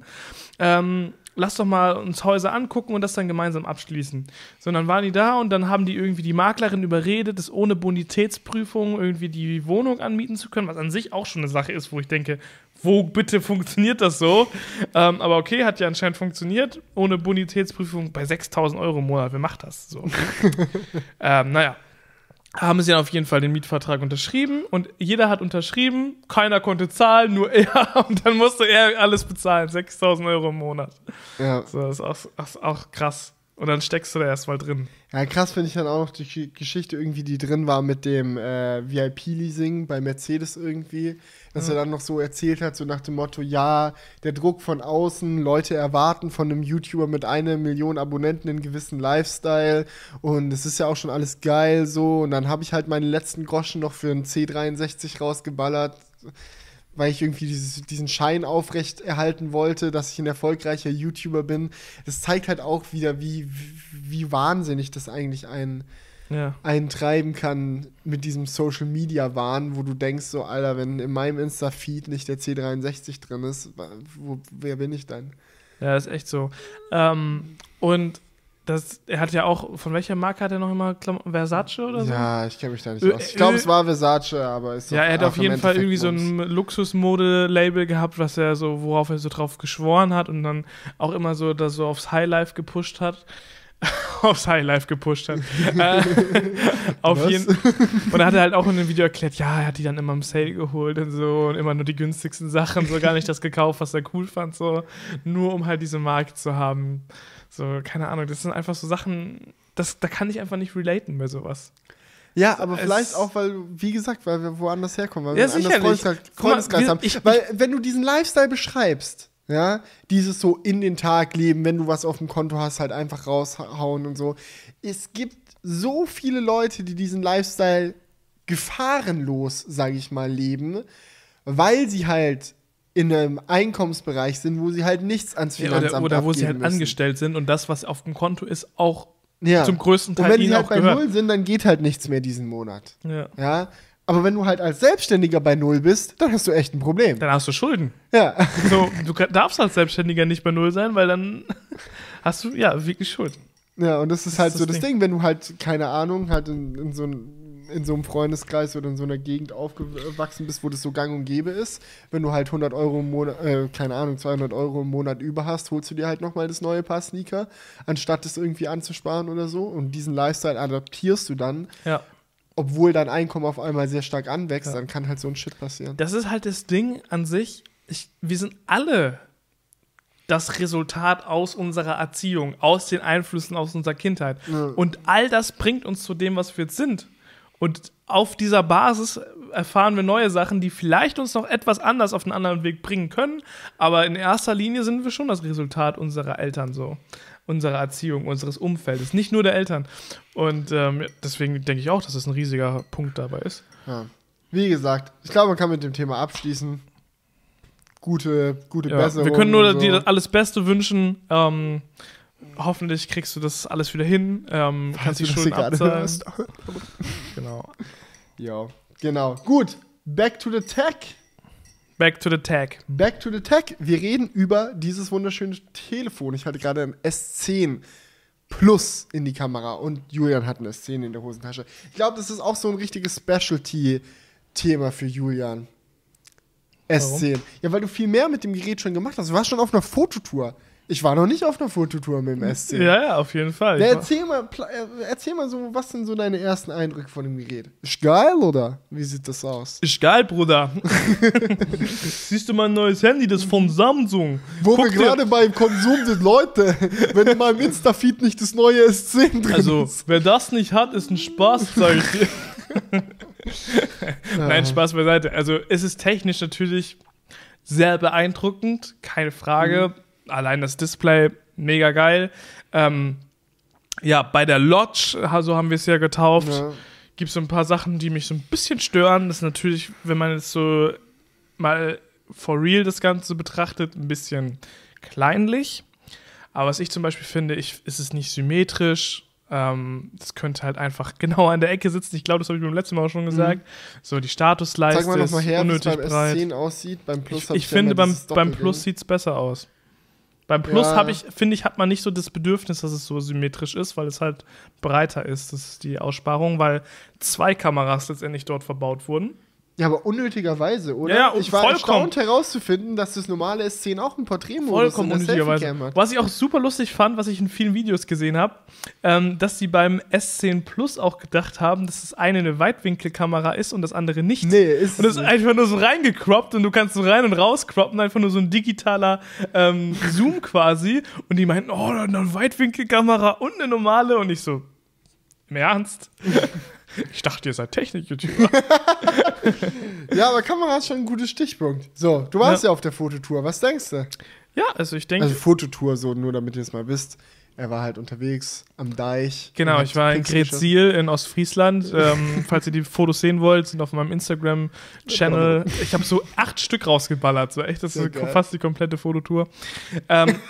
Ähm, lass doch mal uns Häuser angucken und das dann gemeinsam abschließen. So, und dann waren die da und dann haben die irgendwie die Maklerin überredet, das ohne Bonitätsprüfung irgendwie die Wohnung anmieten zu können, was an sich auch schon eine Sache ist, wo ich denke, wo bitte funktioniert das so? Ähm, aber okay, hat ja anscheinend funktioniert. Ohne Bonitätsprüfung bei 6000 Euro im Monat. Wer macht das? So. ähm, naja haben sie dann auf jeden Fall den Mietvertrag unterschrieben und jeder hat unterschrieben, keiner konnte zahlen, nur er und dann musste er alles bezahlen, 6000 Euro im Monat. Ja. So, das ist auch, das ist auch krass. Und dann steckst du da erstmal drin. Ja, krass finde ich dann auch noch die Geschichte irgendwie, die drin war mit dem äh, VIP-Leasing bei Mercedes irgendwie, dass er dann noch so erzählt hat, so nach dem Motto, ja, der Druck von außen, Leute erwarten von einem YouTuber mit einer Million Abonnenten einen gewissen Lifestyle. Und es ist ja auch schon alles geil so. Und dann habe ich halt meine letzten Groschen noch für einen C63 rausgeballert, weil ich irgendwie dieses, diesen Schein aufrecht erhalten wollte, dass ich ein erfolgreicher YouTuber bin. Das zeigt halt auch wieder, wie, wie, wahnsinnig das eigentlich ein, Ja. eintreiben kann mit diesem Social Media Wahn, wo du denkst, so, Alter, wenn in meinem Insta-Feed nicht der C63 drin ist, wo, wer bin ich dann? Ja, ist echt so. Ähm, und das, er hat ja auch, von welcher Marke hat er noch immer Klamotten? Versace oder so? Ja, ich kenne mich da nicht Ö- aus. Ich glaube, es war Versace, aber ist Ja, er hat auf jeden Fall irgendwie so ein Luxusmode-Label gehabt, was er so, worauf er so drauf geschworen hat und dann auch immer so das so aufs Highlife gepusht hat. aufs Highlife gepusht hat. äh, auf jeden Und er hat halt auch in dem Video erklärt, ja, er hat die dann immer im Sale geholt und so und immer nur die günstigsten Sachen, so gar nicht das gekauft, was er cool fand, so nur um halt diese Marke zu haben. So, keine Ahnung, das sind einfach so Sachen, das, da kann ich einfach nicht relaten bei sowas. Ja, aber Es- vielleicht auch, weil, wie gesagt, weil wir woanders herkommen, weil Ja, wir einen anderen. Freundeskreis, Freundeskreis haben. ich- weil, wenn du diesen Lifestyle beschreibst, ja, dieses so in den Tag leben, wenn du was auf dem Konto hast, halt einfach raushauen und so. Es gibt so viele Leute, die diesen Lifestyle gefahrenlos, sage ich mal, leben, weil sie halt in einem Einkommensbereich sind, wo sie halt nichts ans Ja, Finanzamt oder, oder wo sie halt müssen. angestellt sind und das, was auf dem Konto ist, auch Ja. zum größten Teil Und wenn ihnen sie halt auch bei gehört. Null sind, dann geht halt nichts mehr diesen Monat. Ja. Ja. Aber wenn du halt als Selbstständiger bei Null bist, dann hast du echt ein Problem. Dann hast du Schulden. Ja. So, du darfst als Selbstständiger nicht bei Null sein, weil dann hast du ja wirklich Schulden. Ja, und das ist halt ist so das das Ding. wenn du halt, keine Ahnung, halt in, in, so ein, in so einem Freundeskreis oder in so einer Gegend aufgewachsen bist, wo das so gang und gäbe ist, wenn du halt 100 Euro im Monat, äh, keine Ahnung, 200 Euro im Monat über hast, holst du dir halt nochmal das neue Paar Sneaker, anstatt das irgendwie anzusparen oder so. Und diesen Lifestyle adaptierst du dann, Ja. obwohl dein Einkommen auf einmal sehr stark anwächst, dann kann halt so ein Shit passieren. Das ist halt das Ding an sich. Ich, wir sind alle das Resultat aus unserer Erziehung, aus den Einflüssen aus unserer Kindheit. Ja. Und all das bringt uns zu dem, was wir jetzt sind. Und auf dieser Basis erfahren wir neue Sachen, die vielleicht uns noch etwas anders auf einen anderen Weg bringen können. Aber in erster Linie sind wir schon das Resultat unserer Eltern so. Unserer Erziehung, unseres Umfeldes, nicht nur der Eltern. Und ähm, deswegen denke ich auch, dass es ein riesiger Punkt dabei ist. Ja. Wie gesagt, ich glaube, man kann mit dem Thema abschließen. Gute, gute Ja, Besserung. wir können nur so. dir alles Beste wünschen. Ähm, hoffentlich kriegst du das alles wieder hin. Ähm, kannst du gerade abzahlen. Genau. Ja, genau. Gut, back to the tech. Back to the tag. Back to the tech. Wir reden über dieses wunderschöne Telefon. Ich hatte gerade ein S10 Plus in die Kamera und Julian hat ein S10 in der Hosentasche. Ich glaube, das ist auch so ein richtiges Specialty-Thema für Julian. S10. Ja, weil du viel mehr mit dem Gerät schon gemacht hast. Du warst schon auf einer Fototour. Ich war noch nicht auf einer Fototour mit dem S10. Ja, ja, auf jeden Fall. Ja, erzähl mal, äh, erzähl mal so, was sind so deine ersten Eindrücke von dem Gerät? Ist geil oder wie sieht das aus? Ist geil, Bruder. Siehst du mein neues Handy, das von Samsung. Wo Guck wir gerade beim Konsum sind, Leute, wenn in meinem Insta-Feed nicht das neue S10 drin Also, ist. wer das nicht hat, ist ein Spaß, sag ich dir. Nein, Spaß beiseite. Also, es ist technisch natürlich sehr beeindruckend, keine Frage. Allein das Display, mega geil. Ähm, ja, bei der Lodge, so haben wir es ja getauft, Ja. gibt es so ein paar Sachen, die mich so ein bisschen stören. Das ist natürlich, wenn man jetzt so mal for real das Ganze betrachtet, ein bisschen kleinlich. Aber was ich zum Beispiel finde, ich, ist es nicht symmetrisch. Ähm, das könnte halt einfach genau an der Ecke sitzen. Ich glaube, das habe ich beim letzten Mal auch schon gesagt. So, die Statusleiste Zeig mal nochmal ist her, wie es unnötig beim breit. S10 aussieht. Beim Plus Ich, ich finde, beim, beim. Plus sieht es besser aus. Beim Plus Ja. habe ich, finde ich, hat man nicht so das Bedürfnis, dass es so symmetrisch ist, weil es halt breiter ist. Das ist die Aussparung, weil zwei Kameras letztendlich dort verbaut wurden. Ja, aber unnötigerweise, oder? Ja, ja, ich war vollkommen. erstaunt herauszufinden, dass das normale S10 auch einen Porträtmodus Vollkommen in der hat. Was ich auch super lustig fand, was ich in vielen Videos gesehen habe, ähm, dass sie beim S10 Plus auch gedacht haben, dass das eine eine Weitwinkelkamera ist und das andere nicht. Nee, ist Und das ist einfach nur so reingecroppt und du kannst so rein und raus croppen, einfach nur so ein digitaler ähm, Zoom quasi. Und die meinten, oh, eine Weitwinkelkamera und eine normale. Und ich so, im Ernst? ich dachte, ihr seid Technik-YouTuber. Ja, aber Kamera ist schon ein guter Stichpunkt. So, du warst ja, auf der Fototour. Was denkst du? ja, also ich denke, Also Fototour, so nur damit ihr es mal wisst. Er war halt unterwegs am Deich. Genau, ich war in. Gretzil in Ostfriesland. ähm, falls ihr die Fotos sehen wollt, sind auf meinem Instagram-Channel. Ich habe so acht Stück rausgeballert. So echt, das ist geil. fast die komplette Fototour. Ähm,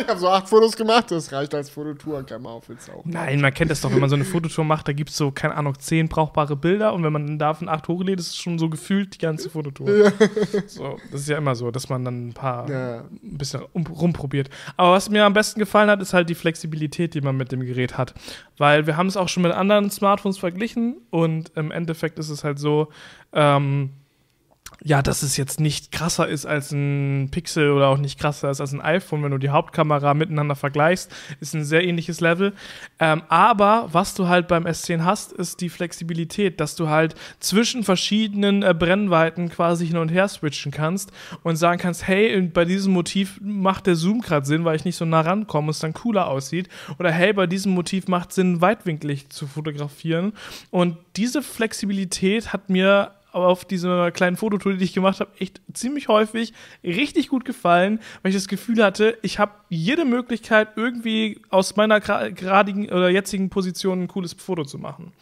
Ich habe so acht Fotos gemacht, das reicht als Fototour. Man auf jetzt auch. nein, man kennt das doch, wenn man so eine Fototour macht, da gibt es so, keine Ahnung, zehn brauchbare Bilder und wenn man davon acht hochlädt, ist es schon so gefühlt die ganze Fototour. So, das ist ja immer so, dass man dann ein paar Ja. ein bisschen um, rumprobiert. Aber was mir am besten gefallen hat, ist halt die Flexibilität, die man mit dem Gerät hat. Weil wir haben es auch schon mit anderen Smartphones verglichen und im Endeffekt ist es halt so, ähm, ja, dass es jetzt nicht krasser ist als ein Pixel oder auch nicht krasser ist als ein iPhone, wenn du die Hauptkamera miteinander vergleichst, ist ein sehr ähnliches Level. Ähm, aber was du halt beim S10 hast, ist die Flexibilität, dass du halt zwischen verschiedenen äh, Brennweiten quasi hin und her switchen kannst und sagen kannst, hey, bei diesem Motiv macht der Zoom gerade Sinn, weil ich nicht so nah rankomme und es dann cooler aussieht. Oder hey, bei diesem Motiv macht Sinn, weitwinklig zu fotografieren. Und diese Flexibilität hat mir auf dieser kleinen Fototour, die ich gemacht habe, echt ziemlich häufig richtig gut gefallen, weil ich das Gefühl hatte, ich habe jede Möglichkeit, irgendwie aus meiner geradigen oder jetzigen Position ein cooles Foto zu machen.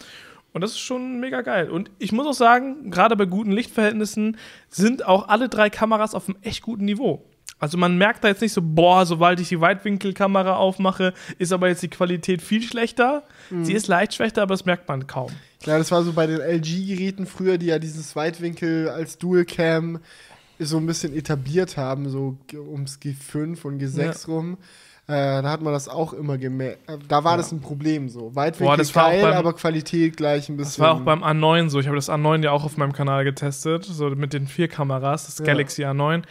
Und das ist schon mega geil. Und ich muss auch sagen, gerade bei guten Lichtverhältnissen sind auch alle drei Kameras auf einem echt guten Niveau. Also man merkt da jetzt nicht so, boah, sobald ich die Weitwinkelkamera aufmache, ist aber jetzt die Qualität viel schlechter. Mhm. Sie ist leicht schlechter, aber das merkt man kaum. Klar, das war so bei den LG-Geräten früher, die ja dieses Weitwinkel als Dual-Cam so ein bisschen etabliert haben, so ums G5 und G6 ja. rum. Äh, da hat man das auch immer gemerkt. Äh, da war ja. das ein Problem so. Weitwinkel Boah, das geil, beim, aber Qualität gleich ein bisschen. Das war auch beim A9 so. Ich habe das A9 ja auch auf meinem Kanal getestet, so mit den vier Kameras, das ja. Galaxy A9.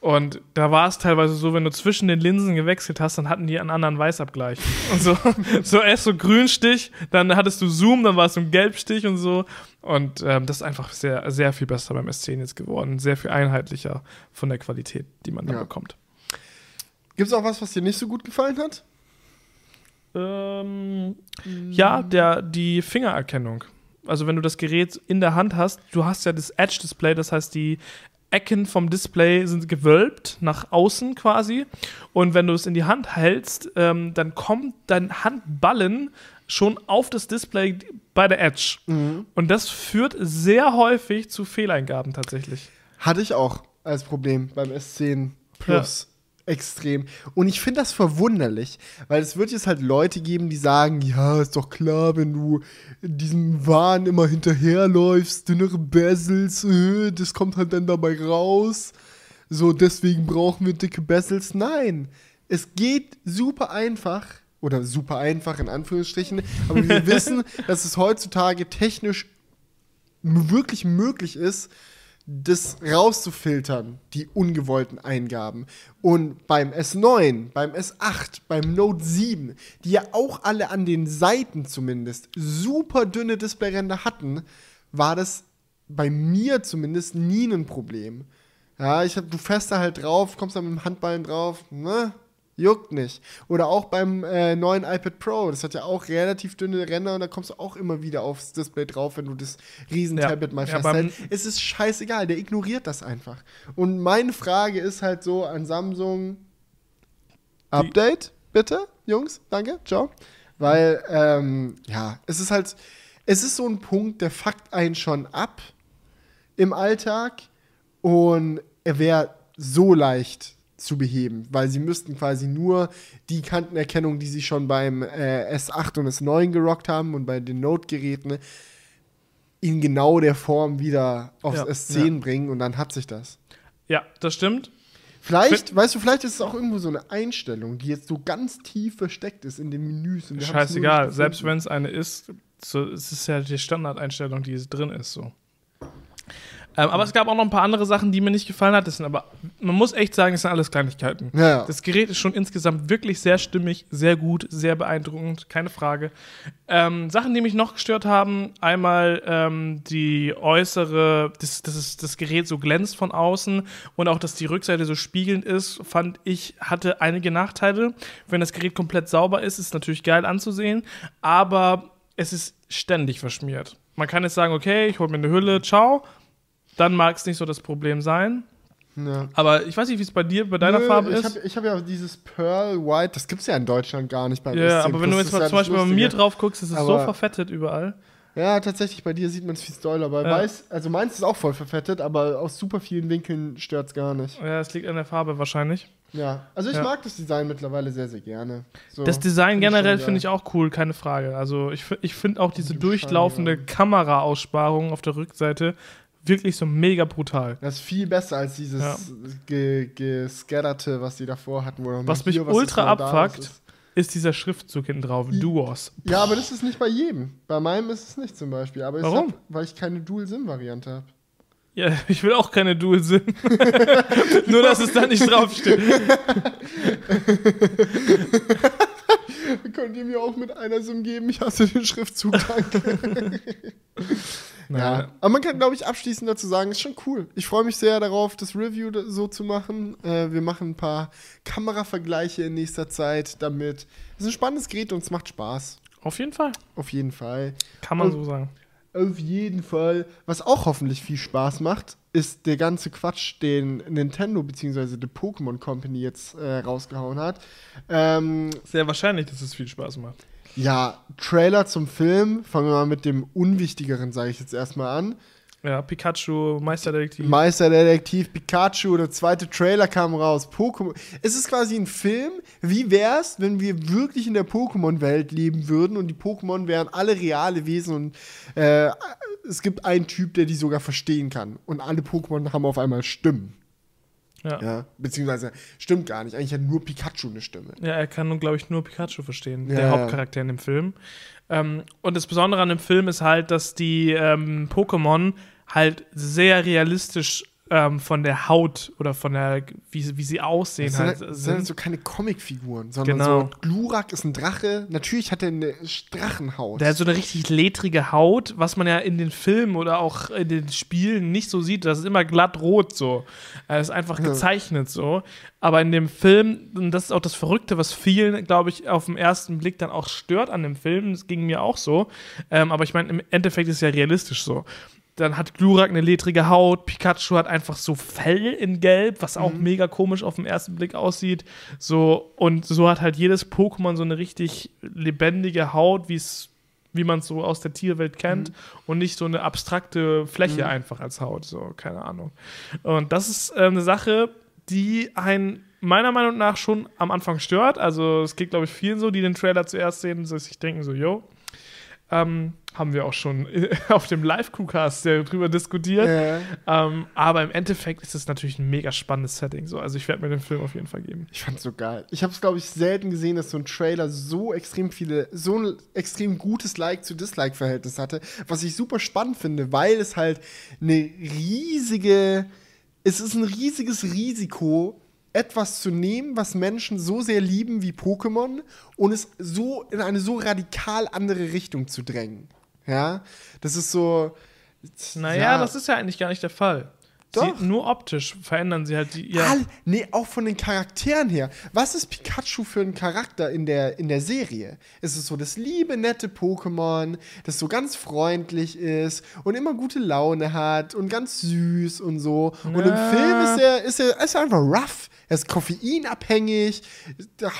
Und da war es teilweise so, wenn du zwischen den Linsen gewechselt hast, dann hatten die einen anderen Weißabgleich. Und so, so erst so Grünstich, dann hattest du Zoom, dann war es so ein Gelbstich und so. Und ähm, das ist einfach sehr, sehr viel besser beim S10 jetzt geworden. Sehr viel einheitlicher von der Qualität, die man da ja. bekommt. Gibt es auch was, was dir nicht so gut gefallen hat? Ähm, ja, der, die Fingererkennung also wenn du das Gerät in der Hand hast, du hast ja das Edge-Display, das heißt, die Ecken vom Display sind gewölbt nach außen quasi. Und wenn du es in die Hand hältst, ähm, dann kommt dein Handballen schon auf das Display bei der Edge. Mhm. Und das führt sehr häufig zu Fehleingaben tatsächlich. Hatte ich auch als Problem beim S10 Plus. Ja extrem. Und ich finde das verwunderlich, weil es wird jetzt halt Leute geben, die sagen, ja, ist doch klar, wenn du diesem Wahn immer hinterherläufst, dünnere Bezels, äh, das kommt halt dann dabei raus. So, deswegen brauchen wir dicke Bezels. Nein, es geht super einfach oder super einfach in Anführungsstrichen, aber wir wissen, dass es heutzutage technisch wirklich möglich ist, das rauszufiltern, die ungewollten Eingaben. Und beim S9, beim S8, beim Note 7, die ja auch alle an den Seiten zumindest super dünne Displayränder hatten, war das bei mir zumindest nie ein Problem. Ja, ich hab, du fährst da halt drauf, kommst da mit dem Handballen drauf, ne? Juckt nicht. Oder auch beim äh, neuen iPad Pro. Das hat ja auch relativ dünne Ränder und da kommst du auch immer wieder aufs Display drauf, wenn du das Riesentablet ja. mal festhältst. Ja, es ist scheißegal, der ignoriert das einfach. Und meine Frage ist halt so an Samsung: Update, bitte, Jungs, danke, ciao. Weil, ähm, ja, es ist halt, es ist so ein Punkt, der fuckt einen schon ab im Alltag und er wäre so leicht zu beheben, weil sie müssten quasi nur die Kantenerkennung, die sie schon beim äh, S8 und S9 gerockt haben und bei den Note-Geräten, in genau der Form wieder aufs ja, S10 ja. bringen und dann hat sich das. Ja, das stimmt. Vielleicht, Find weißt du, vielleicht ist es auch irgendwo so eine Einstellung, die jetzt so ganz tief versteckt ist in den Menüs. Scheißegal, selbst wenn es eine ist, so, es ist ja die Standardeinstellung, die drin ist. So. Ähm, aber es gab auch noch ein paar andere Sachen, die mir nicht gefallen hat. Das sind aber, man muss echt sagen, das sind alles Kleinigkeiten. Ja. Das Gerät ist schon insgesamt wirklich sehr stimmig, sehr gut, sehr beeindruckend, keine Frage. Ähm, Sachen, die mich noch gestört haben, einmal ähm, die äußere, dass das, das Gerät so glänzt von außen und auch, dass die Rückseite so spiegelnd ist, fand ich, hatte einige Nachteile. Wenn das Gerät komplett sauber ist, ist es natürlich geil anzusehen, aber es ist ständig verschmiert. Man kann jetzt sagen, okay, ich hole mir eine Hülle, ciao, dann mag es nicht so das Problem sein. Ja. Aber ich weiß nicht, wie es bei dir, bei deiner Nö, Farbe ist. Ich habe hab ja dieses Pearl White, das gibt es ja in Deutschland gar nicht beim Ja, aber wenn du jetzt mal zum Beispiel bei mir drauf guckst, ist es so verfettet überall. Ja, tatsächlich, bei dir sieht man es viel doller. Bei ja. weiß, also meins ist auch voll verfettet, aber aus super vielen Winkeln stört es gar nicht. Ja, es liegt an der Farbe wahrscheinlich. Ja, also ich ja. mag das Design mittlerweile sehr, sehr gerne. So, das Design find generell finde ich auch cool, keine Frage. Also ich, ich finde auch diese durchlaufende Kameraaussparung auf der Rückseite wirklich so mega brutal. Das ist viel besser als dieses ja. gescatterte, was sie davor hatten. was mich hier, was ultra abfuckt, ist. ist. dieser Schriftzug hinten drauf, Duos. Ja, aber das ist nicht bei jedem. Bei meinem ist es nicht zum Beispiel. Aber Warum? Hab, weil ich keine Dual-SIM-Variante habe. Ja, ich will auch keine Dual-SIM. Nur, dass es da nicht draufsteht. Könnt ihr mir auch mit einer SIM geben? Ich hasse den Schriftzug, danke. Ja, aber man kann, glaube ich, abschließend dazu sagen, ist schon cool. Ich freue mich sehr darauf, das Review so zu machen. Äh, wir machen ein paar Kameravergleiche in nächster Zeit damit. Es ist ein spannendes Gerät und es macht Spaß. Auf jeden Fall. Auf jeden Fall. Kann man Und- so sagen. Auf jeden Fall. Was auch hoffentlich viel Spaß macht, ist der ganze Quatsch, den Nintendo bzw. die Pokémon Company jetzt äh, rausgehauen hat. Ähm, Sehr wahrscheinlich, dass es viel Spaß macht. Ja, Trailer zum Film. Fangen wir mal mit dem Unwichtigeren, sage ich jetzt erstmal an. Ja, Pikachu, Meisterdetektiv. Meisterdetektiv Pikachu, der zweite Trailer kam raus. Pokémon. Es ist quasi ein Film. Wie wär's, wenn wir wirklich in der Pokémon-Welt leben würden und die Pokémon wären alle reale Wesen und äh, es gibt einen Typ, der die sogar verstehen kann. Und alle Pokémon haben auf einmal Stimmen. Ja. Ja, beziehungsweise stimmt gar nicht. Eigentlich hat nur Pikachu eine Stimme. Ja, er kann nun, glaube ich, nur Pikachu verstehen, Ja, der ja. Hauptcharakter in dem Film. Ähm, und das Besondere an dem Film ist halt, dass die ähm, Pokémon halt sehr realistisch ähm, von der Haut oder von der, wie, wie sie aussehen Das sind, halt halt, sind sind. so keine Comicfiguren, sondern Genau. so Glurak ist ein Drache. Natürlich hat er eine Drachenhaut. Der hat so eine richtig ledrige Haut, was man ja in den Filmen oder auch in den Spielen nicht so sieht. Das ist immer glatt rot so. Das ist einfach gezeichnet so. Aber in dem Film, und das ist auch das Verrückte, was vielen, glaube ich, auf den ersten Blick dann auch stört an dem Film, das ging mir auch so. Ähm, aber ich meine, im Endeffekt ist es ja realistisch so. Dann hat Glurak eine ledrige Haut, Pikachu hat einfach so Fell in Gelb, was auch mega komisch auf den ersten Blick aussieht. So, und so hat halt jedes Pokémon so eine richtig lebendige Haut, wie es wie man es so aus der Tierwelt kennt und nicht so eine abstrakte Fläche einfach als Haut, so, keine Ahnung. Und das ist äh, eine Sache, die einen meiner Meinung nach schon am Anfang stört. Also es geht, glaube ich, vielen so, die den Trailer zuerst sehen, dass sich denken so, yo, ähm, haben wir auch schon auf dem Live-Crewcast darüber diskutiert. Äh, Ähm, aber im Endeffekt ist es natürlich ein mega spannendes Setting. So. Also ich werde mir den Film auf jeden Fall geben. Ich fand's so geil. Ich habe es, glaube ich, selten gesehen, dass so ein Trailer so extrem viele, so ein extrem gutes Like zu Dislike-Verhältnis hatte. Was ich super spannend finde, weil es halt eine riesige, es ist ein riesiges Risiko, etwas zu nehmen, was Menschen so sehr lieben wie Pokémon und es so in eine so radikal andere Richtung zu drängen. Ja, das ist so. Naja, das ist ja eigentlich gar nicht der Fall. Doch. Sie, nur optisch verändern sie halt die. Ja, All, nee, auch von den Charakteren her. Was ist Pikachu für ein Charakter in der, in der Serie? Ist es so das liebe, nette Pokémon, das so ganz freundlich ist und immer gute Laune hat und ganz süß und so. Und im Ja. Film ist er, ist er ist er einfach rough. Er ist koffeinabhängig,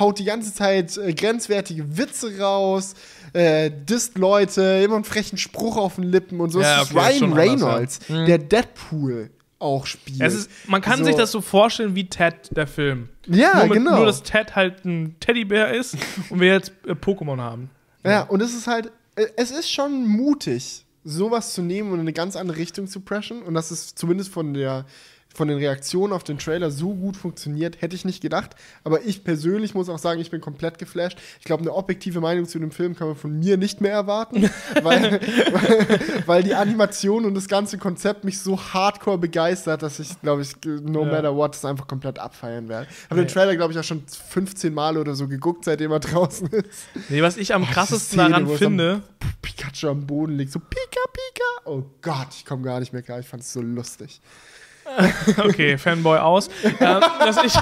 haut die ganze Zeit äh, grenzwertige Witze raus, äh, disst Leute, immer einen frechen Spruch auf den Lippen und so. Ja, es ist okay, ist Ryan schon anders, ja. Reynolds, der Deadpool auch spielt. Es ist, man kann So. sich das so vorstellen wie Ted, der Film. Ja, nur mit, genau. Nur, dass Ted halt ein Teddybär ist und wir jetzt äh, Pokémon haben. Ja, und es ist halt, äh, es ist schon mutig, sowas zu nehmen und in eine ganz andere Richtung zu preschen. Und das ist zumindest von der von den Reaktionen auf den Trailer so gut funktioniert, hätte ich nicht gedacht. Aber ich persönlich muss auch sagen, ich bin komplett geflasht. Ich glaube, eine objektive Meinung zu dem Film kann man von mir nicht mehr erwarten, weil, weil, weil die Animation und das ganze Konzept mich so hardcore begeistert, dass ich, glaube ich, no Ja. matter what, das einfach komplett abfeiern werde. Habe den Trailer, glaube ich, auch schon 15 Mal oder so geguckt, seitdem er draußen ist. Nee, was ich am Oh, krassesten Szene, daran es finde, Pikachu am Boden liegt, so Pika, Pika. Oh Gott, ich komme gar nicht mehr klar. Ich fand es so lustig. Okay, Fanboy aus, ähm, dass ich,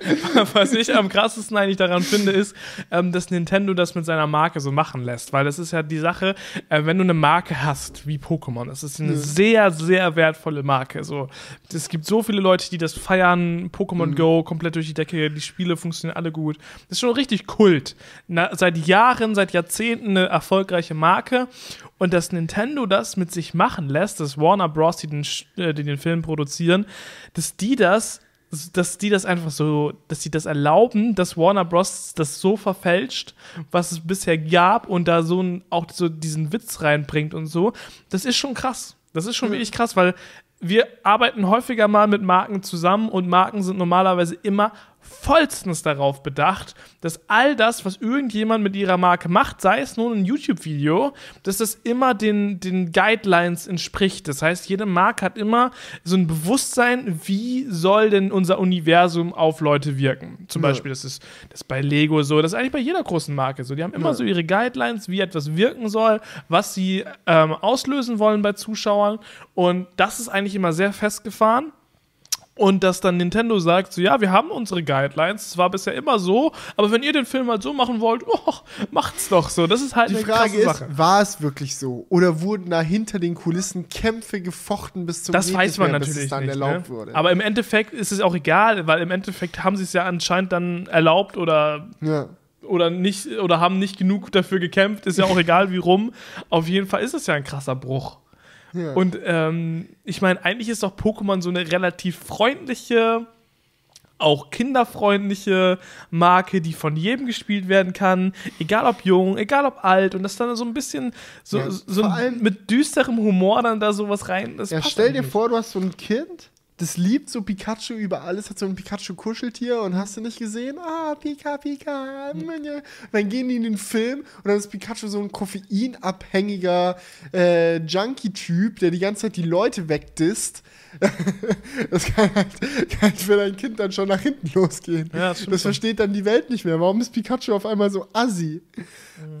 was ich am krassesten eigentlich daran finde, ist, ähm, dass Nintendo das mit seiner Marke so machen lässt, weil das ist ja die Sache, äh, wenn du eine Marke hast, wie Pokémon, das ist eine sehr, sehr wertvolle Marke, so. Es gibt so viele Leute, die das feiern, Pokémon Go komplett durch die Decke, die Spiele funktionieren alle gut. Das ist schon richtig Kult. Na, seit Jahren, seit Jahrzehnten eine erfolgreiche Marke und dass Nintendo das mit sich machen lässt, dass Warner Bros., die den, äh, die den Film produzieren, dass die das, dass die das einfach so, dass sie das erlauben, dass Warner Bros. das so verfälscht, was es bisher gab und da so ein, auch so diesen Witz reinbringt und so, das ist schon krass. Das ist schon wirklich krass, weil wir arbeiten häufiger mal mit Marken zusammen und Marken sind normalerweise immer vollstens darauf bedacht, dass all das, was irgendjemand mit ihrer Marke macht, sei es nur ein YouTube-Video, dass das immer den, den Guidelines entspricht. Das heißt, jede Marke hat immer so ein Bewusstsein, wie soll denn unser Universum auf Leute wirken. Zum Ja. Beispiel, das ist das ist bei Lego so, das ist eigentlich bei jeder großen Marke so. Die haben immer Ja. so ihre Guidelines, wie etwas wirken soll, was sie ähm, auslösen wollen bei Zuschauern. Und das ist eigentlich immer sehr festgefahren. Und dass dann Nintendo sagt, so ja, wir haben unsere Guidelines, es war bisher immer so, aber wenn ihr den Film halt so machen wollt, oh, macht's doch so. Das ist halt Die eine Frage ist, Sache. war es wirklich so? Oder wurden da hinter den Kulissen Kämpfe gefochten bis zum Das weiß man mehr, bis natürlich es dann nicht. erlaubt Ne? wurde? Aber im Endeffekt ist es auch egal, weil im Endeffekt haben sie es ja anscheinend dann erlaubt oder ja. oder nicht oder haben nicht genug dafür gekämpft, ist ja auch egal wie rum. Auf jeden Fall ist es ja ein krasser Bruch. Ja. Und ähm, ich meine, eigentlich ist doch Pokémon so eine relativ freundliche, auch kinderfreundliche Marke, die von jedem gespielt werden kann, egal ob jung, egal ob alt und das dann so ein bisschen so, Ja, so mit düsterem Humor dann da sowas rein. Das Ja, stell dir vor, du hast so ein Kind, das liebt so Pikachu über alles, hat so ein Pikachu-Kuscheltier und hast du nicht gesehen? Ah, Pika, Pika. Hm. mm, ja. Dann gehen die in den Film und dann ist Pikachu so ein koffeinabhängiger äh, Junkie-Typ, der die ganze Zeit die Leute wegdisst. das kann halt, kann halt für dein Kind dann schon nach hinten losgehen. Ja, das das versteht dann die Welt nicht mehr. Warum ist Pikachu auf einmal so assi? Hm.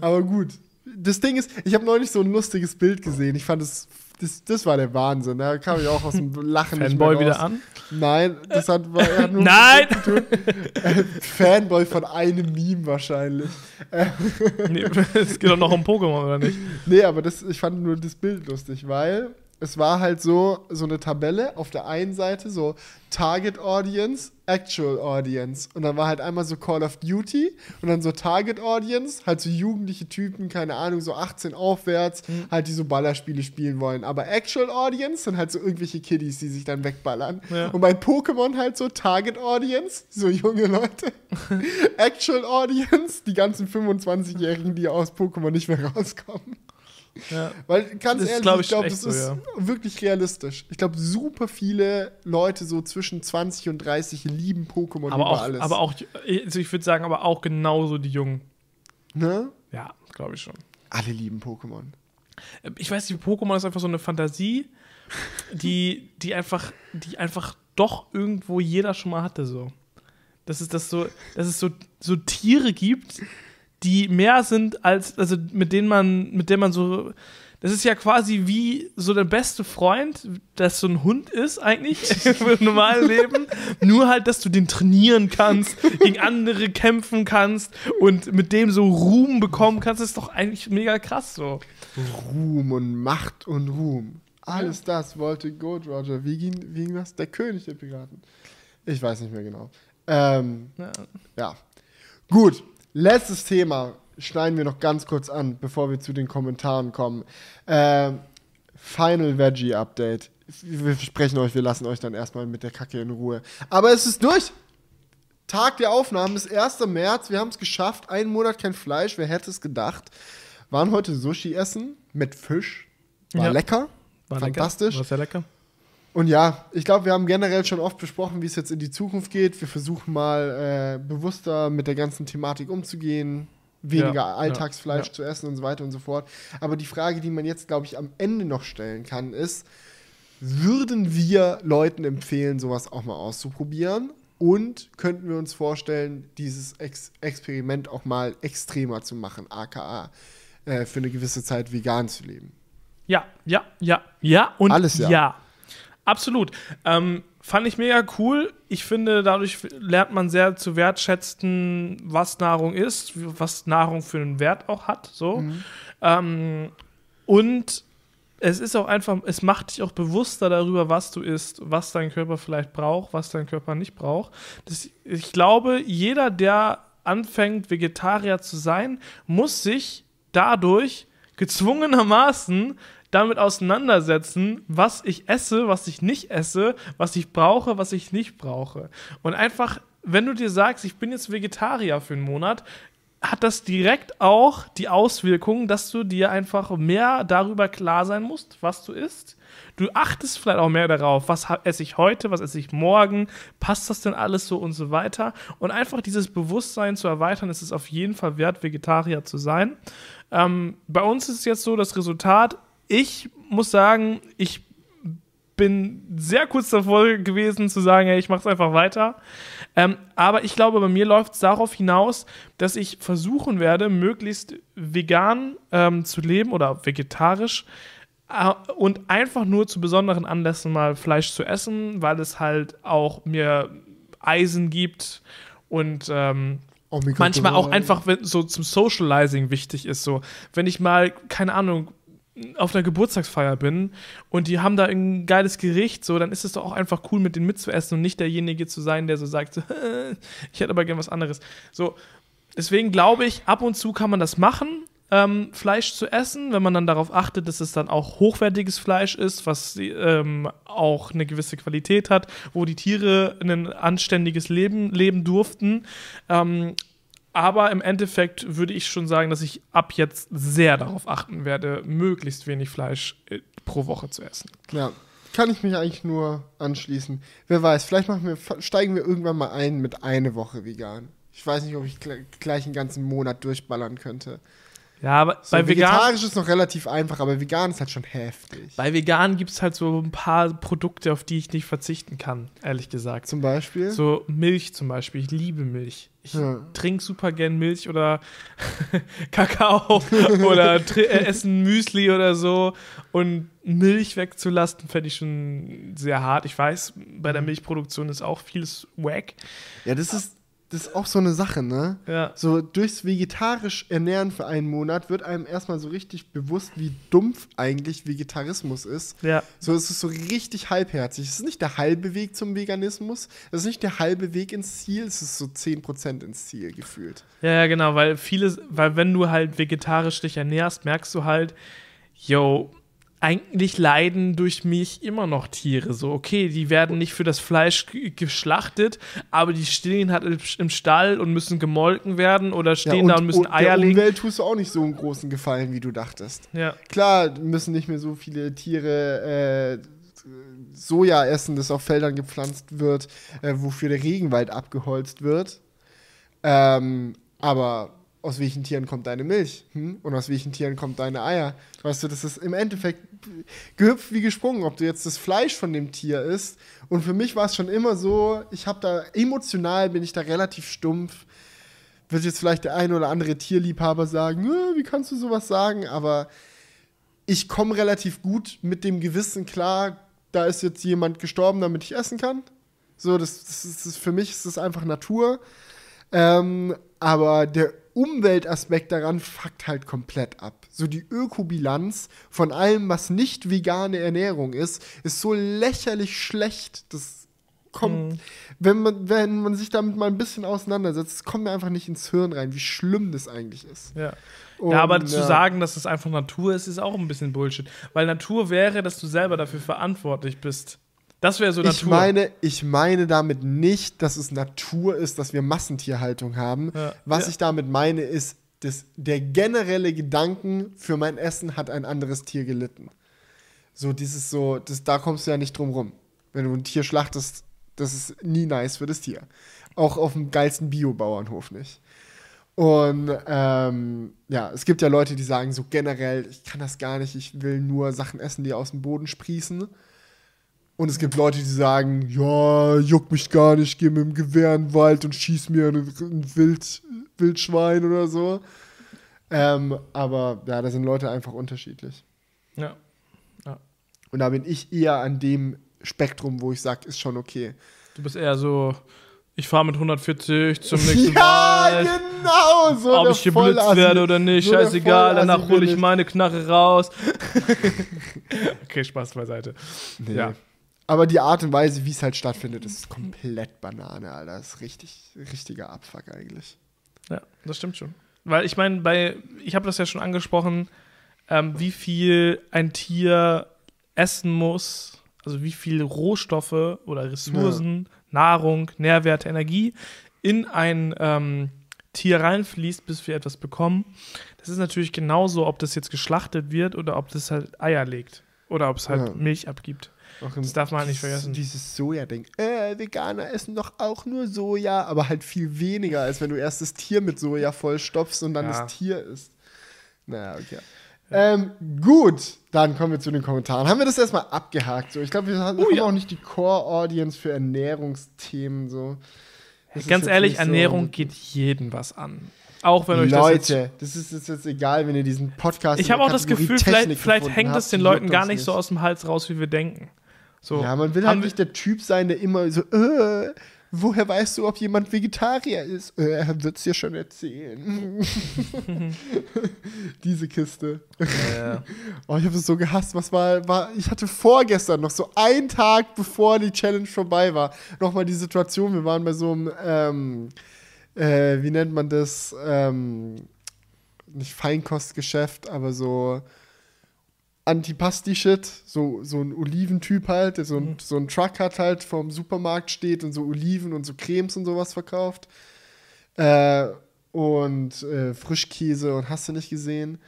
Aber gut. Das Ding ist, ich habe neulich so ein lustiges Bild gesehen. Ich fand es, das, das war der Wahnsinn. Da kam ich auch aus dem Lachen nicht mehr Fanboy raus. wieder an? Nein, das hat, er hat nur Nein! Äh, Fanboy von einem Meme wahrscheinlich. nee, es geht doch noch um Pokémon, oder nicht? Nee, aber das, ich fand nur das Bild lustig, weil es war halt so, so eine Tabelle auf der einen Seite, so Target Audience, Actual Audience. Und dann war halt einmal so Call of Duty und dann so Target Audience, halt so jugendliche Typen, keine Ahnung, so 18 aufwärts, halt die so Ballerspiele spielen wollen. Aber Actual Audience sind halt so irgendwelche Kiddies, die sich dann wegballern. Ja. Und bei Pokémon halt so Target Audience, so junge Leute. Actual Audience, die ganzen 25-Jährigen, die aus Pokémon nicht mehr rauskommen. Ja. Weil ganz Das ehrlich, glaub ich ich, glaube, das so, ist ja. wirklich realistisch. Ich glaube, super viele Leute so zwischen 20 und 30 lieben Pokémon Aber über auch, alles. aber auch, also ich würde sagen, aber auch genauso die Jungen. ne? Ja, glaube ich schon. Alle lieben Pokémon. Ich weiß nicht, Pokémon ist einfach so eine Fantasie, die, die einfach, die einfach doch irgendwo jeder schon mal hatte, so. Dass es das so, dass es so, so Tiere gibt, die mehr sind als, also mit denen man, mit denen man so. Das ist ja quasi wie so der beste Freund, das so ein Hund ist eigentlich im normalen Leben. Nur halt, dass du den trainieren kannst, gegen andere kämpfen kannst und mit dem so Ruhm bekommen kannst, ist doch eigentlich mega krass so. Ruhm und Macht und Ruhm. Alles das wollte Gold Roger. Wie ging, wie ging das? Der König der Piraten. Ich weiß nicht mehr genau. Ähm, Ja. ja. Gut, letztes Thema schneiden wir noch ganz kurz an, bevor wir zu den Kommentaren kommen. Ähm, Final Veggie Update. Wir versprechen euch, wir lassen euch dann erstmal mit der Kacke in Ruhe. Aber es ist durch. Tag der Aufnahmen ist 1. März. Wir haben es geschafft. Einen Monat kein Fleisch. Wer hätte es gedacht? Waren heute Sushi essen mit Fisch. War Ja. lecker. War Fantastisch. Lecker. War sehr lecker. Und ja, ich glaube, wir haben generell schon oft besprochen, wie es jetzt in die Zukunft geht. Wir versuchen mal äh, bewusster mit der ganzen Thematik umzugehen, weniger Ja, Alltagsfleisch ja, ja. zu essen und so weiter und so fort. Aber die Frage, die man jetzt, glaube ich, am Ende noch stellen kann, ist, würden wir Leuten empfehlen, sowas auch mal auszuprobieren? Und könnten wir uns vorstellen, dieses Ex Experiment auch mal extremer zu machen, aka äh, für eine gewisse Zeit vegan zu leben? Ja, ja, ja, ja und Alles ja. Absolut. Ähm, fand ich mega cool. Ich finde, dadurch lernt man sehr zu wertschätzen, was Nahrung ist, was Nahrung für einen Wert auch hat. So. Ähm, und es ist auch einfach, es macht dich auch bewusster darüber, was du isst, was dein Körper vielleicht braucht, was dein Körper nicht braucht. Das, ich glaube, jeder, der anfängt, Vegetarier zu sein, muss sich dadurch gezwungenermaßen damit auseinandersetzen, was ich esse, was ich nicht esse, was ich brauche, was ich nicht brauche. Und einfach, wenn du dir sagst, ich bin jetzt Vegetarier für einen Monat, hat das direkt auch die Auswirkung, dass du dir einfach mehr darüber klar sein musst, was du isst. Du achtest vielleicht auch mehr darauf, was esse ich heute, was esse ich morgen, passt das denn alles so und so weiter. Und einfach dieses Bewusstsein zu erweitern, ist es auf jeden Fall wert, Vegetarier zu sein. Ähm, bei uns ist es jetzt so das Resultat, ich muss sagen, ich bin sehr kurz davor gewesen zu sagen, hey, ich mache es einfach weiter. Ähm, aber ich glaube, bei mir läuft es darauf hinaus, dass ich versuchen werde, möglichst vegan ähm, zu leben oder vegetarisch äh, und einfach nur zu besonderen Anlässen mal Fleisch zu essen, weil es halt auch mir Eisen gibt und ähm, manchmal auch einfach wenn, so zum Socializing wichtig ist. So, wenn ich mal, keine Ahnung, auf einer Geburtstagsfeier bin und die haben da ein geiles Gericht, so, dann ist es doch auch einfach cool, mit denen mitzuessen und nicht derjenige zu sein, der so sagt, ich hätte aber gern was anderes. So, deswegen glaube ich, ab und zu kann man das machen, ähm, Fleisch zu essen, wenn man dann darauf achtet, dass es dann auch hochwertiges Fleisch ist, was ähm, auch eine gewisse Qualität hat, wo die Tiere ein anständiges Leben leben durften. Ähm, aber im Endeffekt würde ich schon sagen, dass ich ab jetzt sehr darauf achten werde, möglichst wenig Fleisch äh, pro Woche zu essen. Ja, kann ich mich eigentlich nur anschließen. Wer weiß, vielleicht wir, steigen wir irgendwann mal ein mit eine Woche vegan. Ich weiß nicht, ob ich gl- gleich einen ganzen Monat durchballern könnte. Ja, aber So, bei vegan, vegetarisch ist noch relativ einfach, aber vegan ist halt schon heftig. bei vegan gibt es halt so ein paar Produkte, auf die ich nicht verzichten kann, ehrlich gesagt. Zum Beispiel. So Milch zum Beispiel. Ich liebe Milch. Ich Ja. trinke super gern Milch oder Kakao oder äh, essen Müsli oder so. Und Milch wegzulassen, fände ich schon sehr hart. Ich weiß, bei Mhm. der Milchproduktion ist auch vieles wack. Ja, das ist, das ist auch so eine Sache, ne? Ja. So durchs vegetarisch Ernähren für einen Monat wird einem erstmal so richtig bewusst, wie dumpf eigentlich Vegetarismus ist. Ja. So, es ist so richtig halbherzig. Es ist nicht der halbe Weg zum Veganismus. Es ist nicht der halbe Weg ins Ziel. Es ist so 10% ins Ziel gefühlt. Ja, ja, genau, weil viele, weil wenn du halt vegetarisch dich ernährst, merkst du halt, yo, eigentlich leiden durch mich immer noch Tiere. So, okay, die werden nicht für das Fleisch geschlachtet, aber die stehen halt im- Stall und müssen gemolken werden oder stehen da und müssen der Eier legen. Umwelt tust du auch nicht so einen großen Gefallen, wie du dachtest. Ja, Klar, müssen nicht mehr so viele Tiere äh, Soja essen, das auf Feldern gepflanzt wird, äh, wofür der Regenwald abgeholzt wird. Ähm, aber aus welchen Tieren kommt deine Milch? Hm? Und aus welchen Tieren kommt deine Eier? Weißt du, das ist im Endeffekt gehüpft wie gesprungen, ob du jetzt das Fleisch von dem Tier isst. Und für mich war es schon immer so, ich habe da emotional bin ich da relativ stumpf. Wird jetzt vielleicht der ein oder andere Tierliebhaber sagen, "Äh, wie kannst du sowas sagen? Aber ich komme relativ gut mit dem Gewissen klar, da ist jetzt jemand gestorben, damit ich essen kann. So, das, das, ist, für mich ist das einfach Natur. Ähm, aber der Umweltaspekt daran fuckt halt komplett ab. So die Ökobilanz von allem, was nicht vegane Ernährung ist, ist so lächerlich schlecht. Das kommt, wenn, man, wenn man sich damit mal ein bisschen auseinandersetzt, es kommt mir einfach nicht ins Hirn rein, wie schlimm das eigentlich ist. ja. Und, ja, aber zu ja. sagen, dass es einfach Natur ist, ist auch ein bisschen Bullshit. Weil Natur wäre, dass du selber dafür verantwortlich bist. Das wäre so Natur. Ich meine, ich meine damit nicht, dass es Natur ist, dass wir Massentierhaltung haben. Ja. Was Ja. ich damit meine, ist, dass der generelle Gedanken für mein Essen hat ein anderes Tier gelitten. So, dieses so, das, da kommst du ja nicht drum rum. Wenn du ein Tier schlachtest, das ist nie nice für das Tier. Auch auf dem geilsten Biobauernhof nicht. Und ähm, ja, es gibt ja Leute, die sagen so generell, ich kann das gar nicht, ich will nur Sachen essen, die aus dem Boden sprießen. Und es gibt Leute, die sagen, ja, juckt mich gar nicht, geh mit dem Gewehr in den Wald und schieß mir ein, Wild, Wildschwein oder so. Ähm, aber ja, da sind Leute einfach unterschiedlich. ja. Und da bin ich eher an dem Spektrum, wo ich sage, ist schon okay. Du bist eher so, ich fahre mit 140 zum nächsten ja, Wald. genau, so ob ich geblitzt Vollassi. werde oder nicht, So scheißegal, danach hole ich meine Knarre raus. okay, Spaß beiseite. Nee. Ja. Aber die Art und Weise, wie es halt stattfindet, ist komplett Banane, Alter. Das ist richtig, richtiger Abfuck eigentlich. Ja, das stimmt schon. Weil ich meine, bei, ich habe das ja schon angesprochen, ähm, wie viel ein Tier essen muss, also wie viel Rohstoffe oder Ressourcen, Nahrung, Nährwerte, Energie in ein ähm, Tier reinfließt, bis wir etwas bekommen. Das ist natürlich genauso, ob das jetzt geschlachtet wird oder ob das halt Eier legt. Oder ob es halt Ja. Milch abgibt. Das darf man halt nicht vergessen. Dieses Soja-Ding. Äh, Veganer essen doch auch nur Soja, aber halt viel weniger, als wenn du erst das Tier mit Soja vollstopfst und dann Ja. das Tier isst. Naja, okay. Ähm, gut, dann kommen wir zu den Kommentaren. Haben wir das erstmal abgehakt? So, ich glaube, wir haben Oh, ja. auch nicht die Core-Audience für Ernährungsthemen. So. Das ist Ganz ehrlich, nicht so- Ernährung geht jeden was an. Auch wenn euch das jetzt Leute, das ist jetzt, jetzt egal, wenn ihr diesen Podcast Ich habe auch das Gefühl, vielleicht, vielleicht hängt es den Leuten gar nicht so aus dem Hals raus, wie wir denken. So, Ja, man will halt nicht der Typ sein, der immer so, äh, woher weißt du, ob jemand Vegetarier ist? Äh, er wird es dir schon erzählen. Diese Kiste. Äh, Oh, ich habe es so gehasst. Was war, war, ich hatte vorgestern noch so einen Tag, bevor die Challenge vorbei war, nochmal die Situation. Wir waren bei so einem, ähm, äh, wie nennt man das? Ähm, nicht Feinkostgeschäft, aber so Antipasti-Shit. So, so ein Oliventyp halt, der so ein, so ein Truck hat halt, vorm Supermarkt steht und so Oliven und so Cremes und sowas verkauft. Äh, und äh, Frischkäse und hast du nicht gesehen.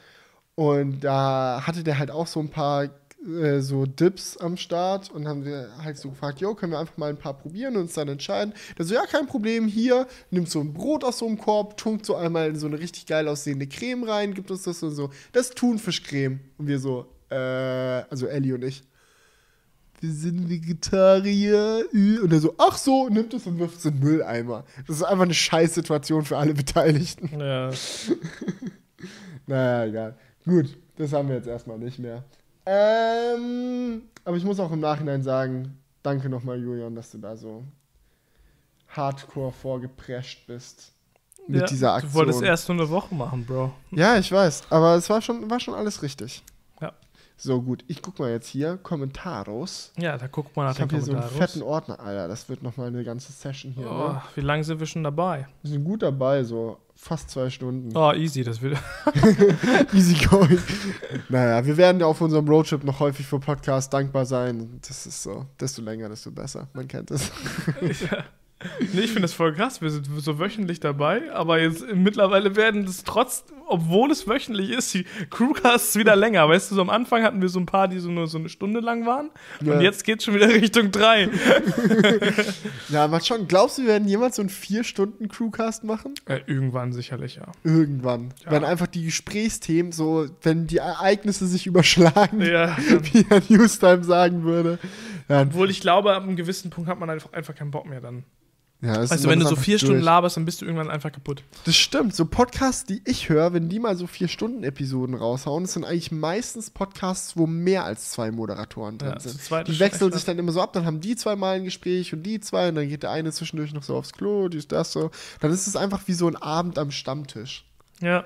Und da hatte der halt auch so ein paar äh, so Dips am Start und haben wir halt so gefragt, jo, können wir einfach mal ein paar probieren und uns dann entscheiden. Der so, ja, kein Problem, hier, nimmt so ein Brot aus so einem Korb, tunkt so einmal in so eine richtig geil aussehende Creme rein, gibt uns das und so. Das ist Thunfischcreme. Und wir so, äh, also Ellie und ich. Wir sind Vegetarier. Und er so, ach so, nimmt es und wirft es in den Mülleimer. Das ist einfach eine scheiß Situation für alle Beteiligten. ja. Naja, egal. Gut, das haben wir jetzt erstmal nicht mehr. Ähm, aber ich muss auch im Nachhinein sagen, danke nochmal, Julian, dass du da so hardcore vorgeprescht bist mit ja, dieser Aktion. Du wolltest erst nur eine Woche machen, Bro. ja, ich weiß, aber es war schon, war schon alles richtig. Ja. So, gut, ich guck mal jetzt hier, Kommentaros. Ja, da guckt man nach Ich den habe hier so einen fetten Ordner, Alter. Das wird nochmal eine ganze Session hier. oh, Ne? wie lange sind wir schon dabei? Wir sind gut dabei, so fast zwei Stunden. Oh, easy, das wird. Easy going. naja, wir werden ja auf unserem Roadtrip noch häufig für Podcasts dankbar sein. Das ist so, desto länger, desto besser. Man kennt es. Nee, ich finde das voll krass. Wir sind so wöchentlich dabei, aber jetzt mittlerweile werden das trotz, obwohl es wöchentlich ist, die Crewcasts wieder länger. Weißt du, so am Anfang hatten wir so ein paar, die so nur so eine Stunde lang waren. Ja. Und jetzt geht schon wieder Richtung drei. ja, mal schon. Glaubst du, wir werden jemals so einen Vier-Stunden-Crewcast machen? äh, irgendwann sicherlich, ja. Irgendwann. Ja. Wenn einfach die Gesprächsthemen so, wenn die Ereignisse sich überschlagen, Ja. wie Herr Newstime sagen würde. Ja, Obwohl ich glaube, ab einem gewissen Punkt hat man einfach, einfach keinen Bock mehr dann. Ja, Weißt du, wenn du so vier Stunden durch. laberst, dann bist du irgendwann einfach kaputt. Das stimmt. So Podcasts, die ich höre, wenn die mal so vier Stunden Episoden raushauen, das sind eigentlich meistens Podcasts, wo mehr als zwei Moderatoren drin Ja, sind. ist Die wechseln sich dann immer so ab, dann haben die zwei mal ein Gespräch und die zwei und dann geht der eine zwischendurch noch so aufs Klo, dies, das so. Dann ist es einfach wie so ein Abend am Stammtisch. Ja.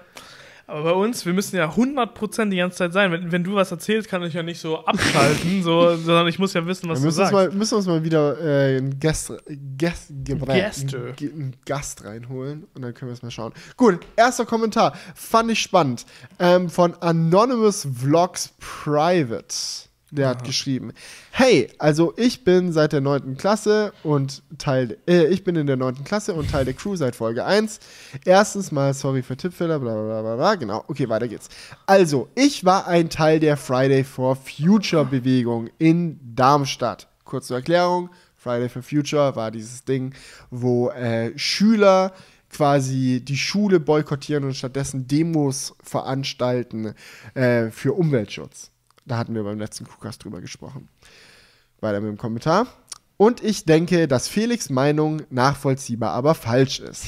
Aber bei uns, wir müssen ja 100% die ganze Zeit sein. Wenn, wenn du was erzählst, kann ich ja nicht so abschalten, so, sondern ich muss ja wissen, was Wir du sagst. mal, müssen uns mal wieder äh, einen, Gast, Gäste. Gast reinholen und dann können wir es mal schauen. Gut, erster Kommentar. Fand ich spannend. Ähm, von Anonymous Vlogs Private. Der hat geschrieben: Hey, also ich bin seit der 9. Klasse und Teil, äh, ich bin in der 9. Klasse und Teil der Crew seit Folge 1. Erstens mal, sorry für Tippfehler, bla bla bla bla, genau. Okay, weiter geht's. Also, ich war ein Teil der Friday for Future Bewegung in Darmstadt. Kurze Erklärung: Friday for Future war dieses Ding, wo äh, Schüler quasi die Schule boykottieren und stattdessen Demos veranstalten äh, für Umweltschutz. Da hatten wir beim letzten Crewcast drüber gesprochen. Weiter mit dem Kommentar. Und ich denke, dass Felix Meinung nachvollziehbar, aber falsch ist.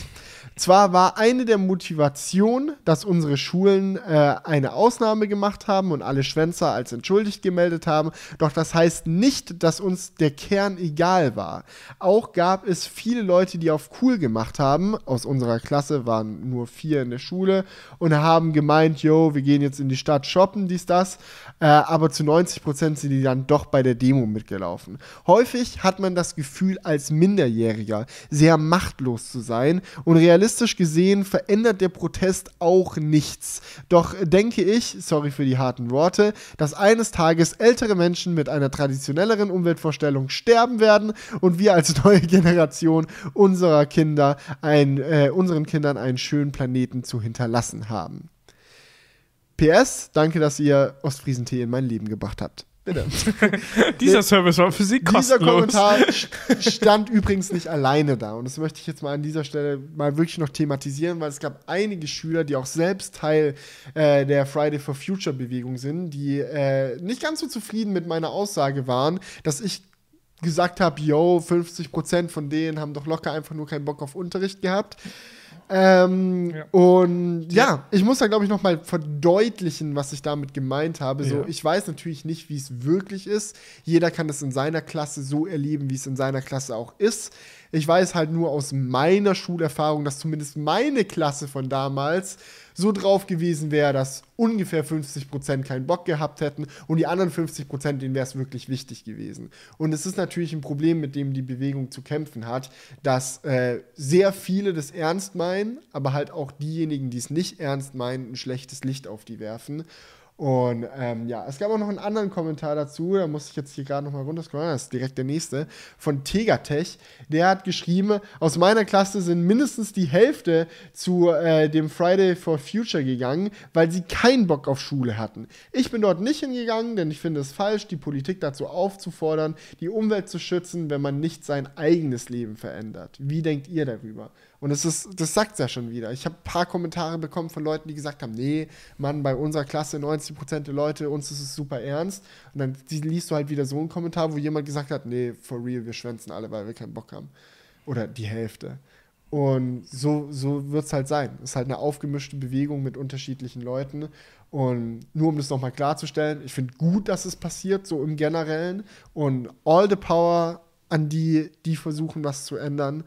Zwar war eine der Motivationen, dass unsere Schulen äh, eine Ausnahme gemacht haben und alle Schwänzer als entschuldigt gemeldet haben, doch das heißt nicht, dass uns der Kern egal war. Auch gab es viele Leute, die auf cool gemacht haben. Aus unserer Klasse waren nur vier in der Schule und haben gemeint, yo, wir gehen jetzt in die Stadt shoppen, dies, das. Äh, aber zu 90 Prozent sind die dann doch bei der Demo mitgelaufen. Häufig hat man das Gefühl, als Minderjähriger sehr machtlos zu sein. Und realistisch gesehen verändert der Protest auch nichts. Doch denke ich, sorry für die harten Worte, dass eines Tages ältere Menschen mit einer traditionelleren Umweltvorstellung sterben werden und wir als neue Generation unserer Kinder ein, äh, unseren Kindern einen schönen Planeten zu hinterlassen haben. PS, danke, dass ihr Ostfriesentee in mein Leben gebracht habt. Bitte. Dieser Service war für Sie kostenlos. Dieser Kommentar stand übrigens nicht alleine da. Und das möchte ich jetzt mal an dieser Stelle mal wirklich noch thematisieren, weil es gab einige Schüler, die auch selbst Teil äh, der Friday for Future Bewegung sind, die äh, nicht ganz so zufrieden mit meiner Aussage waren, dass ich gesagt habe, yo, 50% von denen haben doch locker einfach nur keinen Bock auf Unterricht gehabt. Ähm, ja. Und ja, ja, ich muss da, glaube ich, noch mal verdeutlichen, was ich damit gemeint habe. So, ja. ich weiß natürlich nicht, wie es wirklich ist. Jeder kann es in seiner Klasse so erleben, wie es in seiner Klasse auch ist. Ich weiß halt nur aus meiner Schulerfahrung, dass zumindest meine Klasse von damals so drauf gewesen wäre, dass ungefähr 50% keinen Bock gehabt hätten und die anderen 50%, denen wäre es wirklich wichtig gewesen. Und es ist natürlich ein Problem, mit dem die Bewegung zu kämpfen hat, dass äh, sehr viele das ernst meinen, aber halt auch diejenigen, die es nicht ernst meinen, ein schlechtes Licht auf die werfen. Und ähm, ja, es gab auch noch einen anderen Kommentar dazu, da muss ich jetzt hier gerade nochmal runterscrollen, das ist direkt der nächste, von Tegatech. Der hat geschrieben, aus meiner Klasse sind mindestens die Hälfte zu äh, dem Friday for Future gegangen, weil sie keinen Bock auf Schule hatten. Ich bin dort nicht hingegangen, denn ich finde es falsch, die Politik dazu aufzufordern, die Umwelt zu schützen, wenn man nicht sein eigenes Leben verändert. Wie denkt ihr darüber? Und das, ist, das sagt es ja schon wieder. Ich habe ein paar Kommentare bekommen von Leuten, die gesagt haben, nee, Mann, bei unserer Klasse 90% der Leute, uns ist es super ernst. Und dann liest du halt wieder so einen Kommentar, wo jemand gesagt hat, nee, for real, wir schwänzen alle, weil wir keinen Bock haben. Oder die Hälfte. Und so, so wird es halt sein. Es ist halt eine aufgemischte Bewegung mit unterschiedlichen Leuten. Und nur um das nochmal klarzustellen, ich finde gut, dass es passiert, so im Generellen. Und all the power an die, die versuchen, was zu ändern.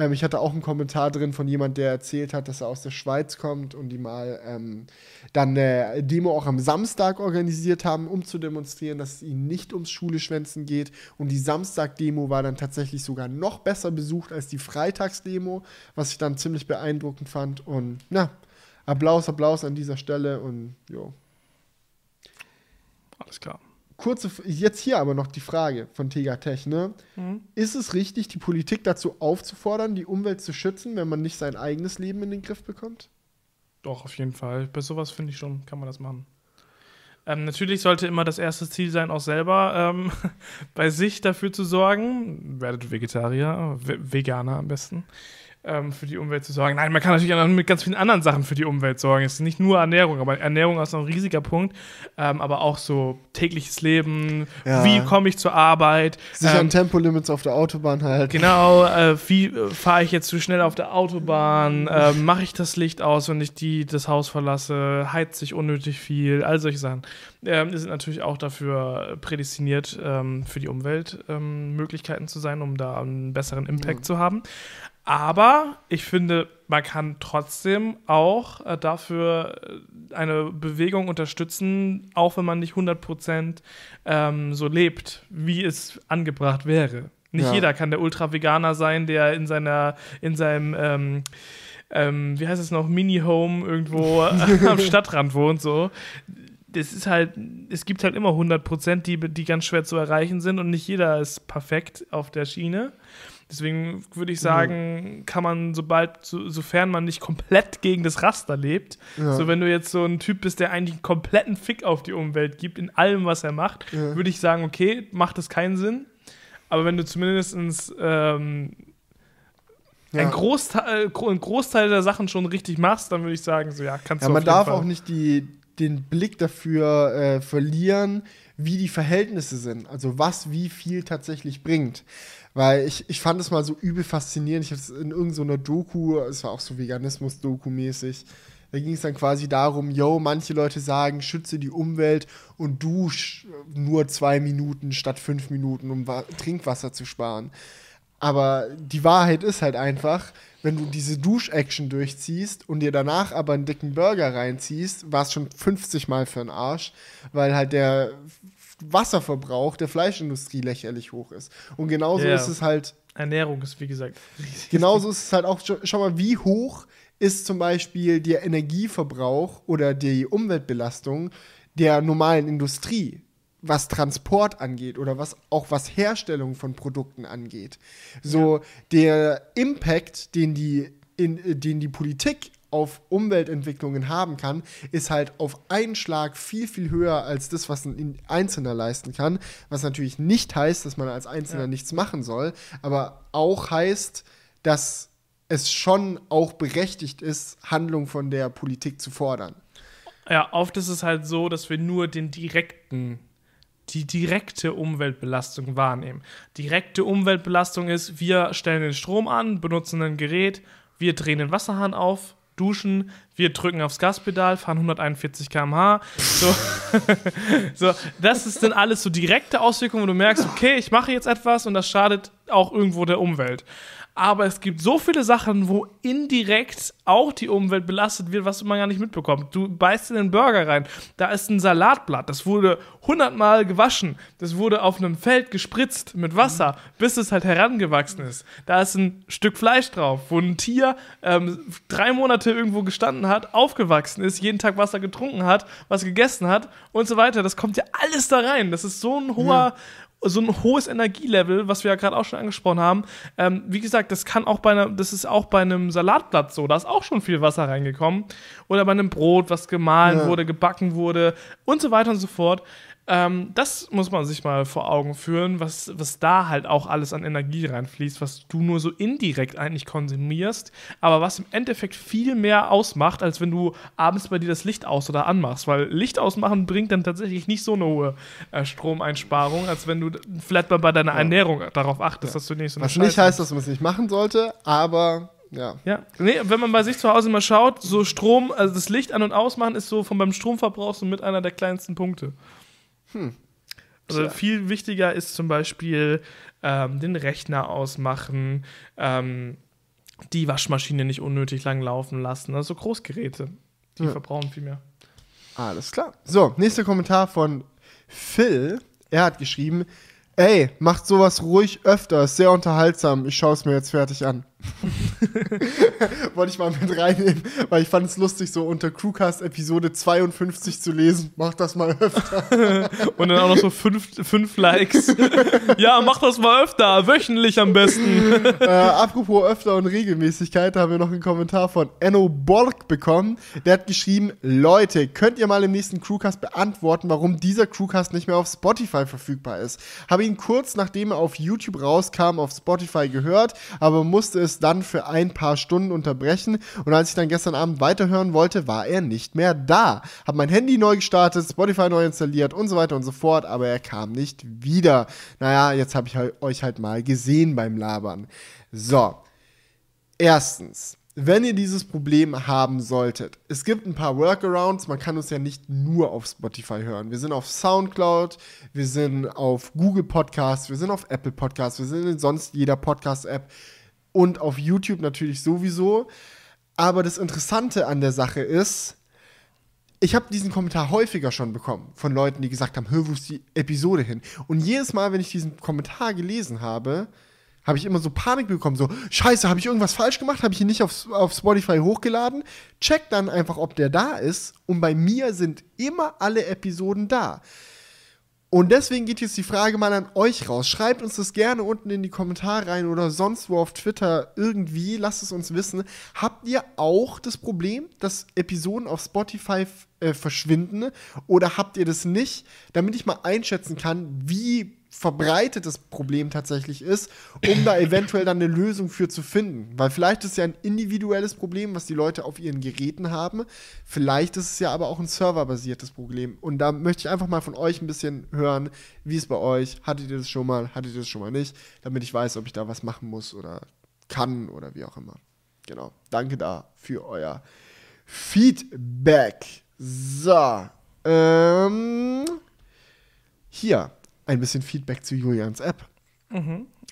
Ähm, ich hatte auch einen Kommentar drin von jemand, der erzählt hat, dass er aus der Schweiz kommt und die mal ähm, dann eine Demo auch am Samstag organisiert haben, um zu demonstrieren, dass es ihnen nicht ums Schuleschwänzen geht. Und die Samstag-Demo war dann tatsächlich sogar noch besser besucht als die Freitagsdemo, was ich dann ziemlich beeindruckend fand. Und na, Applaus, Applaus an dieser Stelle und jo. Alles klar kurze, jetzt hier aber noch die Frage von Tegatech, ne? Mhm. Ist es richtig, die Politik dazu aufzufordern, die Umwelt zu schützen, wenn man nicht sein eigenes Leben in den Griff bekommt? Doch, auf jeden Fall. Bei sowas finde ich schon, kann man das machen. Ähm, natürlich sollte immer das erste Ziel sein, auch selber ähm, bei sich dafür zu sorgen. Werdet Vegetarier, Veganer am besten ähm, für die Umwelt zu sorgen. Nein, man kann natürlich auch mit ganz vielen anderen Sachen für die Umwelt sorgen. Es ist nicht nur Ernährung, aber Ernährung ist noch ein riesiger Punkt. Ähm, aber auch so tägliches Leben, ja. wie komme ich zur Arbeit. Sich ähm, an Tempolimits auf der Autobahn halt. Genau, äh, wie äh, fahre ich jetzt zu schnell auf der Autobahn? Äh, Mache ich das Licht aus, wenn ich die, das Haus verlasse? Heizt sich unnötig viel? All solche Sachen. Ähm, die sind natürlich auch dafür prädestiniert, ähm, für die Umwelt ähm, Möglichkeiten zu sein, um da einen besseren Impact mhm. zu haben. Aber ich finde, man kann trotzdem auch äh, dafür äh, eine Bewegung unterstützen, auch wenn man nicht 100% ähm, so lebt, wie es angebracht wäre. Nicht ja. jeder kann der Ultra-Veganer sein, der in seiner, in seinem, ähm, ähm, wie heißt es noch, Mini-Home irgendwo am Stadtrand wohnt, so. Das ist halt, es gibt halt immer 100 die, die ganz schwer zu erreichen sind und nicht jeder ist perfekt auf der Schiene. Deswegen würde ich sagen, kann man, sobald, so, sofern man nicht komplett gegen das Raster lebt, ja. so wenn du jetzt so ein Typ bist, der eigentlich einen kompletten Fick auf die Umwelt gibt, in allem, was er macht, ja. würde ich sagen, okay, macht das keinen Sinn. Aber wenn du zumindest ähm, ja. ein, Großteil, äh, ein Großteil der Sachen schon richtig machst, dann würde ich sagen, so ja, kannst ja, du. Ja, man darf Fall. auch nicht die, den Blick dafür äh, verlieren, wie die Verhältnisse sind. Also was wie viel tatsächlich bringt. Weil ich, ich fand es mal so übel faszinierend. Ich habe es in irgendeiner Doku, es war auch so Veganismus-Doku-mäßig, da ging es dann quasi darum, yo, manche Leute sagen, schütze die Umwelt und dusch nur zwei Minuten statt fünf Minuten, um Trinkwasser zu sparen. Aber die Wahrheit ist halt einfach, wenn du diese Dusch-Action durchziehst und dir danach aber einen dicken Burger reinziehst, war es schon 50 Mal für den Arsch, weil halt der Wasserverbrauch der Fleischindustrie lächerlich hoch ist. Und genauso Ja. ist es halt Ernährung ist, wie gesagt, riesig. Genauso ist es halt auch, schau, mal, wie hoch ist zum Beispiel der Energieverbrauch oder die Umweltbelastung der normalen Industrie, was Transport angeht oder was auch was Herstellung von Produkten angeht. So der Impact, den die, in, den die Politik auf Umweltentwicklungen haben kann, ist halt auf einen Schlag viel, viel höher als das, was ein Einzelner leisten kann. Was natürlich nicht heißt, dass man als Einzelner Ja. nichts machen soll, aber auch heißt, dass es schon auch berechtigt ist, Handlung von der Politik zu fordern. Ja, oft ist es halt so, dass wir nur den direkten, die direkte Umweltbelastung wahrnehmen. Direkte Umweltbelastung ist, wir stellen den Strom an, benutzen ein Gerät, wir drehen den Wasserhahn auf, duschen, wir drücken aufs Gaspedal, fahren 141 km/h. So, so, das ist dann alles so direkte Auswirkungen, wo du merkst, okay, ich mache jetzt etwas und das schadet auch irgendwo der Umwelt. Aber es gibt so viele Sachen, wo indirekt auch die Umwelt belastet wird, was man gar nicht mitbekommt. Du beißt in den Burger rein, da ist ein Salatblatt, das wurde hundertmal gewaschen, das wurde auf einem Feld gespritzt mit Wasser, bis es halt herangewachsen ist. Da ist ein Stück Fleisch drauf, wo ein Tier ähm, drei Monate irgendwo gestanden hat, aufgewachsen ist, jeden Tag Wasser getrunken hat, was gegessen hat und so weiter. Das kommt ja alles da rein. Das ist so ein hoher, so ein hohes Energielevel, was wir ja gerade auch schon angesprochen haben. Ähm, wie gesagt, das kann auch bei einer, das ist auch bei einem Salatblatt so. Da ist auch schon viel Wasser reingekommen. Oder bei einem Brot, was gemahlen Ja. wurde, gebacken wurde und so weiter und so fort. Ähm, das muss man sich mal vor Augen führen, was, was da halt auch alles an Energie reinfließt, was du nur so indirekt eigentlich konsumierst, aber was im Endeffekt viel mehr ausmacht, als wenn du abends bei dir das Licht aus- oder anmachst. Weil Licht ausmachen bringt dann tatsächlich nicht so eine hohe äh, Stromeinsparung, als wenn du vielleicht mal bei deiner Ernährung darauf achtest, dass du nicht so eine Was nicht Scheiße- heißt, dass man es nicht machen sollte, aber ja. ja, nee, wenn man bei sich zu Hause mal schaut, so Strom, also das Licht an- und ausmachen ist so von beim Stromverbrauch so mit einer der kleinsten Punkte. Also Tja. viel wichtiger ist zum Beispiel ähm, den Rechner ausmachen, ähm, die Waschmaschine nicht unnötig lang laufen lassen. Also Großgeräte, die Ja. verbrauchen viel mehr. Alles klar. So, nächster Kommentar von Phil. Er hat geschrieben: Ey, macht sowas ruhig öfter, ist sehr unterhaltsam. Ich schaue es mir jetzt fertig an. Wollte ich mal mit reinnehmen, weil ich fand es lustig, so unter Crewcast Episode 52 zu lesen. Macht das mal öfter. Und dann auch noch so fünf, fünf Likes. ja, mach das mal öfter, wöchentlich am besten. äh, apropos öfter und Regelmäßigkeit, da haben wir noch einen Kommentar von Enno Borg bekommen. Der hat geschrieben: Leute, könnt ihr mal im nächsten Crewcast beantworten, warum dieser Crewcast nicht mehr auf Spotify verfügbar ist? Habe ihn kurz nachdem er auf YouTube rauskam auf Spotify gehört, aber musste es dann für ein paar Stunden unterbrechen. Und als ich dann gestern Abend weiterhören wollte, war er nicht mehr da. Hab mein Handy neu gestartet, Spotify neu installiert und so weiter und so fort, aber er kam nicht wieder. Naja, jetzt habe ich euch halt mal gesehen beim Labern. So. Erstens, wenn ihr dieses Problem haben solltet, es gibt ein paar Workarounds, man kann uns ja nicht nur auf Spotify hören. Wir sind auf Soundcloud, wir sind auf Google Podcasts, wir sind auf Apple Podcasts, wir sind in sonst jeder Podcast-App und auf YouTube natürlich sowieso. Aber das Interessante an der Sache ist, ich habe diesen Kommentar häufiger schon bekommen von Leuten, die gesagt haben, hör, wo ist die Episode hin? Und jedes Mal, wenn ich diesen Kommentar gelesen habe, habe ich immer so Panik bekommen, so, scheiße, habe ich irgendwas falsch gemacht? Habe ich ihn nicht auf, auf Spotify hochgeladen? Check dann einfach, ob der da ist. Und bei mir sind immer alle Episoden da. Und deswegen geht jetzt die Frage mal an euch raus. Schreibt uns das gerne unten in die Kommentare rein oder sonst wo auf Twitter irgendwie. Lasst es uns wissen. Habt ihr auch das Problem, dass Episoden auf Spotify äh, verschwinden? Oder habt ihr das nicht? Damit ich mal einschätzen kann, wie verbreitet das Problem tatsächlich ist, um da eventuell dann eine Lösung für zu finden. Weil vielleicht ist es ja ein individuelles Problem, was die Leute auf ihren Geräten haben. Vielleicht ist es ja aber auch ein serverbasiertes Problem. Und da möchte ich einfach mal von euch ein bisschen hören, wie es bei euch. Hattet ihr das schon mal? Hattet ihr das schon mal nicht? Damit ich weiß, ob ich da was machen muss oder kann oder wie auch immer. Genau. Danke da für euer Feedback. So. Ähm, hier ein bisschen Feedback zu Julians App.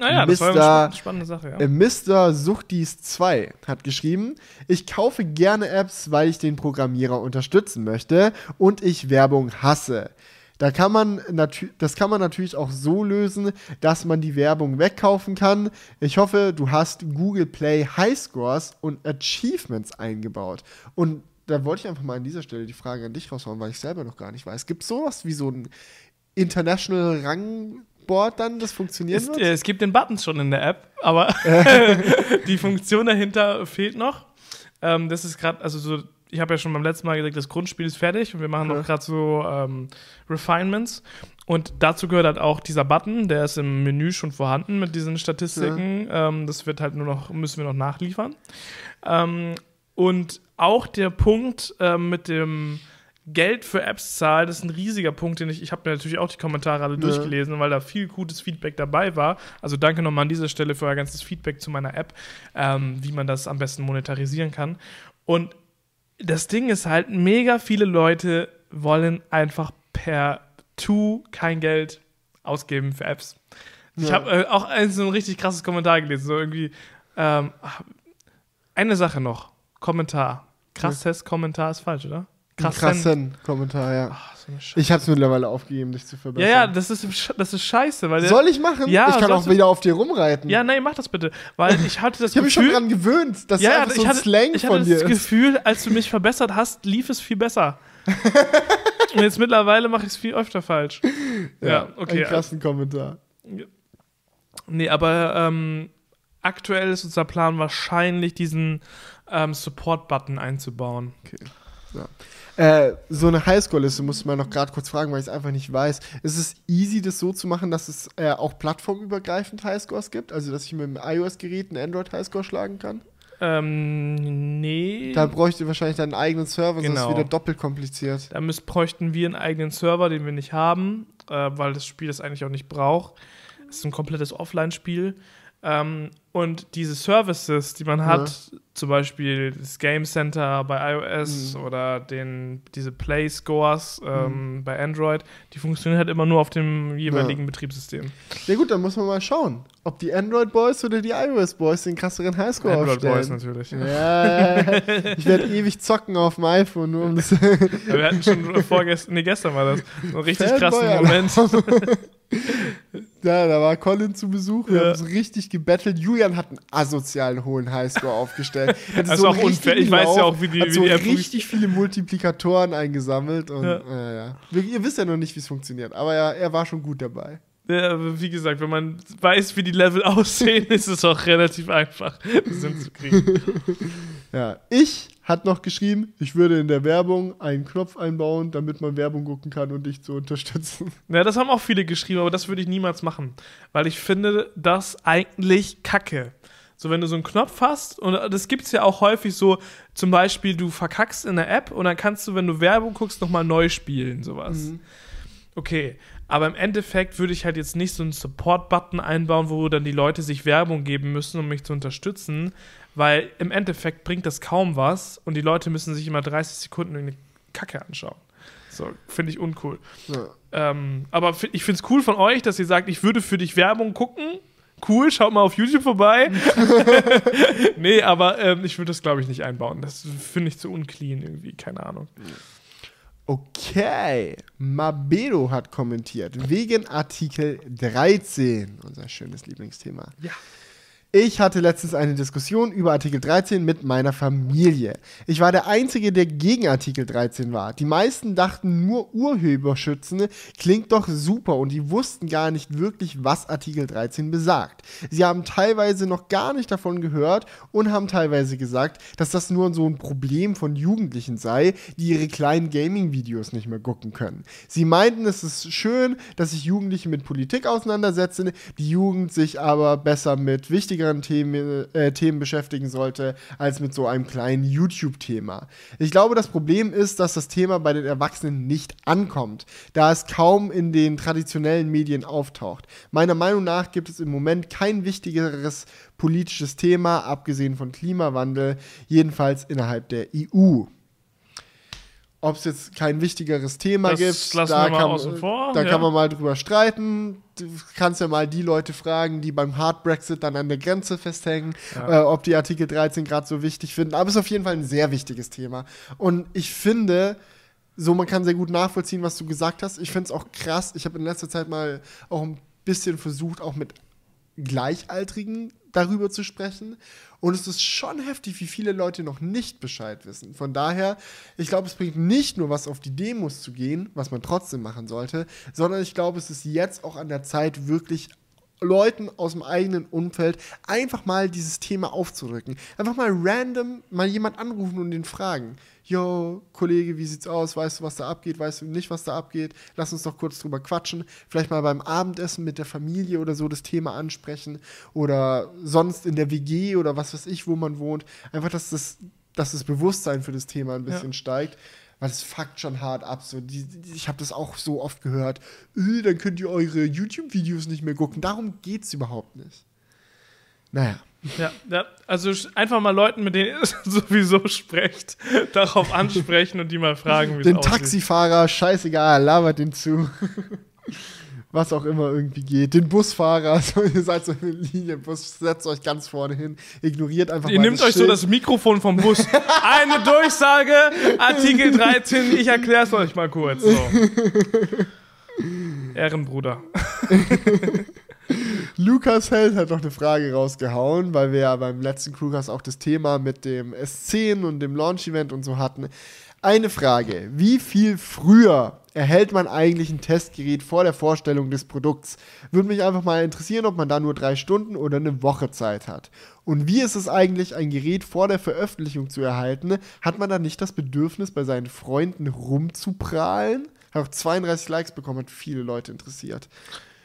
Naja, das war eine spa- spannende Sache, ja. Äh, Mr. Suchtis2 hat geschrieben, ich kaufe gerne Apps, weil ich den Programmierer unterstützen möchte und ich Werbung hasse. Da kann man das kann man natürlich auch so lösen, dass man die Werbung wegkaufen kann. Ich hoffe, du hast Google Play Highscores und Achievements eingebaut. Und da wollte ich einfach mal an dieser Stelle die Frage an dich raushauen, weil ich selber noch gar nicht weiß. Gibt es sowas wie so ein International Rangboard dann, das funktioniert? Es, äh, es gibt den Button schon in der App, aber die Funktion dahinter fehlt noch. Ähm, das ist gerade, also so ich habe ja schon beim letzten Mal gesagt, das Grundspiel ist fertig und wir machen ja. noch gerade so ähm, Refinements. Und dazu gehört halt auch dieser Button, der ist im Menü schon vorhanden mit diesen Statistiken. Ja. Ähm, das wird halt nur noch, müssen wir noch nachliefern. Ähm, und auch der Punkt ähm, mit dem Geld für Apps zahlen, das ist ein riesiger Punkt, den ich, ich habe mir natürlich auch die Kommentare alle ja. durchgelesen, weil da viel gutes Feedback dabei war. Also danke nochmal an dieser Stelle für euer ganzes Feedback zu meiner App, ähm, wie man das am besten monetarisieren kann. Und das Ding ist halt, mega viele Leute wollen einfach per Tu kein Geld ausgeben für Apps. Ja. Ich habe äh, auch ein, so ein richtig krasses Kommentar gelesen, so irgendwie ähm, eine Sache noch, Kommentar. Krasses ja. Kommentar ist falsch, oder? Krassen, krassen Kommentar, ja. Ach, so ich habe es mittlerweile aufgegeben, dich zu verbessern. Ja, ja, das ist, das ist scheiße. Weil Soll ich machen? Ja, ich kann auch wieder auf dir rumreiten. Ja, nein, mach das bitte. Weil ich hatte das ich habe mich schon dran gewöhnt. Das ja, ist so ein hatte, Slang ich von dir. Ich hatte das Gefühl, als du mich verbessert hast, lief es viel besser. Und jetzt mittlerweile mache ich es viel öfter falsch. Ja, ja okay. Ein krassen Kommentar. Nee, aber ähm, aktuell ist unser Plan wahrscheinlich, diesen ähm, Support-Button einzubauen. Okay. Ja. Äh, so eine Highscore-Liste muss man noch gerade kurz fragen, weil ich es einfach nicht weiß. Ist es easy, das so zu machen, dass es äh, auch plattformübergreifend Highscores gibt? Also, dass ich mit einem iOS-Gerät einen Android-Highscore schlagen kann? Ähm, nee. Da bräuchte wahrscheinlich deinen eigenen Server, genau. sonst ist wieder doppelt kompliziert. Da müsst, bräuchten wir einen eigenen Server, den wir nicht haben, äh, weil das Spiel das eigentlich auch nicht braucht. Es ist ein komplettes Offline-Spiel. Ähm, und diese Services, die man hat, ja. zum Beispiel das Game Center bei iOS mhm. oder den, diese Play Scores ähm, mhm. bei Android, die funktionieren halt immer nur auf dem jeweiligen ja. Betriebssystem. Ja gut, dann muss man mal schauen, ob die Android Boys oder die iOS Boys den krasseren Highscore Android aufstellen. Boys natürlich. Ja, ich werde ewig zocken auf dem iPhone, nur um das. wir hatten schon vorgestern, nee, gestern war das, so einen richtig Fanboy krassen Moment. Ja, da war Colin zu Besuch. Wir ja. haben so richtig gebettelt. Julian hat einen asozialen hohen Highscore aufgestellt. Das ist so auch unfair. Ich weiß ja auch, wie die. Hat so wie die richtig viele Multiplikatoren eingesammelt. Und, ja. Äh. Ihr wisst ja noch nicht, wie es funktioniert. Aber ja, er war schon gut dabei. Ja, wie gesagt, wenn man weiß, wie die Level aussehen, ist es auch relativ einfach, das hinzukriegen. ja, ich hat noch geschrieben, ich würde in der Werbung einen Knopf einbauen, damit man Werbung gucken kann und dich zu unterstützen. Ja, das haben auch viele geschrieben, aber das würde ich niemals machen, weil ich finde das eigentlich kacke. So, wenn du so einen Knopf hast, und das gibt es ja auch häufig so, zum Beispiel, du verkackst in der App und dann kannst du, wenn du Werbung guckst, nochmal neu spielen, sowas. Mhm. Okay, aber im Endeffekt würde ich halt jetzt nicht so einen Support-Button einbauen, wo dann die Leute sich Werbung geben müssen, um mich zu unterstützen, weil im Endeffekt bringt das kaum was und die Leute müssen sich immer 30 Sekunden eine Kacke anschauen. So, finde ich uncool. Ja. Ähm, aber ich finde es cool von euch, dass ihr sagt, ich würde für dich Werbung gucken. Cool, schaut mal auf YouTube vorbei. nee, aber ähm, ich würde das, glaube ich, nicht einbauen. Das finde ich zu unclean irgendwie, keine Ahnung. Okay, Mabedo hat kommentiert wegen Artikel 13, unser schönes Lieblingsthema. Ja. Ich hatte letztens eine Diskussion über Artikel 13 mit meiner Familie. Ich war der Einzige, der gegen Artikel 13 war. Die meisten dachten nur Urheberschützen klingt doch super und die wussten gar nicht wirklich, was Artikel 13 besagt. Sie haben teilweise noch gar nicht davon gehört und haben teilweise gesagt, dass das nur so ein Problem von Jugendlichen sei, die ihre kleinen Gaming-Videos nicht mehr gucken können. Sie meinten, es ist schön, dass sich Jugendliche mit Politik auseinandersetzen, die Jugend sich aber besser mit wichtigen wichtigeren Themen, äh, Themen beschäftigen sollte, als mit so einem kleinen YouTube-Thema. Ich glaube, das Problem ist, dass das Thema bei den Erwachsenen nicht ankommt, da es kaum in den traditionellen Medien auftaucht. Meiner Meinung nach gibt es im Moment kein wichtigeres politisches Thema, abgesehen von Klimawandel, jedenfalls innerhalb der EU ob es jetzt kein wichtiger Thema das gibt, da, kann, vor, da ja. kann man mal drüber streiten. Du kannst ja mal die Leute fragen, die beim Hard Brexit dann an der Grenze festhängen, ja. äh, ob die Artikel 13 gerade so wichtig finden. Aber es ist auf jeden Fall ein sehr wichtiges Thema. Und ich finde, so, man kann sehr gut nachvollziehen, was du gesagt hast. Ich finde es auch krass. Ich habe in letzter Zeit mal auch ein bisschen versucht, auch mit Gleichaltrigen darüber zu sprechen. Und es ist schon heftig, wie viele Leute noch nicht Bescheid wissen. Von daher, ich glaube, es bringt nicht nur was auf die Demos zu gehen, was man trotzdem machen sollte, sondern ich glaube, es ist jetzt auch an der Zeit, wirklich Leuten aus dem eigenen Umfeld einfach mal dieses Thema aufzurücken. Einfach mal random mal jemand anrufen und den fragen. Yo, Kollege, wie sieht's aus? Weißt du, was da abgeht? Weißt du nicht, was da abgeht? Lass uns doch kurz drüber quatschen. Vielleicht mal beim Abendessen mit der Familie oder so das Thema ansprechen. Oder sonst in der WG oder was weiß ich, wo man wohnt. Einfach, dass das, dass das Bewusstsein für das Thema ein bisschen ja. steigt weil es fuckt schon hart ab. So, die, die, ich habe das auch so oft gehört. Öh, dann könnt ihr eure YouTube-Videos nicht mehr gucken. Darum geht es überhaupt nicht. Naja. Ja, ja, also einfach mal Leuten, mit denen ihr sowieso sprecht, darauf ansprechen und die mal fragen, wie es aussieht. Den Taxifahrer, scheißegal, labert den zu was auch immer irgendwie geht. Den Busfahrer, so, ihr seid so eine Linie, Bus, setzt euch ganz vorne hin, ignoriert einfach Ihr nehmt euch Schild. so das Mikrofon vom Bus. Eine Durchsage, Artikel 13, ich erkläre es euch mal kurz. So. Ehrenbruder. Lukas Held hat noch eine Frage rausgehauen, weil wir ja beim letzten Crewcast auch das Thema mit dem S10 und dem Launch-Event und so hatten. Eine Frage: Wie viel früher erhält man eigentlich ein Testgerät vor der Vorstellung des Produkts? Würde mich einfach mal interessieren, ob man da nur drei Stunden oder eine Woche Zeit hat. Und wie ist es eigentlich, ein Gerät vor der Veröffentlichung zu erhalten? Hat man da nicht das Bedürfnis, bei seinen Freunden rumzuprahlen? Hat auch 32 Likes bekommen, hat viele Leute interessiert.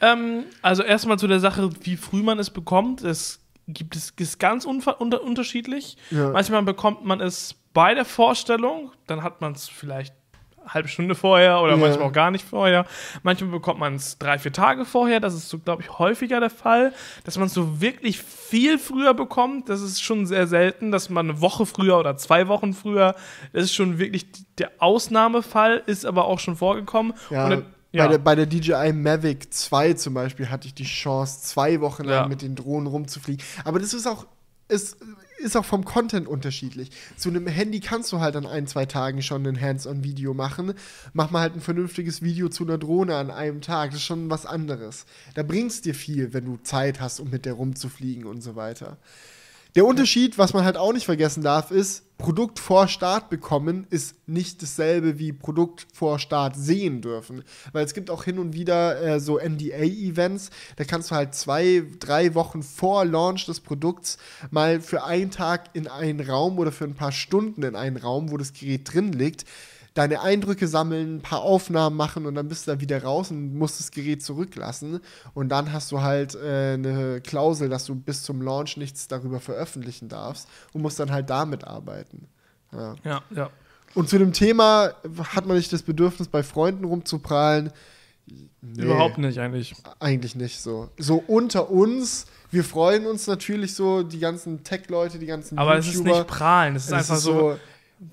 Ähm, also erstmal zu der Sache, wie früh man es bekommt. Es gibt es ist ganz unter unterschiedlich. Ja. Manchmal bekommt man es bei der Vorstellung, dann hat man es vielleicht eine halbe Stunde vorher oder ja. manchmal auch gar nicht vorher. Manchmal bekommt man es drei, vier Tage vorher. Das ist so, glaube ich, häufiger der Fall. Dass man es so wirklich viel früher bekommt, das ist schon sehr selten. Dass man eine Woche früher oder zwei Wochen früher, das ist schon wirklich der Ausnahmefall, ist aber auch schon vorgekommen. Ja. Und ja. Bei, der, bei der DJI Mavic 2 zum Beispiel hatte ich die Chance, zwei Wochen lang ja. mit den Drohnen rumzufliegen. Aber das ist auch es ist auch vom Content unterschiedlich. Zu einem Handy kannst du halt an ein, zwei Tagen schon ein Hands-on-Video machen. Mach mal halt ein vernünftiges Video zu einer Drohne an einem Tag. Das ist schon was anderes. Da bringst dir viel, wenn du Zeit hast, um mit der rumzufliegen und so weiter. Der Unterschied, was man halt auch nicht vergessen darf, ist, Produkt vor Start bekommen ist nicht dasselbe wie Produkt vor Start sehen dürfen. Weil es gibt auch hin und wieder äh, so NDA-Events, da kannst du halt zwei, drei Wochen vor Launch des Produkts mal für einen Tag in einen Raum oder für ein paar Stunden in einen Raum, wo das Gerät drin liegt, deine Eindrücke sammeln, ein paar Aufnahmen machen und dann bist du da wieder raus und musst das Gerät zurücklassen. Und dann hast du halt äh, eine Klausel, dass du bis zum Launch nichts darüber veröffentlichen darfst und musst dann halt damit arbeiten. Ja, ja. ja. Und zu dem Thema hat man nicht das Bedürfnis, bei Freunden rumzuprallen. Nee, Überhaupt nicht, eigentlich. Eigentlich nicht so. So unter uns, wir freuen uns natürlich so, die ganzen Tech-Leute, die ganzen Aber YouTuber. es ist nicht prahlen, es ist es einfach ist so, so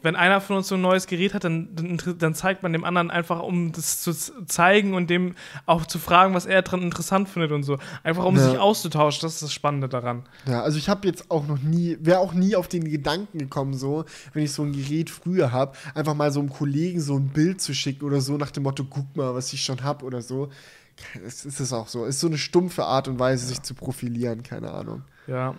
wenn einer von uns so ein neues Gerät hat, dann, dann, dann, zeigt man dem anderen einfach, um das zu zeigen und dem auch zu fragen, was er dran interessant findet und so. Einfach um ja. sich auszutauschen, das ist das Spannende daran. Ja, also ich habe jetzt auch noch nie, wäre auch nie auf den Gedanken gekommen, so, wenn ich so ein Gerät früher habe, einfach mal so einem Kollegen so ein Bild zu schicken oder so nach dem Motto, guck mal, was ich schon habe oder so. Es ist auch so. Es ist so eine stumpfe Art und Weise, ja. sich zu profilieren, keine Ahnung. Ja.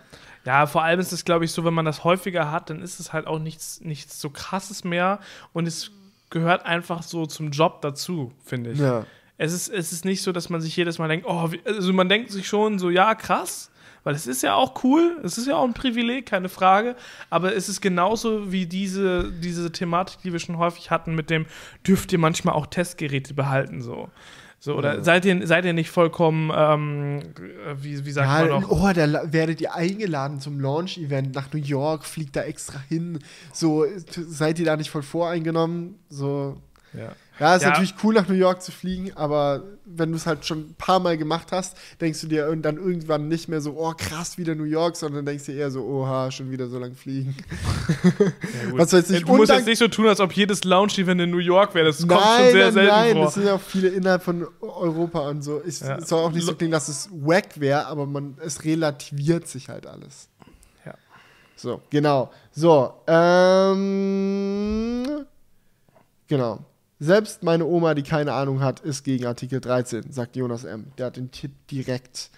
Ja, vor allem ist es, glaube ich, so, wenn man das häufiger hat, dann ist es halt auch nichts, nichts so krasses mehr und es gehört einfach so zum Job dazu, finde ich. Ja. Es ist, es ist nicht so, dass man sich jedes Mal denkt, oh, also man denkt sich schon so, ja, krass, weil es ist ja auch cool, es ist ja auch ein Privileg, keine Frage, aber es ist genauso wie diese, diese Thematik, die wir schon häufig hatten, mit dem, dürft ihr manchmal auch Testgeräte behalten, so. So, oder ja. seid, ihr, seid ihr nicht vollkommen, ähm, wie, wie sagt ja, man noch? Oh, da werdet ihr eingeladen zum Launch-Event nach New York, fliegt da extra hin. So, seid ihr da nicht voll voreingenommen? So. Ja. Ja, ist ja. natürlich cool, nach New York zu fliegen, aber wenn du es halt schon ein paar Mal gemacht hast, denkst du dir dann irgendwann nicht mehr so, oh krass, wieder New York, sondern denkst dir eher so, oha, schon wieder so lang fliegen. Ja, Was soll nicht, du musst jetzt nicht so tun, als ob jedes Lounge-Event in New York wäre. Das kommt nein, schon sehr nein, selten nein, vor. das sind ja auch viele innerhalb von Europa und so. Ich, ja. Es soll auch nicht so klingen, dass es wack wäre, aber man, es relativiert sich halt alles. Ja. So, genau. So, ähm, genau. Selbst meine Oma, die keine Ahnung hat, ist gegen Artikel 13, sagt Jonas M. Der hat den Tipp direkt.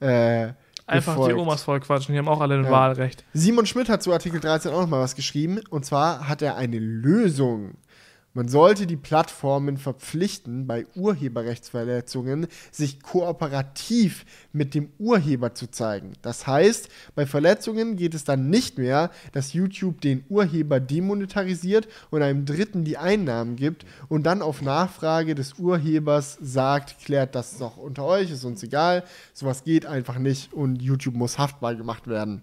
Äh, Einfach befolgt. die Omas voll quatschen, die haben auch alle ein Ja. Wahlrecht. Simon Schmidt hat zu Artikel 13 auch noch mal was geschrieben. Und zwar hat er eine Lösung. Man sollte die Plattformen verpflichten, bei Urheberrechtsverletzungen sich kooperativ mit dem Urheber zu zeigen. Das heißt, bei Verletzungen geht es dann nicht mehr, dass YouTube den Urheber demonetarisiert und einem Dritten die Einnahmen gibt und dann auf Nachfrage des Urhebers sagt, klärt das doch unter euch, ist uns egal. Sowas geht einfach nicht und YouTube muss haftbar gemacht werden.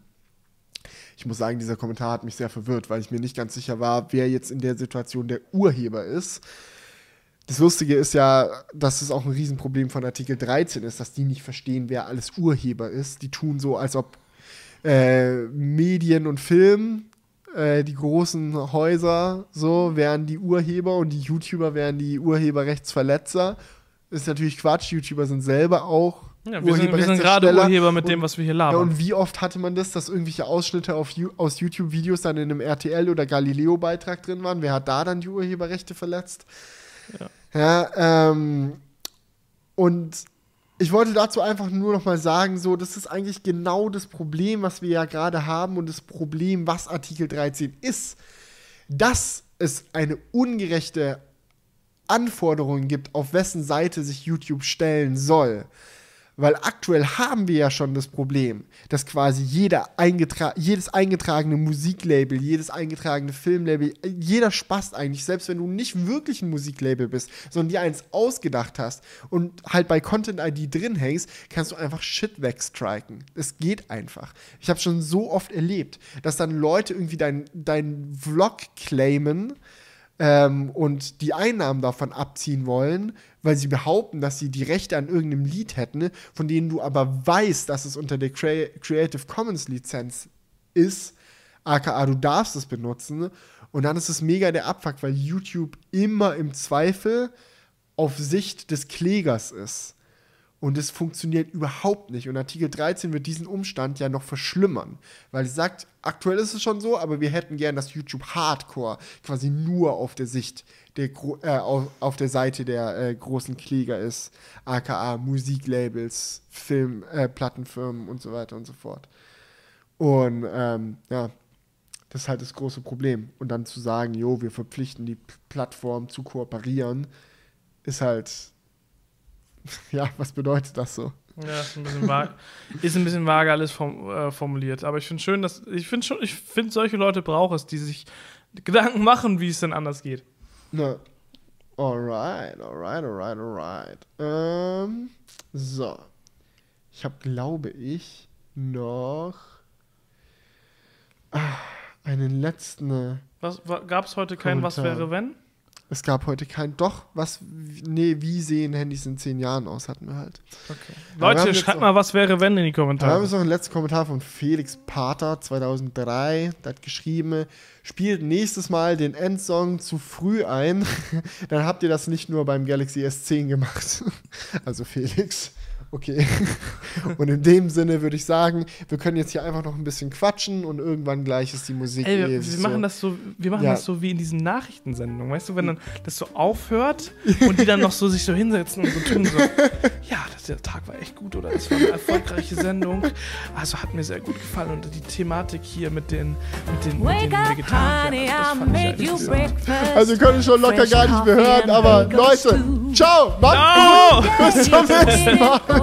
Ich muss sagen, dieser Kommentar hat mich sehr verwirrt, weil ich mir nicht ganz sicher war, wer jetzt in der Situation der Urheber ist. Das Lustige ist ja, dass es auch ein Riesenproblem von Artikel 13 ist, dass die nicht verstehen, wer alles Urheber ist. Die tun so, als ob äh, Medien und Film, äh, die großen Häuser, so wären die Urheber und die YouTuber wären die Urheberrechtsverletzer. Ist natürlich Quatsch. YouTuber sind selber auch Ja, wir, sind, wir sind gerade. Urheber mit dem, Und- was wir hier ja, labern. und wie oft hatte man das, dass irgendwelche Ausschnitte auf, aus YouTube-Videos dann in einem RTL- oder Galileo-Beitrag drin waren? Wer hat da dann die Urheberrechte verletzt? Ja, ähm, und ich wollte dazu einfach nur noch mal sagen, so, das ist eigentlich genau das Problem, was wir ja gerade haben und das Problem, was Artikel 13 ist, dass es eine ungerechte Anforderung gibt, auf wessen Seite sich YouTube stellen soll. Weil aktuell haben wir ja schon das Problem, dass quasi jeder eingetra jedes eingetragene Musiklabel, jedes eingetragene Filmlabel, jeder Spaß eigentlich, selbst wenn du nicht wirklich ein Musiklabel bist, sondern dir eins ausgedacht hast und halt bei Content ID drin hängst, kannst du einfach Shit wegstriken. Es geht einfach. Ich habe schon so oft erlebt, dass dann Leute irgendwie deinen dein Vlog claimen, ähm, und die Einnahmen davon abziehen wollen, weil sie behaupten, dass sie die Rechte an irgendeinem Lied hätten, von denen du aber weißt, dass es unter der Crea Creative Commons Lizenz ist, aka du darfst es benutzen. Und dann ist es mega der Abfuck, weil YouTube immer im Zweifel auf Sicht des Klägers ist. Und es funktioniert überhaupt nicht. Und Artikel 13 wird diesen Umstand ja noch verschlimmern. Weil es sagt, aktuell ist es schon so, aber wir hätten gern, dass YouTube Hardcore quasi nur auf der Sicht der Gro äh, auf, auf der Seite der äh, großen Kläger ist. aka Musiklabels, Film, äh, Plattenfirmen und so weiter und so fort. Und ähm, ja, das ist halt das große Problem. Und dann zu sagen, jo, wir verpflichten die Plattform zu kooperieren, ist halt, ja, was bedeutet das so? Ja, ist ein bisschen vage, ist ein bisschen vage alles form, äh, formuliert. Aber ich finde schön, dass ich finde schon, ich finde solche Leute braucht es, die sich Gedanken machen, wie es denn anders geht. Na, alright, alright, alright, alright. Ähm, so. Ich habe, glaube ich, noch ah, einen letzten. Was gab es heute kein Was Kommentar. wäre wenn? Es gab heute kein. Doch, was. Nee, wie sehen Handys in zehn Jahren aus, hatten wir halt. Okay. haben Leute, schreibt mal, was wäre wenn in die Da haben wir Kommentare. jetzt noch einen letzten Kommentar von Felix Pater 2003. Der hat geschrieben, spielt nächstes Mal den Endsong zu früh ein. Dann habt ihr das nicht nur beim Galaxy S10 gemacht. Also Felix. Okay. Und in dem Sinne würde ich sagen, wir können jetzt hier einfach noch ein bisschen quatschen und irgendwann gleich ist die Musik Ey, eh wir, wir so- machen das so, wir machen Ja. das so wie in diesen Nachrichtensendungen, weißt du, wenn dann das so aufhört und die dann noch so sich so hinsetzen und so tun so, ja, das, der Tag war echt gut oder das war eine erfolgreiche Sendung, also hat mir sehr gut gefallen und die Thematik hier mit den mit den, mit Wake den up, Vegetariern, breakfast. Also wir können schon locker gar nicht mehr hören, aber Leute, ciao, macht's No! gut, bis zum nächsten Mal.